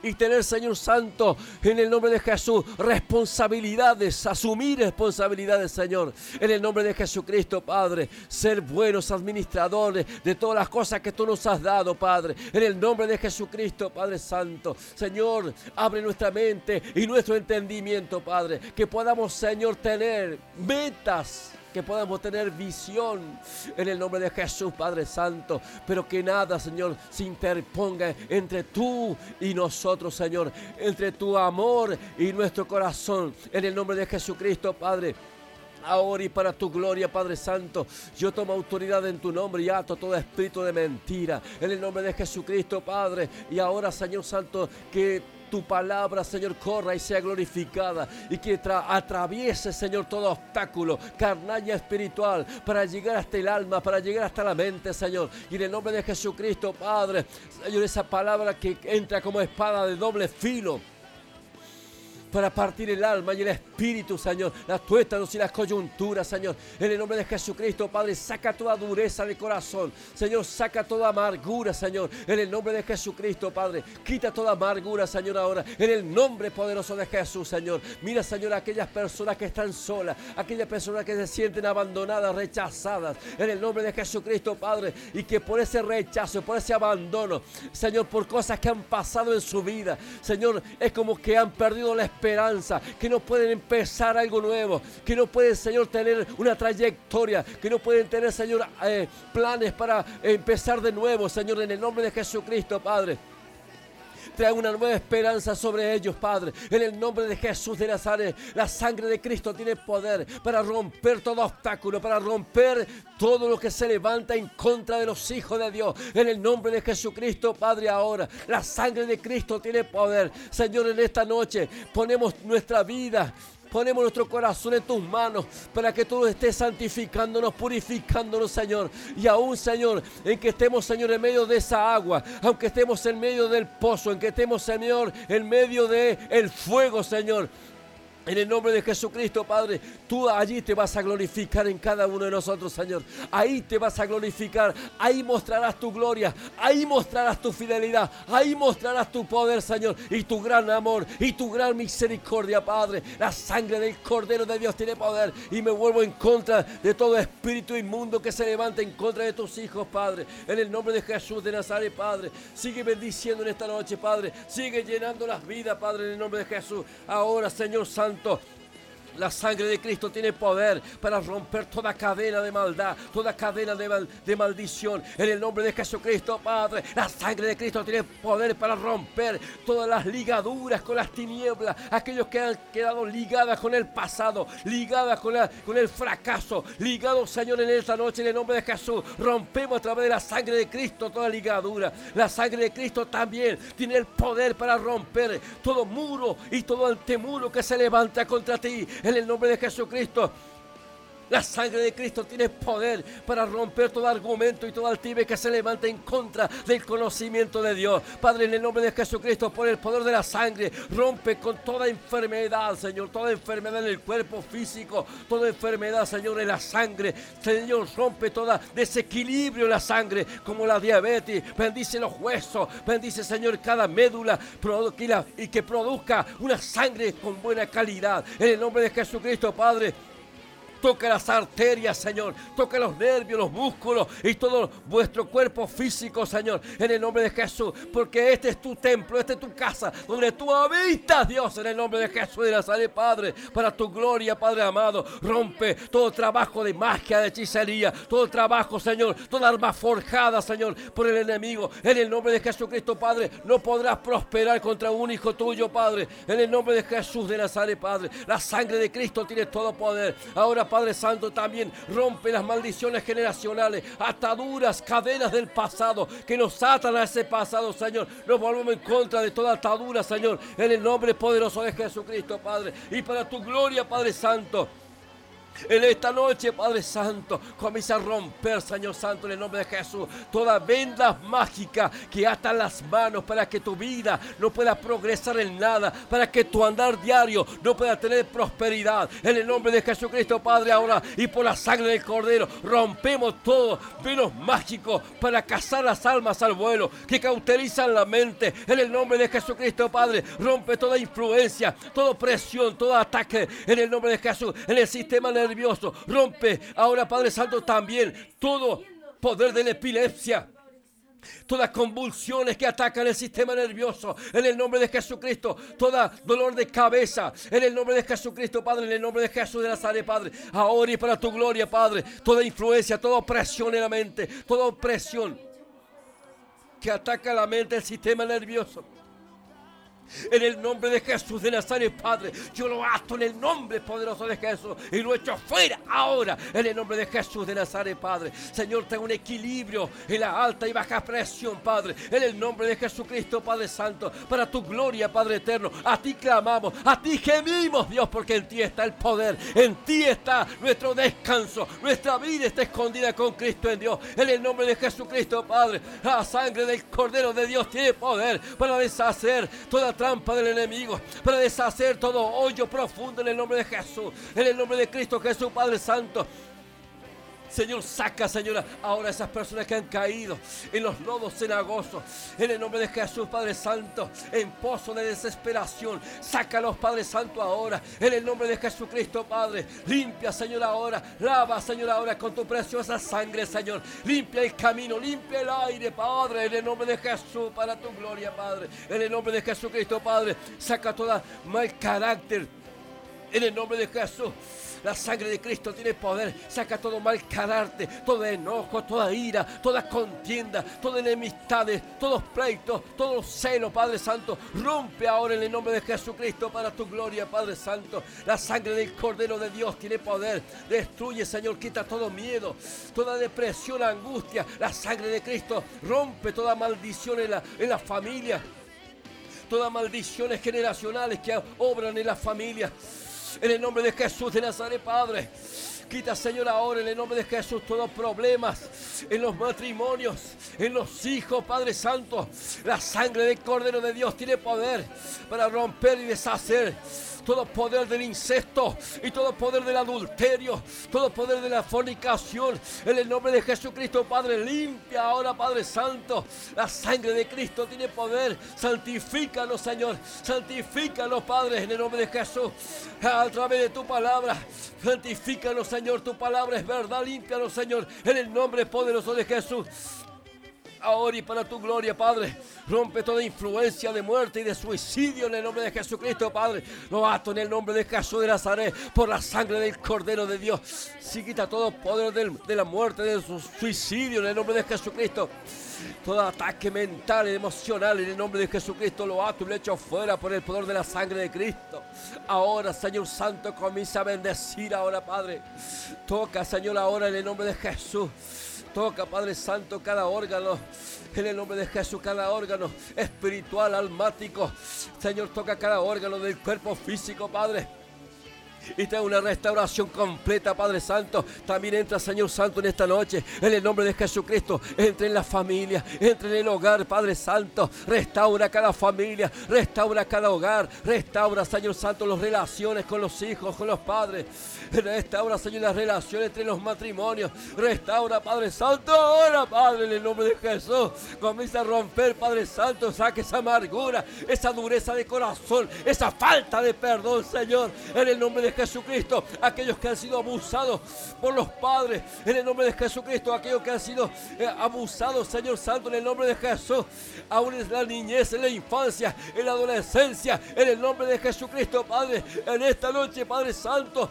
[SPEAKER 3] y tener, Señor Santo, en el nombre de Jesús, responsabilidades, asumir responsabilidades, Señor, en el nombre de Jesucristo, Padre, ser buenos administradores de todas las cosas que tú nos has dado, Padre, en el nombre de Jesucristo, Padre Santo, Señor, abre nuestra mente y nuestro entendimiento, Padre, que podamos, Señor, tener metas que podamos tener visión en el nombre de Jesús, Padre Santo, pero que nada, Señor, se interponga entre tú y nosotros, Señor, entre tu amor y nuestro corazón, en el nombre de Jesucristo, Padre ahora y para tu gloria, Padre Santo. Yo tomo autoridad en tu nombre y ato todo espíritu de mentira. En el nombre de Jesucristo, Padre. Y ahora, Señor Santo, que tu palabra, Señor, corra y sea glorificada y que atraviese, Señor, todo obstáculo, carnaña espiritual, para llegar hasta el alma, para llegar hasta la mente, Señor. Y en el nombre de Jesucristo, Padre, Señor, esa palabra que entra como espada de doble filo para partir el alma y el espíritu, Señor, las tuétanos y las coyunturas, Señor. En el nombre de Jesucristo, Padre, saca toda dureza de corazón, Señor, saca toda amargura, Señor. En el nombre de Jesucristo, Padre, quita toda amargura, Señor, ahora. En el nombre poderoso de Jesús, Señor. Mira, Señor, aquellas personas que están solas, aquellas personas que se sienten abandonadas, rechazadas. En el nombre de Jesucristo, Padre, y que por ese rechazo, por ese abandono, Señor, por cosas que han pasado en su vida, Señor, es como que han perdido la esperanza, que no pueden empezar algo nuevo, que no pueden, Señor, tener una trayectoria, que no pueden tener, Señor, eh, planes para empezar de nuevo, Señor, en el nombre de Jesucristo, Padre. Trae una nueva esperanza sobre ellos, Padre. En el nombre de Jesús de Nazaret, la sangre de Cristo tiene poder para romper todo obstáculo, para romper todo lo que se levanta en contra de los hijos de Dios. En el nombre de Jesucristo, Padre, ahora la sangre de Cristo tiene poder. Señor, en esta noche ponemos nuestra vida Ponemos nuestro corazón en tus manos para que tú estés santificándonos, purificándonos, Señor. Y aún, Señor, en que estemos, Señor, en medio de esa agua, aunque estemos en medio del pozo, en que estemos, Señor, en medio del el fuego, Señor. En el nombre de Jesucristo, Padre, tú allí te vas a glorificar en cada uno de nosotros, Señor. Ahí te vas a glorificar, ahí mostrarás tu gloria, ahí mostrarás tu fidelidad, ahí mostrarás tu poder, Señor, y tu gran amor y tu gran misericordia, Padre. La sangre del Cordero de Dios tiene poder y me vuelvo en contra de todo espíritu inmundo que se levante en contra de tus hijos, Padre. En el nombre de Jesús de Nazaret, Padre. Sigue bendiciendo en esta noche, Padre. Sigue llenando las vidas, Padre, en el nombre de Jesús. Ahora, Señor Santo. Santos la sangre de Cristo tiene poder para romper toda cadena de maldad, toda cadena de, mal- de maldición. En el nombre de Jesucristo, Padre, la sangre de Cristo tiene poder para romper todas las ligaduras con las tinieblas, aquellos que han quedado ligadas con el pasado, ligadas con, con el fracaso, ligados, Señor, en esta noche, en el nombre de Jesús. Rompemos a través de la sangre de Cristo toda ligadura. La sangre de Cristo también tiene el poder para romper todo muro y todo antemuro que se levanta contra ti. En el nombre de Jesucristo. La sangre de Cristo tiene poder para romper todo argumento y todo altive que se levanta en contra del conocimiento de Dios. Padre, en el nombre de Jesucristo, por el poder de la sangre, rompe con toda enfermedad, Señor, toda enfermedad en el cuerpo físico, toda enfermedad, Señor, en la sangre. Señor, rompe todo desequilibrio en la sangre, como la diabetes. Bendice los huesos, bendice, Señor, cada médula y que produzca una sangre con buena calidad. En el nombre de Jesucristo, Padre. Toca las arterias, Señor. Toca los nervios, los músculos y todo vuestro cuerpo físico, Señor. En el nombre de Jesús. Porque este es tu templo, esta es tu casa, donde tú habitas, Dios. En el nombre de Jesús de Nazaret, Padre. Para tu gloria, Padre amado. Rompe todo trabajo de magia, de hechicería. Todo trabajo, Señor. Toda arma forjada, Señor, por el enemigo. En el nombre de Jesucristo, Padre. No podrás prosperar contra un hijo tuyo, Padre. En el nombre de Jesús de Nazaret, Padre. La sangre de Cristo tiene todo poder. Ahora, Padre Santo, también rompe las maldiciones generacionales, ataduras, cadenas del pasado que nos atan a ese pasado, Señor. Nos volvemos en contra de toda atadura, Señor, en el nombre poderoso de Jesucristo, Padre. Y para tu gloria, Padre Santo. En esta noche, Padre Santo, comienza a romper, Señor Santo, en el nombre de Jesús, todas vendas mágicas que atan las manos para que tu vida no pueda progresar en nada, para que tu andar diario no pueda tener prosperidad. En el nombre de Jesucristo, Padre, ahora y por la sangre del Cordero, rompemos todo velos mágicos para cazar las almas al vuelo que cauterizan la mente. En el nombre de Jesucristo, Padre, rompe toda influencia, toda presión, todo ataque. En el nombre de Jesús, en el sistema nervioso, rompe ahora, Padre Santo, también todo poder de la epilepsia. Todas convulsiones que atacan el sistema nervioso, en el nombre de Jesucristo, toda dolor de cabeza, en el nombre de Jesucristo, Padre, en el nombre de Jesús de Nazaret, Padre, ahora y para tu gloria, Padre, toda influencia, toda opresión en la mente, toda opresión que ataca la mente, el sistema nervioso. En el nombre de Jesús de Nazaret, Padre, yo lo ato en el nombre poderoso de Jesús y lo echo fuera ahora en el nombre de Jesús de Nazaret, Padre. Señor, ten un equilibrio en la alta y baja presión, Padre, en el nombre de Jesucristo, Padre Santo, para tu gloria, Padre eterno. A ti clamamos, a ti gemimos, Dios, porque en ti está el poder, en ti está nuestro descanso, nuestra vida está escondida con Cristo en Dios. En el nombre de Jesucristo, Padre, la sangre del Cordero de Dios tiene poder para deshacer toda trampa del enemigo, para deshacer todo hoyo profundo en el nombre de Jesús, en el nombre de Cristo Jesús, Padre Santo. Señor, saca, Señora, ahora esas personas que han caído en los lodos cenagosos. En el nombre de Jesús, Padre Santo, en pozo de desesperación. Sácalos, Padre Santo, ahora. En el nombre de Jesucristo, Padre. Limpia, Señor, ahora. Lava, Señor, ahora con tu preciosa sangre, Señor. Limpia el camino, limpia el aire, Padre. En el nombre de Jesús, para tu gloria, Padre. En el nombre de Jesucristo, Padre. Saca toda mal carácter. En el nombre de Jesús. La sangre de Cristo tiene poder. Saca todo mal carácter, todo enojo, toda ira, toda contienda, toda enemistades, todos pleitos, todos celos, Padre Santo. Rompe ahora en el nombre de Jesucristo para tu gloria, Padre Santo. La sangre del Cordero de Dios tiene poder. Destruye, Señor, quita todo miedo, toda depresión, angustia. La sangre de Cristo rompe toda maldición en la, en la familia. Todas maldiciones generacionales que obran en la familia. En el nombre de Jesús de Nazaret, Padre. Quita, Señor, ahora en el nombre de Jesús todos problemas en los matrimonios, en los hijos, Padre Santo. La sangre del Cordero de Dios tiene poder para romper y deshacer todo poder del incesto y todo poder del adulterio, todo poder de la fornicación. En el nombre de Jesucristo, Padre, limpia ahora, Padre Santo. La sangre de Cristo tiene poder. Santifícanos, Señor. Santifícanos, Padre, en el nombre de Jesús. A través de tu palabra. Santifícanos, Señor. Tu palabra es verdad. Límpianos, Señor. En el nombre poderoso de Jesús ahora y para tu gloria, Padre. Rompe toda influencia de muerte y de suicidio en el nombre de Jesucristo, Padre. Lo ato en el nombre de Jesús de Nazaret por la sangre del Cordero de Dios. Si quita todo poder de la muerte, de su suicidio en el nombre de Jesucristo. Todo ataque mental y emocional en el nombre de Jesucristo lo ato y lo echo fuera por el poder de la sangre de Cristo. Ahora, Señor Santo, comienza a bendecir ahora, Padre. Toca, Señor, ahora en el nombre de Jesús. Toca, Padre Santo, cada órgano. En el nombre de Jesús, cada órgano espiritual, almático. Señor, toca cada órgano del cuerpo físico, Padre y trae una restauración completa, Padre Santo. También entra, Señor Santo, en esta noche, en el nombre de Jesucristo. Entre en la familia, entre en el hogar, Padre Santo. Restaura cada familia, restaura cada hogar, restaura, Señor Santo, las relaciones con los hijos, con los padres. Restaura, Señor, las relaciones entre los matrimonios. Restaura, Padre Santo, ahora, Padre, en el nombre de Jesús. Comienza a romper, Padre Santo, saque esa amargura, esa dureza de corazón, esa falta de perdón, Señor, en el nombre de Jesucristo, aquellos que han sido abusados por los padres, en el nombre de Jesucristo, aquellos que han sido eh, abusados, Señor Santo, en el nombre de Jesús, aún en la niñez, en la infancia, en la adolescencia, en el nombre de Jesucristo, Padre, en esta noche, Padre Santo.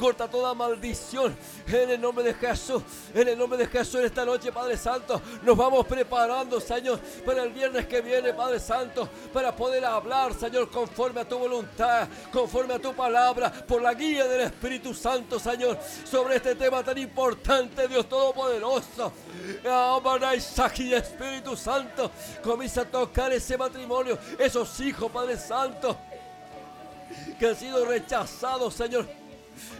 [SPEAKER 3] Corta toda maldición en el nombre de Jesús. En el nombre de Jesús en esta noche, Padre Santo. Nos vamos preparando, Señor, para el viernes que viene, Padre Santo. Para poder hablar, Señor, conforme a tu voluntad, conforme a tu palabra, por la guía del Espíritu Santo, Señor, sobre este tema tan importante, Dios Todopoderoso. Ahora, y Espíritu Santo, comienza a tocar ese matrimonio, esos hijos, Padre Santo, que han sido rechazados, Señor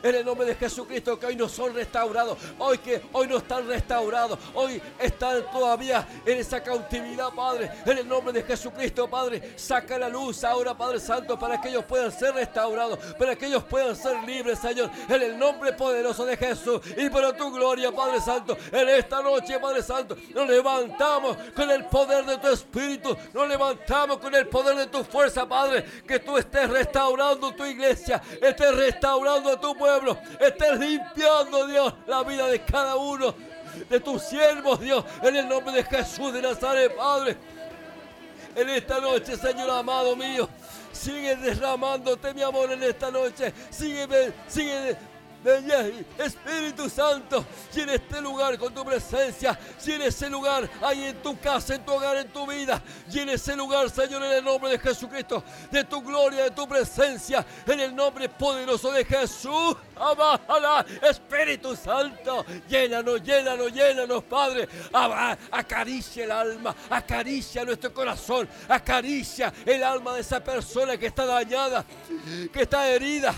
[SPEAKER 3] en el nombre de Jesucristo que hoy no son restaurados, hoy que hoy no están restaurados, hoy están todavía en esa cautividad, Padre, en el nombre de Jesucristo, Padre, saca la luz ahora, Padre Santo, para que ellos puedan ser restaurados, para que ellos puedan ser libres, Señor, en el nombre poderoso de Jesús y para tu gloria, Padre Santo, en esta noche, Padre Santo, nos levantamos con el poder de tu Espíritu, nos levantamos con el poder de tu fuerza, Padre, que tú estés restaurando tu iglesia, estés restaurando tu pueblo. Estés limpiando, Dios, la vida de cada uno de tus siervos, Dios, en el nombre de Jesús de Nazaret, Padre. En esta noche, Señor amado mío, sigue derramándote mi amor en esta noche. Sigue, sigue Espíritu Santo, llena este lugar con tu presencia. Llena ese lugar ahí en tu casa, en tu hogar, en tu vida. Llena ese lugar, Señor, en el nombre de Jesucristo, de tu gloria, de tu presencia, en el nombre poderoso de Jesús. Amala, Espíritu Santo, llénanos, llénanos, llénanos, Padre. Acaricia el alma, acaricia nuestro corazón, acaricia el alma de esa persona que está dañada, que está herida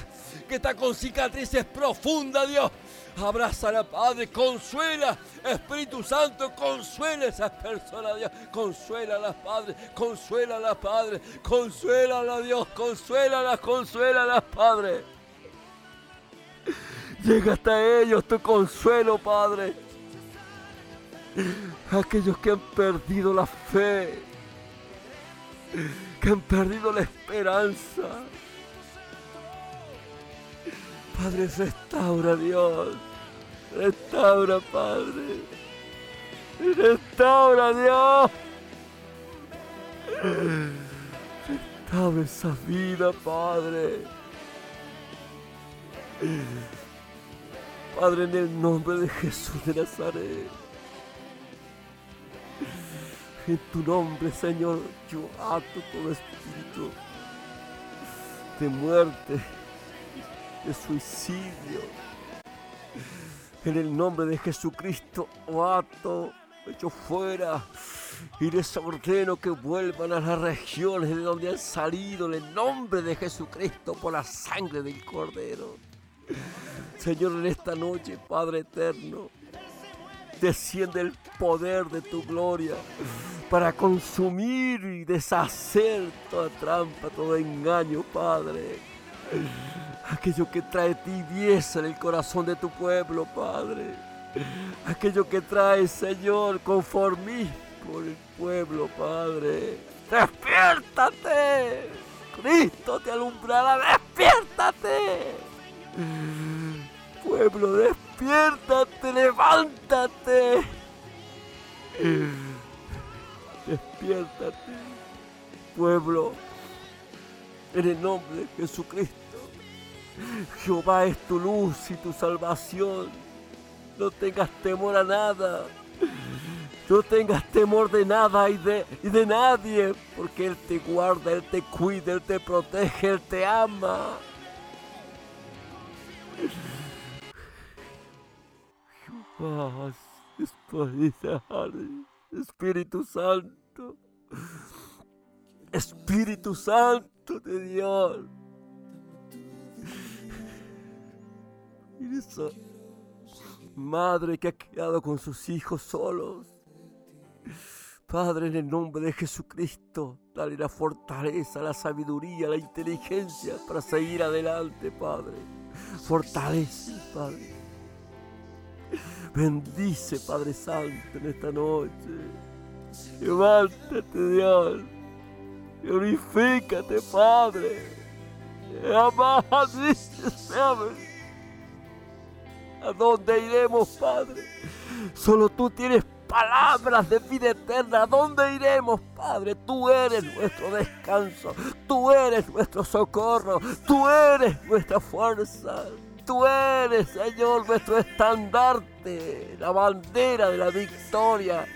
[SPEAKER 3] que está con cicatrices profundas, Dios. Abrázala, Padre, consuela. Espíritu Santo, consuela a esas personas, Dios. Consuélalas, Padre, consuélalas, Padre. Consuélalas, Dios, consuélalas, consuélalas, Padre. Llega hasta ellos tu consuelo, Padre. Aquellos que han perdido la fe, que han perdido la esperanza. Padre, restaura, Dios. Restaura, Padre. Restaura, Dios. Restaura esa vida, Padre. Padre, en el nombre de Jesús de Nazaret. En tu nombre, Señor, yo ato todo espíritu de muerte, de suicidio. En el nombre de Jesucristo, o ato, echo fuera y les ordeno que vuelvan a las regiones de donde han salido en el nombre de Jesucristo por la sangre del Cordero. Señor, en esta noche, Padre eterno, desciende el poder de tu gloria para consumir y deshacer toda trampa, todo engaño, Padre. Aquello que trae tibieza en el corazón de tu pueblo, Padre. Aquello que trae, Señor, conformismo por el pueblo, Padre. ¡Despiértate! Cristo te alumbrará, despiértate. Pueblo, despiértate, levántate. Despiértate, pueblo, en el nombre de Jesucristo. Jehová es tu luz y tu salvación. No tengas temor a nada. No tengas temor de nada y de, y de nadie, porque Él te guarda, Él te cuida, Él te protege, Él te ama. Jehová, Espíritu Santo, Espíritu Santo de Dios. Madre que ha quedado con sus hijos solos. Padre, en el nombre de Jesucristo, dale la fortaleza, la sabiduría, la inteligencia para seguir adelante, Padre. Fortalece, Padre. Bendice, Padre Santo, en esta noche. Levántate, Dios. Glorifícate, Padre. Amado, ¿A dónde iremos, Padre? Solo tú tienes palabras de vida eterna. ¿A dónde iremos, Padre? Tú eres nuestro descanso. Tú eres nuestro socorro. Tú eres nuestra fuerza. Tú eres, Señor, nuestro estandarte, la bandera de la victoria,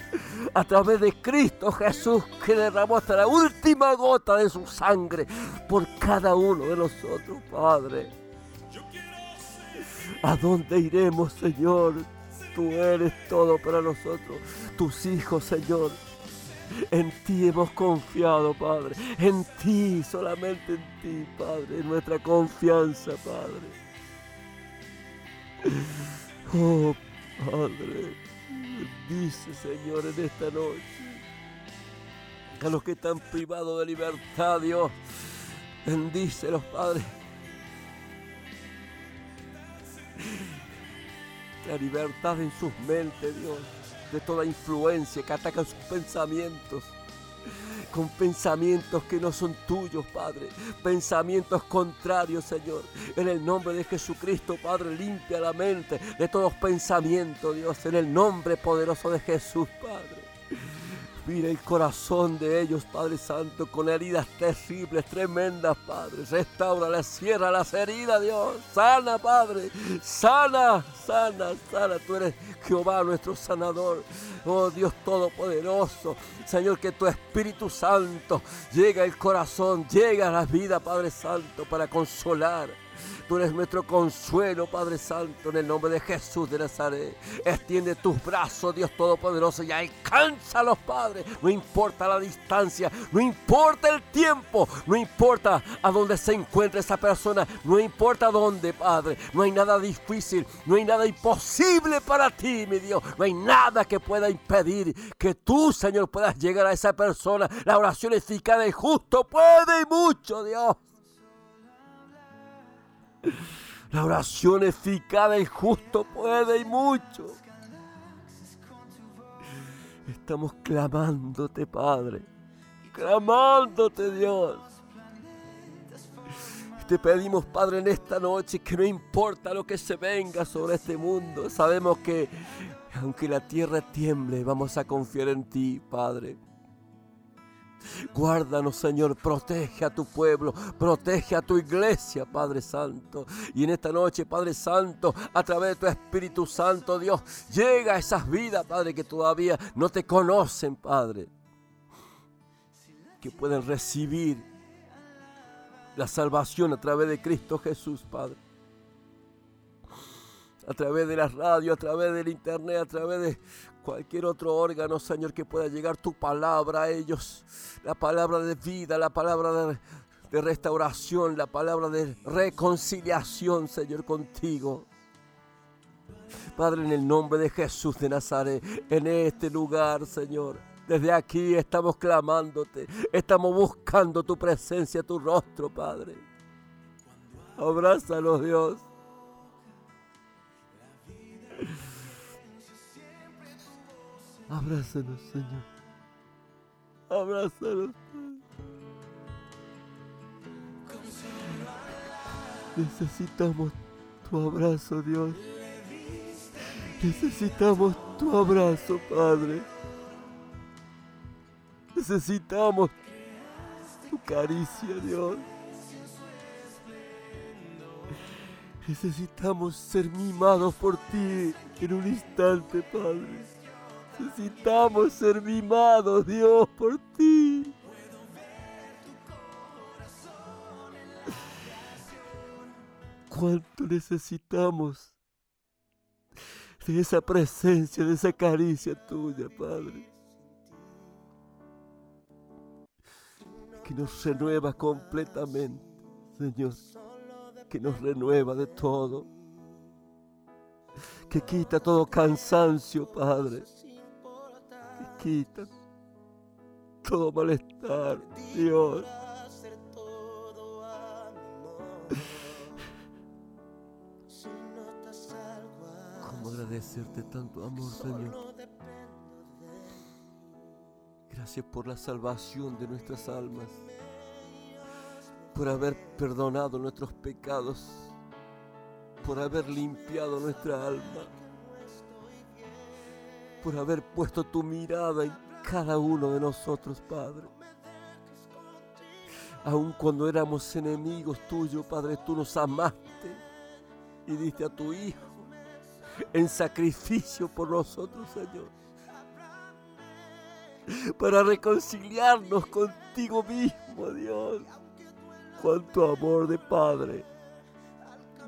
[SPEAKER 3] a través de Cristo Jesús que derramó hasta la última gota de su sangre por cada uno de nosotros, Padre. ¿A dónde iremos, Señor? Tú eres todo para nosotros, tus hijos, Señor. En ti hemos confiado, Padre. En ti, solamente en ti, Padre. En nuestra confianza, Padre. Oh, Padre, dice Señor en esta noche a los que están privados de libertad, Dios, bendícelos, Padre. La libertad en sus mentes, Dios, de toda influencia que ataca sus pensamientos con pensamientos que no son tuyos, Padre. Pensamientos contrarios, Señor. En el nombre de Jesucristo, Padre, limpia la mente de todos pensamientos, Dios. En el nombre poderoso de Jesús, Padre. Mira el corazón de ellos, Padre Santo, con heridas terribles, tremendas, Padre. Restaura, cierra las heridas, Dios. Sana, Padre. Sana, sana, sana. Tú eres Jehová, nuestro sanador. Oh Dios Todopoderoso. Señor, que tu Espíritu Santo llegue al corazón, llegue a la vida, Padre Santo, para consolar Tú eres nuestro consuelo, Padre Santo, en el nombre de Jesús de Nazaret. Extiende tus brazos, Dios Todopoderoso, y alcánzalos, Padre. No importa la distancia, no importa el tiempo, no importa a dónde se encuentre esa persona, no importa dónde, Padre. No hay nada difícil, no hay nada imposible para ti, mi Dios. No hay nada que pueda impedir que tú, Señor, puedas llegar a esa persona. La oración eficaz del justo puede y mucho, Dios. La oración eficaz del justo puede y mucho. Estamos clamándote, Padre. Clamándote, Dios. Te pedimos, Padre, en esta noche que no importa lo que se venga sobre este mundo. Sabemos que aunque la tierra tiemble, vamos a confiar en ti, Padre. Guárdanos, Señor, protege a tu pueblo, protege a tu iglesia, Padre Santo. Y en esta noche, Padre Santo, a través de tu Espíritu Santo, Dios, llega a esas vidas, Padre, que todavía no te conocen, Padre. Que pueden recibir la salvación a través de Cristo Jesús, Padre a través de la radio, a través del internet, a través de cualquier otro órgano, Señor, que pueda llegar tu palabra a ellos. La palabra de vida, la palabra de, restauración, la palabra de reconciliación, Señor, contigo. Padre, en el nombre de Jesús de Nazaret, en este lugar, Señor. Desde aquí estamos clamándote, estamos buscando tu presencia, tu rostro, Padre. Abrázalos, Dios. Abrázanos, Señor. Abrázanos. Necesitamos tu abrazo, Dios. Necesitamos tu abrazo, Padre. Necesitamos tu caricia, Dios. Necesitamos ser mimados por ti en un instante, Padre. Necesitamos ser mimados, Dios, por ti. Cuánto necesitamos de esa presencia, de esa caricia tuya, Padre. Que nos renueva completamente, Señor. Que nos renueva de todo. Que quita todo cansancio, Padre. Quita todo malestar, Dios. ¿Cómo agradecerte tanto amor, Señor? Gracias por la salvación de nuestras almas, por haber perdonado nuestros pecados, por haber limpiado nuestra alma, por haber puesto tu mirada en cada uno de nosotros, Padre. Aun cuando éramos enemigos tuyos, Padre, tú nos amaste y diste a tu Hijo en sacrificio por nosotros, Señor. Para reconciliarnos contigo mismo, Dios. Cuánto amor de Padre.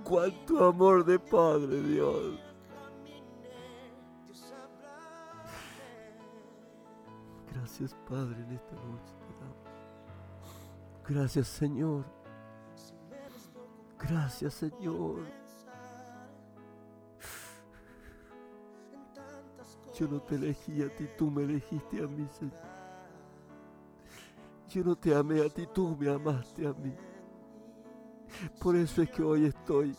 [SPEAKER 3] Cuánto amor de Padre, Dios. Gracias, Padre, en esta noche. te damos. Gracias, Señor. Gracias, Señor. Yo no te elegí a ti, tú me elegiste a mí, Señor. Yo no te amé a ti, tú me amaste a mí. Por eso es que hoy estoy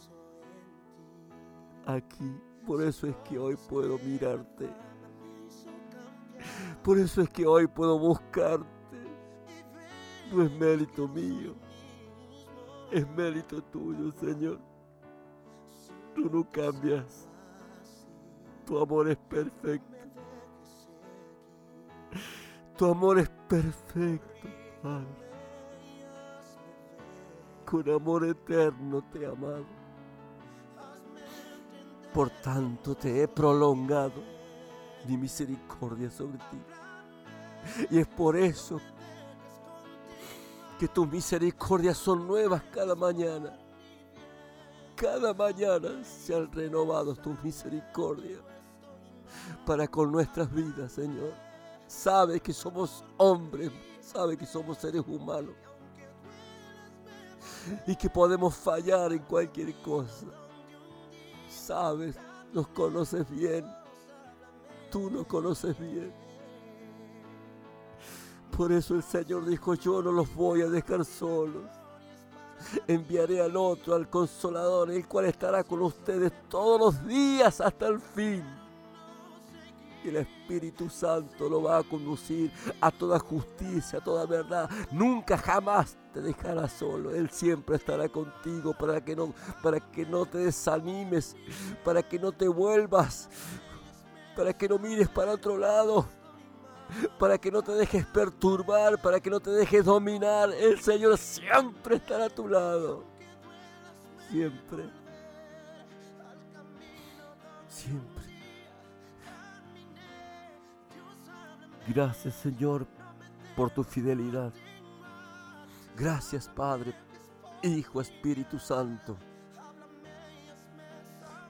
[SPEAKER 3] aquí. Por eso es que hoy puedo mirarte. Por eso es que hoy puedo buscarte. No es mérito mío. Es mérito tuyo, Señor. Tú no cambias. Tu amor es perfecto. Tu amor es perfecto, Padre. Con amor eterno te he amado. Por tanto te he prolongado mi misericordia sobre ti. Y es por eso que tus misericordias son nuevas cada mañana. cada mañana sean renovados tus misericordias para con nuestras vidas, Señor. Sabe que somos hombres, sabe que somos seres humanos y que podemos fallar en cualquier cosa. Sabes, nos conoces bien, tú nos conoces bien. Por eso el Señor dijo, yo no los voy a dejar solos. Enviaré al otro, al consolador, el cual estará con ustedes todos los días hasta el fin. Y el Espíritu Santo lo va a conducir a toda justicia, a toda verdad. Nunca jamás te dejará solo. Él siempre estará contigo para que no, para que no te desanimes, para que no te vuelvas, para que no mires para otro lado para que no te dejes perturbar, para que no te dejes dominar. El Señor siempre estará a tu lado. Siempre. Siempre. Gracias Señor por tu fidelidad. Gracias Padre, Hijo, Espíritu Santo.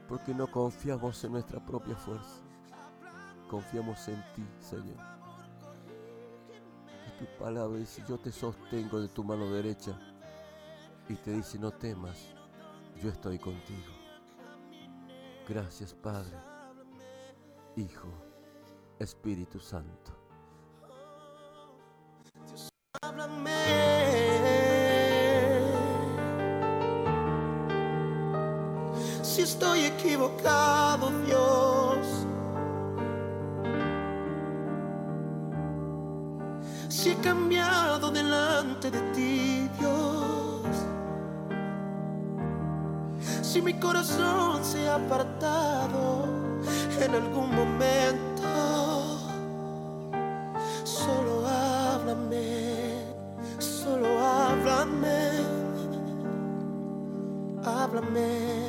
[SPEAKER 3] Porque no confiamos en nuestra propia fuerza. Confiamos en ti, Señor tu palabra dice, yo te sostengo de tu mano derecha. Y te dice, no temas, yo estoy contigo. Gracias Padre, Hijo, Espíritu Santo.
[SPEAKER 21] Si estoy equivocado, Dios. Si he cambiado delante de ti, Dios. Si mi corazón se ha apartado en algún momento, solo háblame, solo háblame, háblame.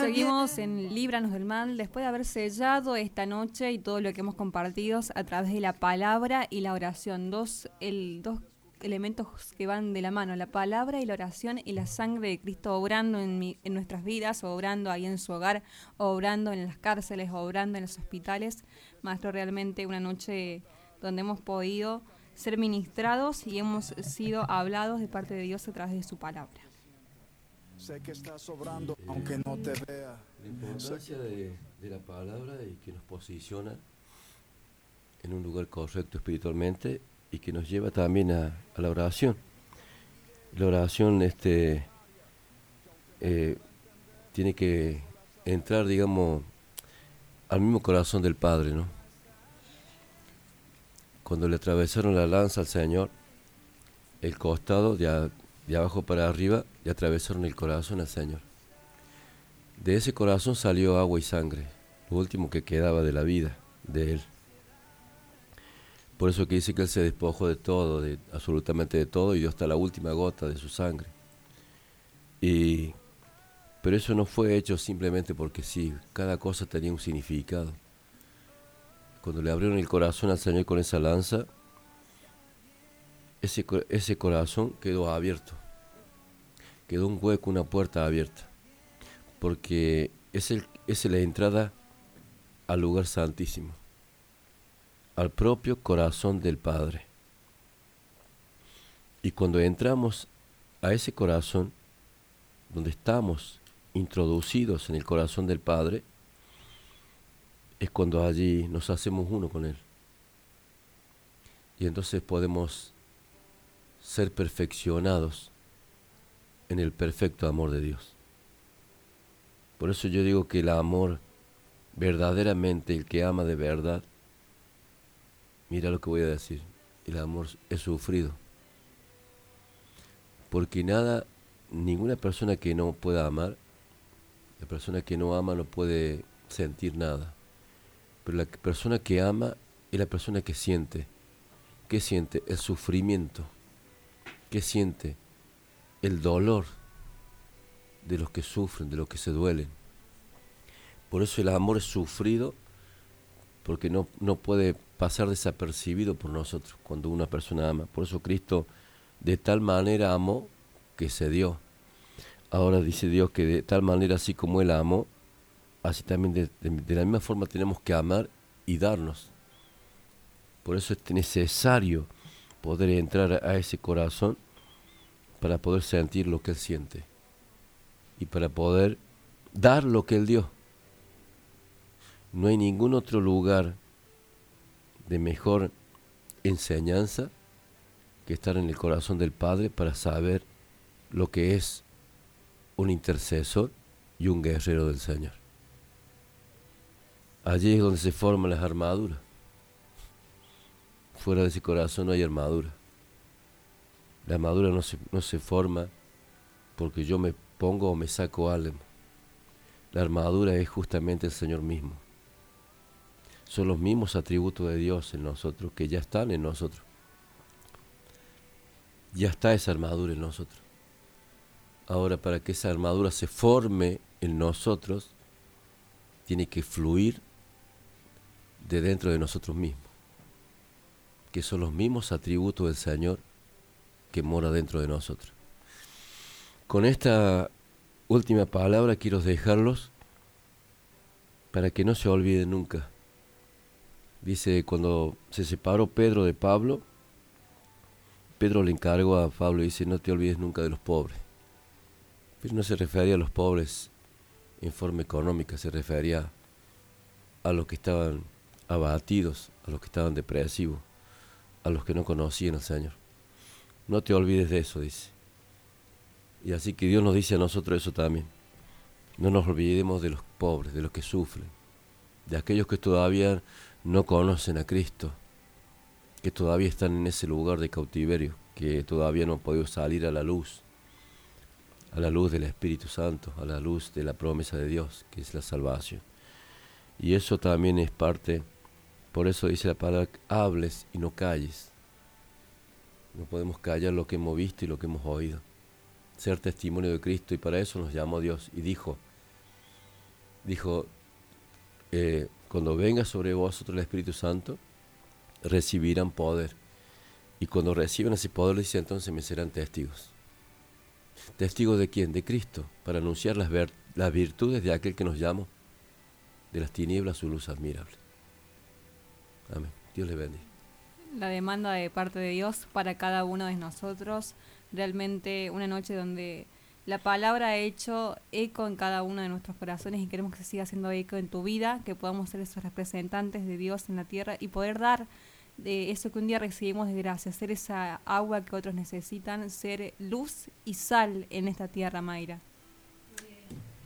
[SPEAKER 2] Seguimos en Líbranos del Mal después de haber sellado esta noche y todo lo que hemos compartido a través de la palabra y la oración. Dos, el, dos elementos que van de la mano, la palabra y la oración y la sangre de Cristo obrando en, mi- en nuestras vidas, obrando ahí en su hogar, obrando en las cárceles, obrando en los hospitales. Maestro, realmente una noche donde hemos podido ser ministrados y hemos sido hablados de parte de Dios a través de su palabra.
[SPEAKER 22] Sé que estás obrando aunque no te vea.
[SPEAKER 3] La importancia de, de la palabra y que nos posiciona en un lugar correcto espiritualmente y que nos lleva también a, a la oración. La oración este, eh, tiene que entrar, digamos, al mismo corazón del Padre, ¿no? Cuando le atravesaron la lanza al Señor, el costado de, de abajo para arriba, le atravesaron el corazón al Señor. De ese corazón salió agua y sangre, lo último que quedaba de la vida de él. Por eso que dice que Él se despojó de todo, absolutamente de todo, y dio hasta la última gota de su sangre. Y, pero eso no fue hecho simplemente porque sí, cada cosa tenía un significado. Cuando le abrieron el corazón al Señor con esa lanza, ese, ese corazón quedó abierto. Quedó un hueco, una puerta abierta. Porque es, el, es la entrada al lugar santísimo, al propio corazón del Padre. Y cuando entramos a ese corazón, donde estamos introducidos en el corazón del Padre, es cuando allí nos hacemos uno con Él. Y entonces podemos ser perfeccionados en el perfecto amor de Dios. Por eso yo digo que el amor, verdaderamente, el que ama de verdad, mira lo que voy a decir, el amor es sufrido. Porque nada, ninguna persona que no pueda amar, la persona que no ama no puede sentir nada. Pero la persona que ama es la persona que siente. ¿Qué siente? El sufrimiento. ¿Qué siente? El dolor de los que sufren, de los que se duelen. Por eso el amor es sufrido, porque no, no puede pasar desapercibido por nosotros cuando una persona ama. Por eso Cristo de tal manera amó que se dio. Ahora dice Dios que de tal manera así como Él amó, así también de, de- de la misma forma tenemos que amar y darnos. Por eso es necesario poder entrar a ese corazón para poder sentir lo que Él siente y para poder dar lo que Él dio. No hay ningún otro lugar de mejor enseñanza que estar en el corazón del Padre para saber lo que es un intercesor y un guerrero del Señor. Allí es donde se forman las armaduras. Fuera de ese corazón no hay armadura. La armadura no se, no se forma porque yo me pongo o me saco algo. La armadura es justamente el Señor mismo. Son los mismos atributos de Dios en nosotros que ya están en nosotros. Ya está esa armadura en nosotros. Ahora, para que esa armadura se forme en nosotros, tiene que fluir de dentro de nosotros mismos, que son los mismos atributos del Señor que mora dentro de nosotros. Con esta última palabra quiero dejarlos para que no se olviden nunca. Dice, cuando se separó Pedro de Pablo, Pedro le encargó a Pablo y dice, no te olvides nunca de los pobres. Pero no se refería a los pobres en forma económica, se refería a los que estaban abatidos, a los que estaban depresivos, a los que no conocían al Señor. No te olvides de eso, dice. Y así que Dios nos dice a nosotros eso también. No nos olvidemos de los pobres, de los que sufren, de aquellos que todavía no conocen a Cristo, que todavía están en ese lugar de cautiverio, que todavía no han podido salir a la luz, a la luz del Espíritu Santo, a la luz de la promesa de Dios, que es la salvación. Y eso también es parte, por eso dice la palabra, hables y no calles. No podemos callar lo que hemos visto y lo que hemos oído. Ser testimonio de Cristo y para eso nos llamó Dios y dijo, dijo, eh, cuando venga sobre vosotros el Espíritu Santo, recibirán poder. Y cuando reciban ese poder, dice entonces me serán testigos. ¿Testigos de quién? De Cristo, para anunciar las, las virtudes de aquel que nos llamó, de las tinieblas su luz admirable. Amén. Dios le bendiga.
[SPEAKER 2] La demanda de parte de Dios para cada uno de nosotros. Realmente una noche donde la palabra ha hecho eco en cada uno de nuestros corazones y queremos que siga haciendo eco en tu vida, que podamos ser esos representantes de Dios en la tierra y poder dar de eso que un día recibimos de gracia, ser esa agua que otros necesitan, ser luz y sal en esta tierra, Mayra.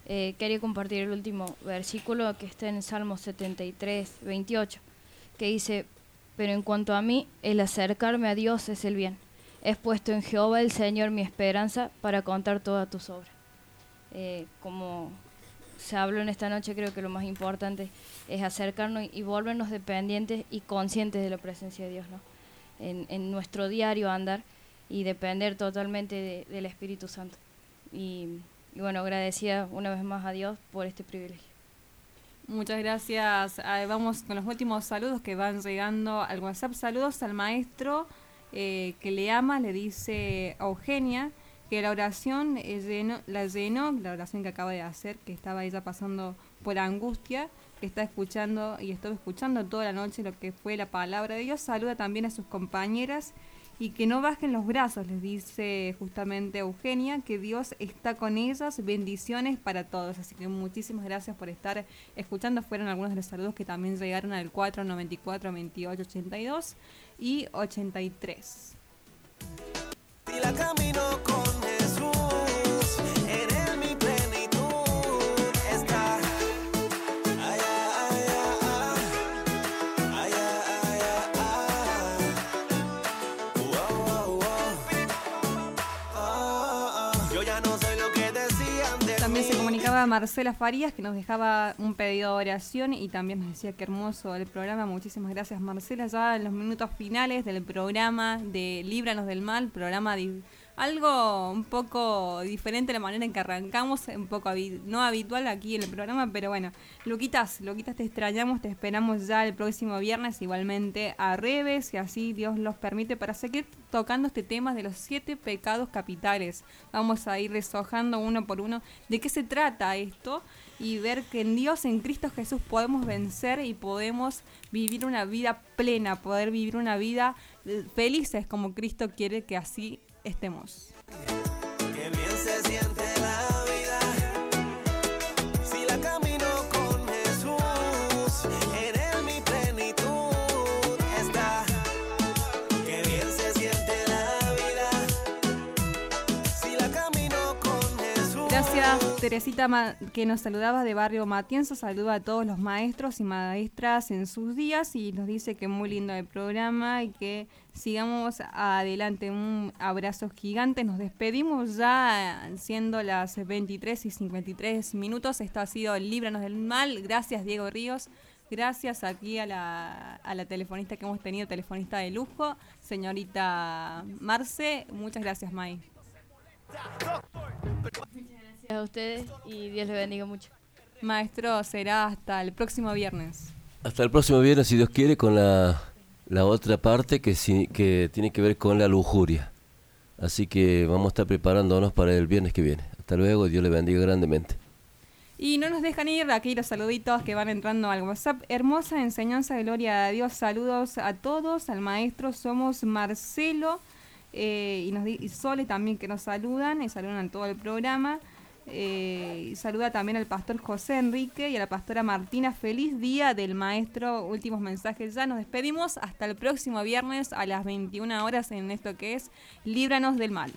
[SPEAKER 4] Eh, quería compartir el último versículo que está en Salmo 73, 28, que dice, pero en cuanto a mí, el acercarme a Dios es el bien. He puesto en Jehová el Señor mi esperanza para contar todas tus obras. Eh, como se habló en esta noche, creo que lo más importante es acercarnos y volvernos dependientes y conscientes de la presencia de Dios, ¿no? En, en nuestro diario andar y depender totalmente de- del Espíritu Santo. Y, y bueno, agradecida una vez más a Dios por este privilegio.
[SPEAKER 2] Muchas gracias. Vamos con los últimos saludos que van llegando al WhatsApp. Saludos al maestro eh, que le ama, le dice a Eugenia que la oración eh, llenó- la llenó, la oración que acaba de hacer, que estaba ella pasando por angustia, que está escuchando y estuvo escuchando toda la noche lo que fue la palabra de Dios. Saluda también a sus compañeras y que no bajen los brazos, les dice justamente Eugenia, que Dios está con ellas, bendiciones para todos. Así que muchísimas gracias por estar escuchando. Fueron algunos de los saludos que también llegaron al 494 28 82 y 83.
[SPEAKER 19] Y
[SPEAKER 2] Marcela Farías que nos dejaba un pedido de oración y también nos decía que hermoso el programa. Muchísimas gracias Marcela. Ya en los minutos finales del programa de Líbranos del Mal, programa di- algo un poco diferente la manera en que arrancamos, un poco no habitual aquí en el programa, pero bueno, Luquitas, Luquitas te extrañamos, te esperamos ya el próximo viernes igualmente a Reves, si así Dios los permite, para seguir tocando este tema de los siete pecados capitales. Vamos a ir deshojando uno por uno de qué se trata esto y ver que en Dios, en Cristo Jesús, podemos vencer y podemos vivir una vida plena, poder vivir una vida eh, felices como Cristo quiere que así estemos.
[SPEAKER 19] Qué bien se siente la vida si la camino con Jesús. En él mi plenitud está. Qué bien se siente la vida si la camino con Jesús.
[SPEAKER 2] Gracias Teresita que nos saludaba de Barrio Matienzo, saluda a todos los maestros y maestras en sus días y nos dice que muy lindo el programa y que sigamos adelante. Un abrazo gigante, nos despedimos ya siendo las 23 y 53 minutos. Esto ha sido Líbranos del Mal. Gracias Diego Ríos. Gracias aquí a la, a la telefonista que hemos tenido, telefonista de lujo, señorita Marce. Muchas gracias, May.
[SPEAKER 4] Gracias a ustedes y Dios les bendiga mucho.
[SPEAKER 2] Maestro, será hasta el próximo viernes.
[SPEAKER 3] Hasta el próximo viernes, si Dios quiere, con la, la otra parte que, que tiene que ver con la lujuria. Así que vamos a estar preparándonos para el viernes que viene. Hasta luego, Dios le bendiga grandemente.
[SPEAKER 2] Y no nos dejan ir aquí los saluditos que van entrando al WhatsApp. Hermosa enseñanza, gloria a Dios. Saludos a todos, al maestro. Somos Marcelo eh, y, nos, y Sole también que nos saludan y saludan a todo el programa. Eh, saluda también al pastor José Enrique y a la pastora Martina. Feliz día del maestro. Últimos mensajes ya. Nos despedimos hasta el próximo viernes a las 21 horas en esto que es Líbranos del Mal.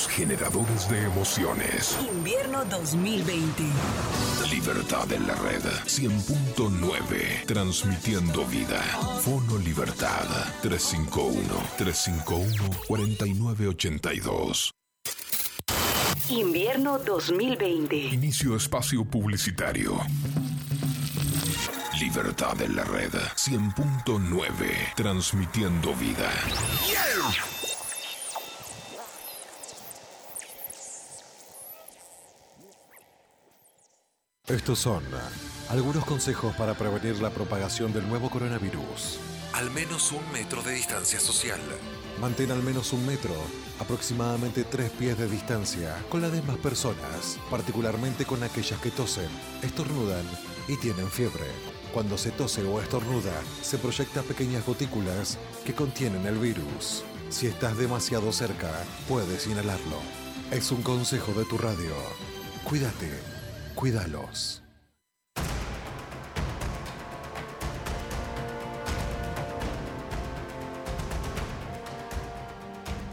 [SPEAKER 7] Somos generadores de emociones.
[SPEAKER 8] Invierno 2020.
[SPEAKER 7] Libertad en la red 100.9. Transmitiendo vida. Fono Libertad 351-351-4982.
[SPEAKER 8] Invierno 2020.
[SPEAKER 7] Inicio espacio publicitario. Libertad en la red 100.9. Transmitiendo vida.
[SPEAKER 9] Estos son algunos consejos para prevenir la propagación del nuevo coronavirus.
[SPEAKER 10] Al menos un metro de distancia social.
[SPEAKER 9] Mantén al menos un metro, aproximadamente tres pies de distancia, con las demás personas, particularmente con aquellas que tosen, estornudan y tienen fiebre. Cuando se tose o estornuda, se proyectan pequeñas gotículas que contienen el virus. Si estás demasiado cerca, puedes inhalarlo. Es un consejo de tu radio. Cuídate, cuídalos.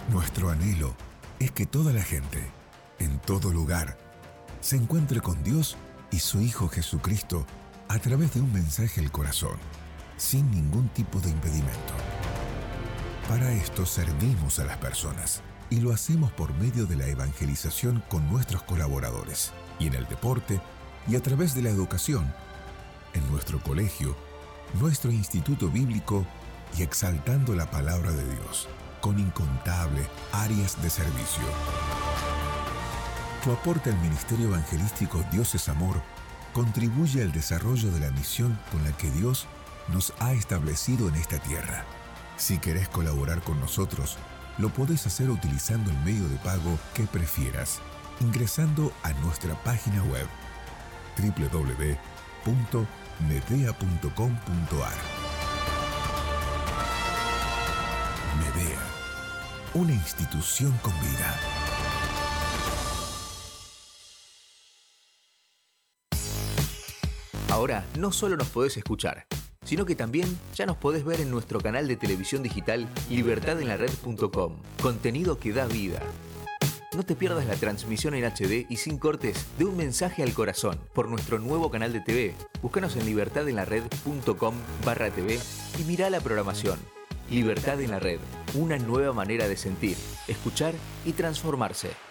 [SPEAKER 11] Nuestro anhelo es que toda la gente, en todo lugar, se encuentre con Dios y su Hijo Jesucristo a través de un mensaje al corazón, sin ningún tipo de impedimento. Para esto servimos a las personas y lo hacemos por medio de la evangelización con nuestros colaboradores y en el deporte y a través de la educación, en nuestro colegio, nuestro instituto bíblico y exaltando la palabra de Dios con incontables áreas de servicio. Tu aporte al Ministerio Evangelístico Dios es Amor contribuye al desarrollo de la misión con la que Dios nos ha establecido en esta tierra. Si querés colaborar con nosotros, lo podés hacer utilizando el medio de pago que prefieras, ingresando a nuestra página web www.medea.com.ar. Medea, una institución con vida.
[SPEAKER 12] Ahora no solo nos podés escuchar, sino que también ya nos podés ver en nuestro canal de televisión digital libertadenlared.com. Contenido que da vida. No te pierdas la transmisión en HD y sin cortes de un mensaje al corazón por nuestro nuevo canal de TV. Búscanos en libertadenlared.com barra TV y mira la programación. Libertad en la Red, una nueva manera de sentir, escuchar y transformarse.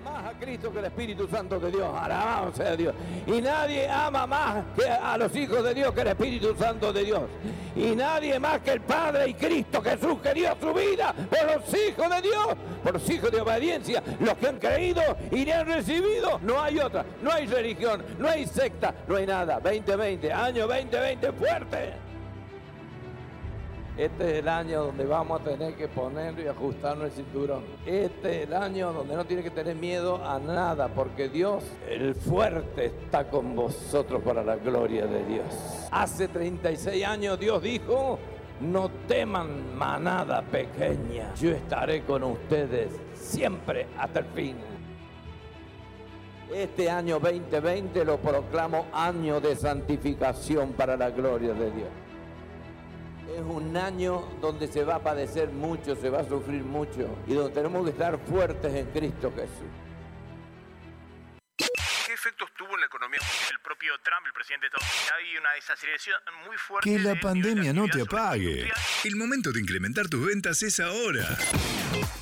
[SPEAKER 13] Más a Cristo que el Espíritu Santo de Dios. Alabado sea Dios. Y nadie ama más que a los hijos de Dios que el Espíritu Santo de Dios. Y nadie más que el Padre y Cristo Jesús que dio su vida por los hijos de Dios, por los hijos de obediencia, los que han creído y le han recibido. No hay otra, no hay religión, no hay secta, no hay nada. 2020, año 2020 fuerte. Este es el año donde vamos a tener que poner y ajustarnos el cinturón. Este es el año donde no tiene que tener miedo a nada, porque Dios, el fuerte, está con vosotros para la gloria de Dios. Hace 36 años Dios dijo, no teman manada pequeña, yo estaré con ustedes siempre hasta el fin. Este año 2020 lo proclamo año de santificación para la gloria de Dios. Es un año donde se va a padecer mucho, se va a sufrir mucho y donde tenemos que estar fuertes en Cristo Jesús.
[SPEAKER 14] ¿Qué efectos tuvo en la economía? El propio Trump, el presidente de Estados Unidos, hay una desaceleración muy fuerte.
[SPEAKER 15] Que la
[SPEAKER 14] de-
[SPEAKER 15] pandemia no te apague. El momento de incrementar tus ventas es ahora.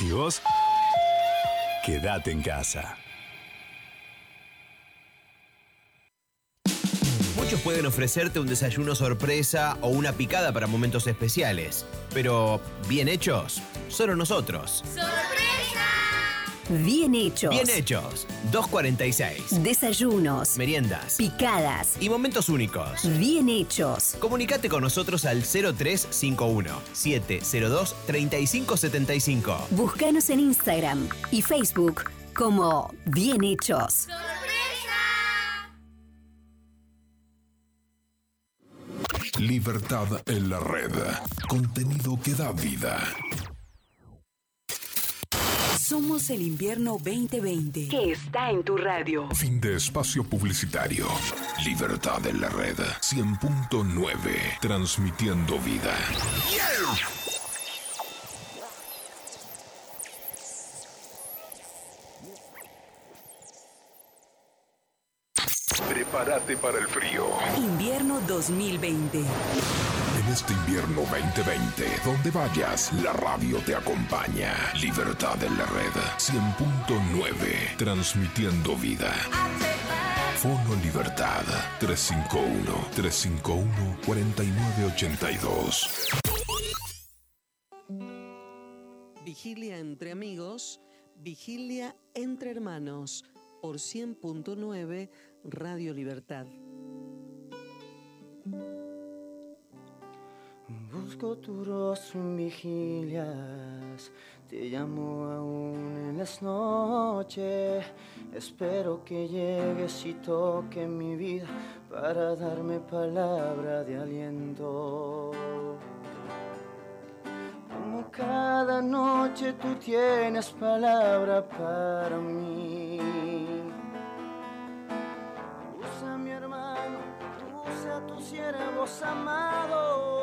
[SPEAKER 15] ¿Y vos? Quédate en casa.
[SPEAKER 17] Muchos pueden ofrecerte un desayuno sorpresa o una picada para momentos especiales, pero bien hechos, solo nosotros.
[SPEAKER 8] Bien hechos.
[SPEAKER 17] Bien hechos, 246.
[SPEAKER 8] Desayunos.
[SPEAKER 17] Meriendas.
[SPEAKER 8] Picadas.
[SPEAKER 17] Y momentos únicos.
[SPEAKER 8] Bien hechos.
[SPEAKER 17] Comunicate con nosotros al 0351 702 3575.
[SPEAKER 8] Búscanos en Instagram y Facebook como Bien hechos.
[SPEAKER 7] Libertad en la red. Contenido que da vida.
[SPEAKER 8] Somos el invierno 2020 que está en tu radio.
[SPEAKER 7] Fin de espacio publicitario. Libertad en la red. 100.9. Transmitiendo vida. Prepárate para el frío.
[SPEAKER 8] Invierno 2020.
[SPEAKER 7] En este invierno 2020, donde vayas, la radio te acompaña. Libertad en la red 100.9, transmitiendo vida. Fono Libertad 351-351-4982.
[SPEAKER 23] Vigilia entre amigos, vigilia entre hermanos, por 100.9 Radio Libertad.
[SPEAKER 24] Busco tu rostro en vigilias, te llamo aún en las noches. Espero que llegues y toque mi vida para darme palabra de aliento. Como cada noche tú tienes palabra para mí. Usa mi hermano, usa a tus siervos amados.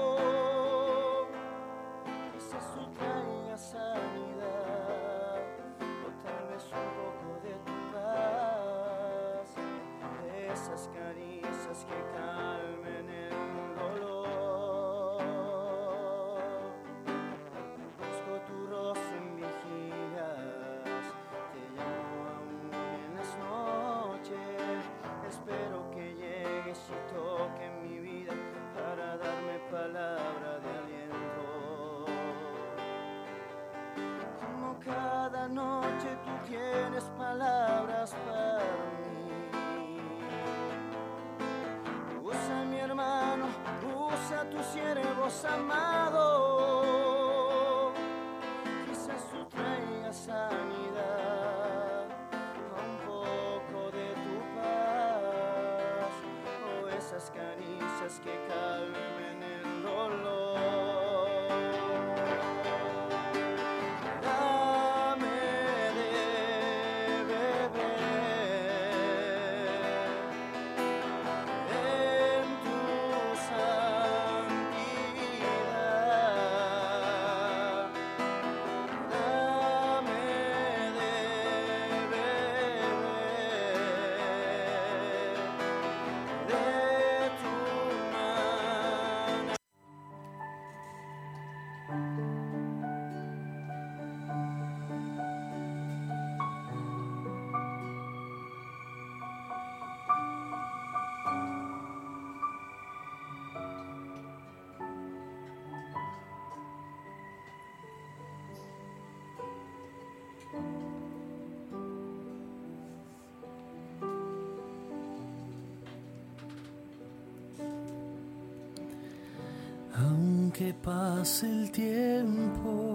[SPEAKER 24] que
[SPEAKER 25] pase el tiempo.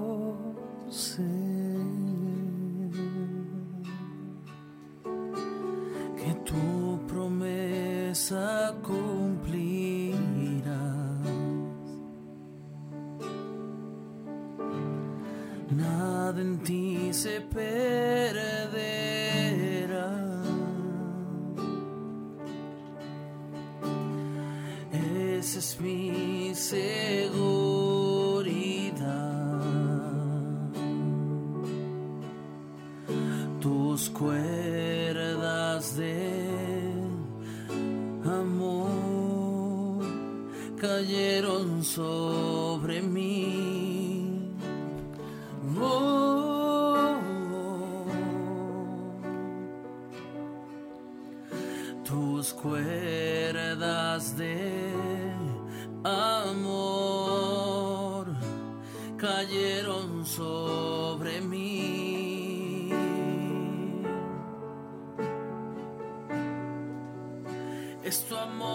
[SPEAKER 25] cayeron sobre mí. Oh. Tus cuerdas de amor cayeron sobre mí. Es tu amor.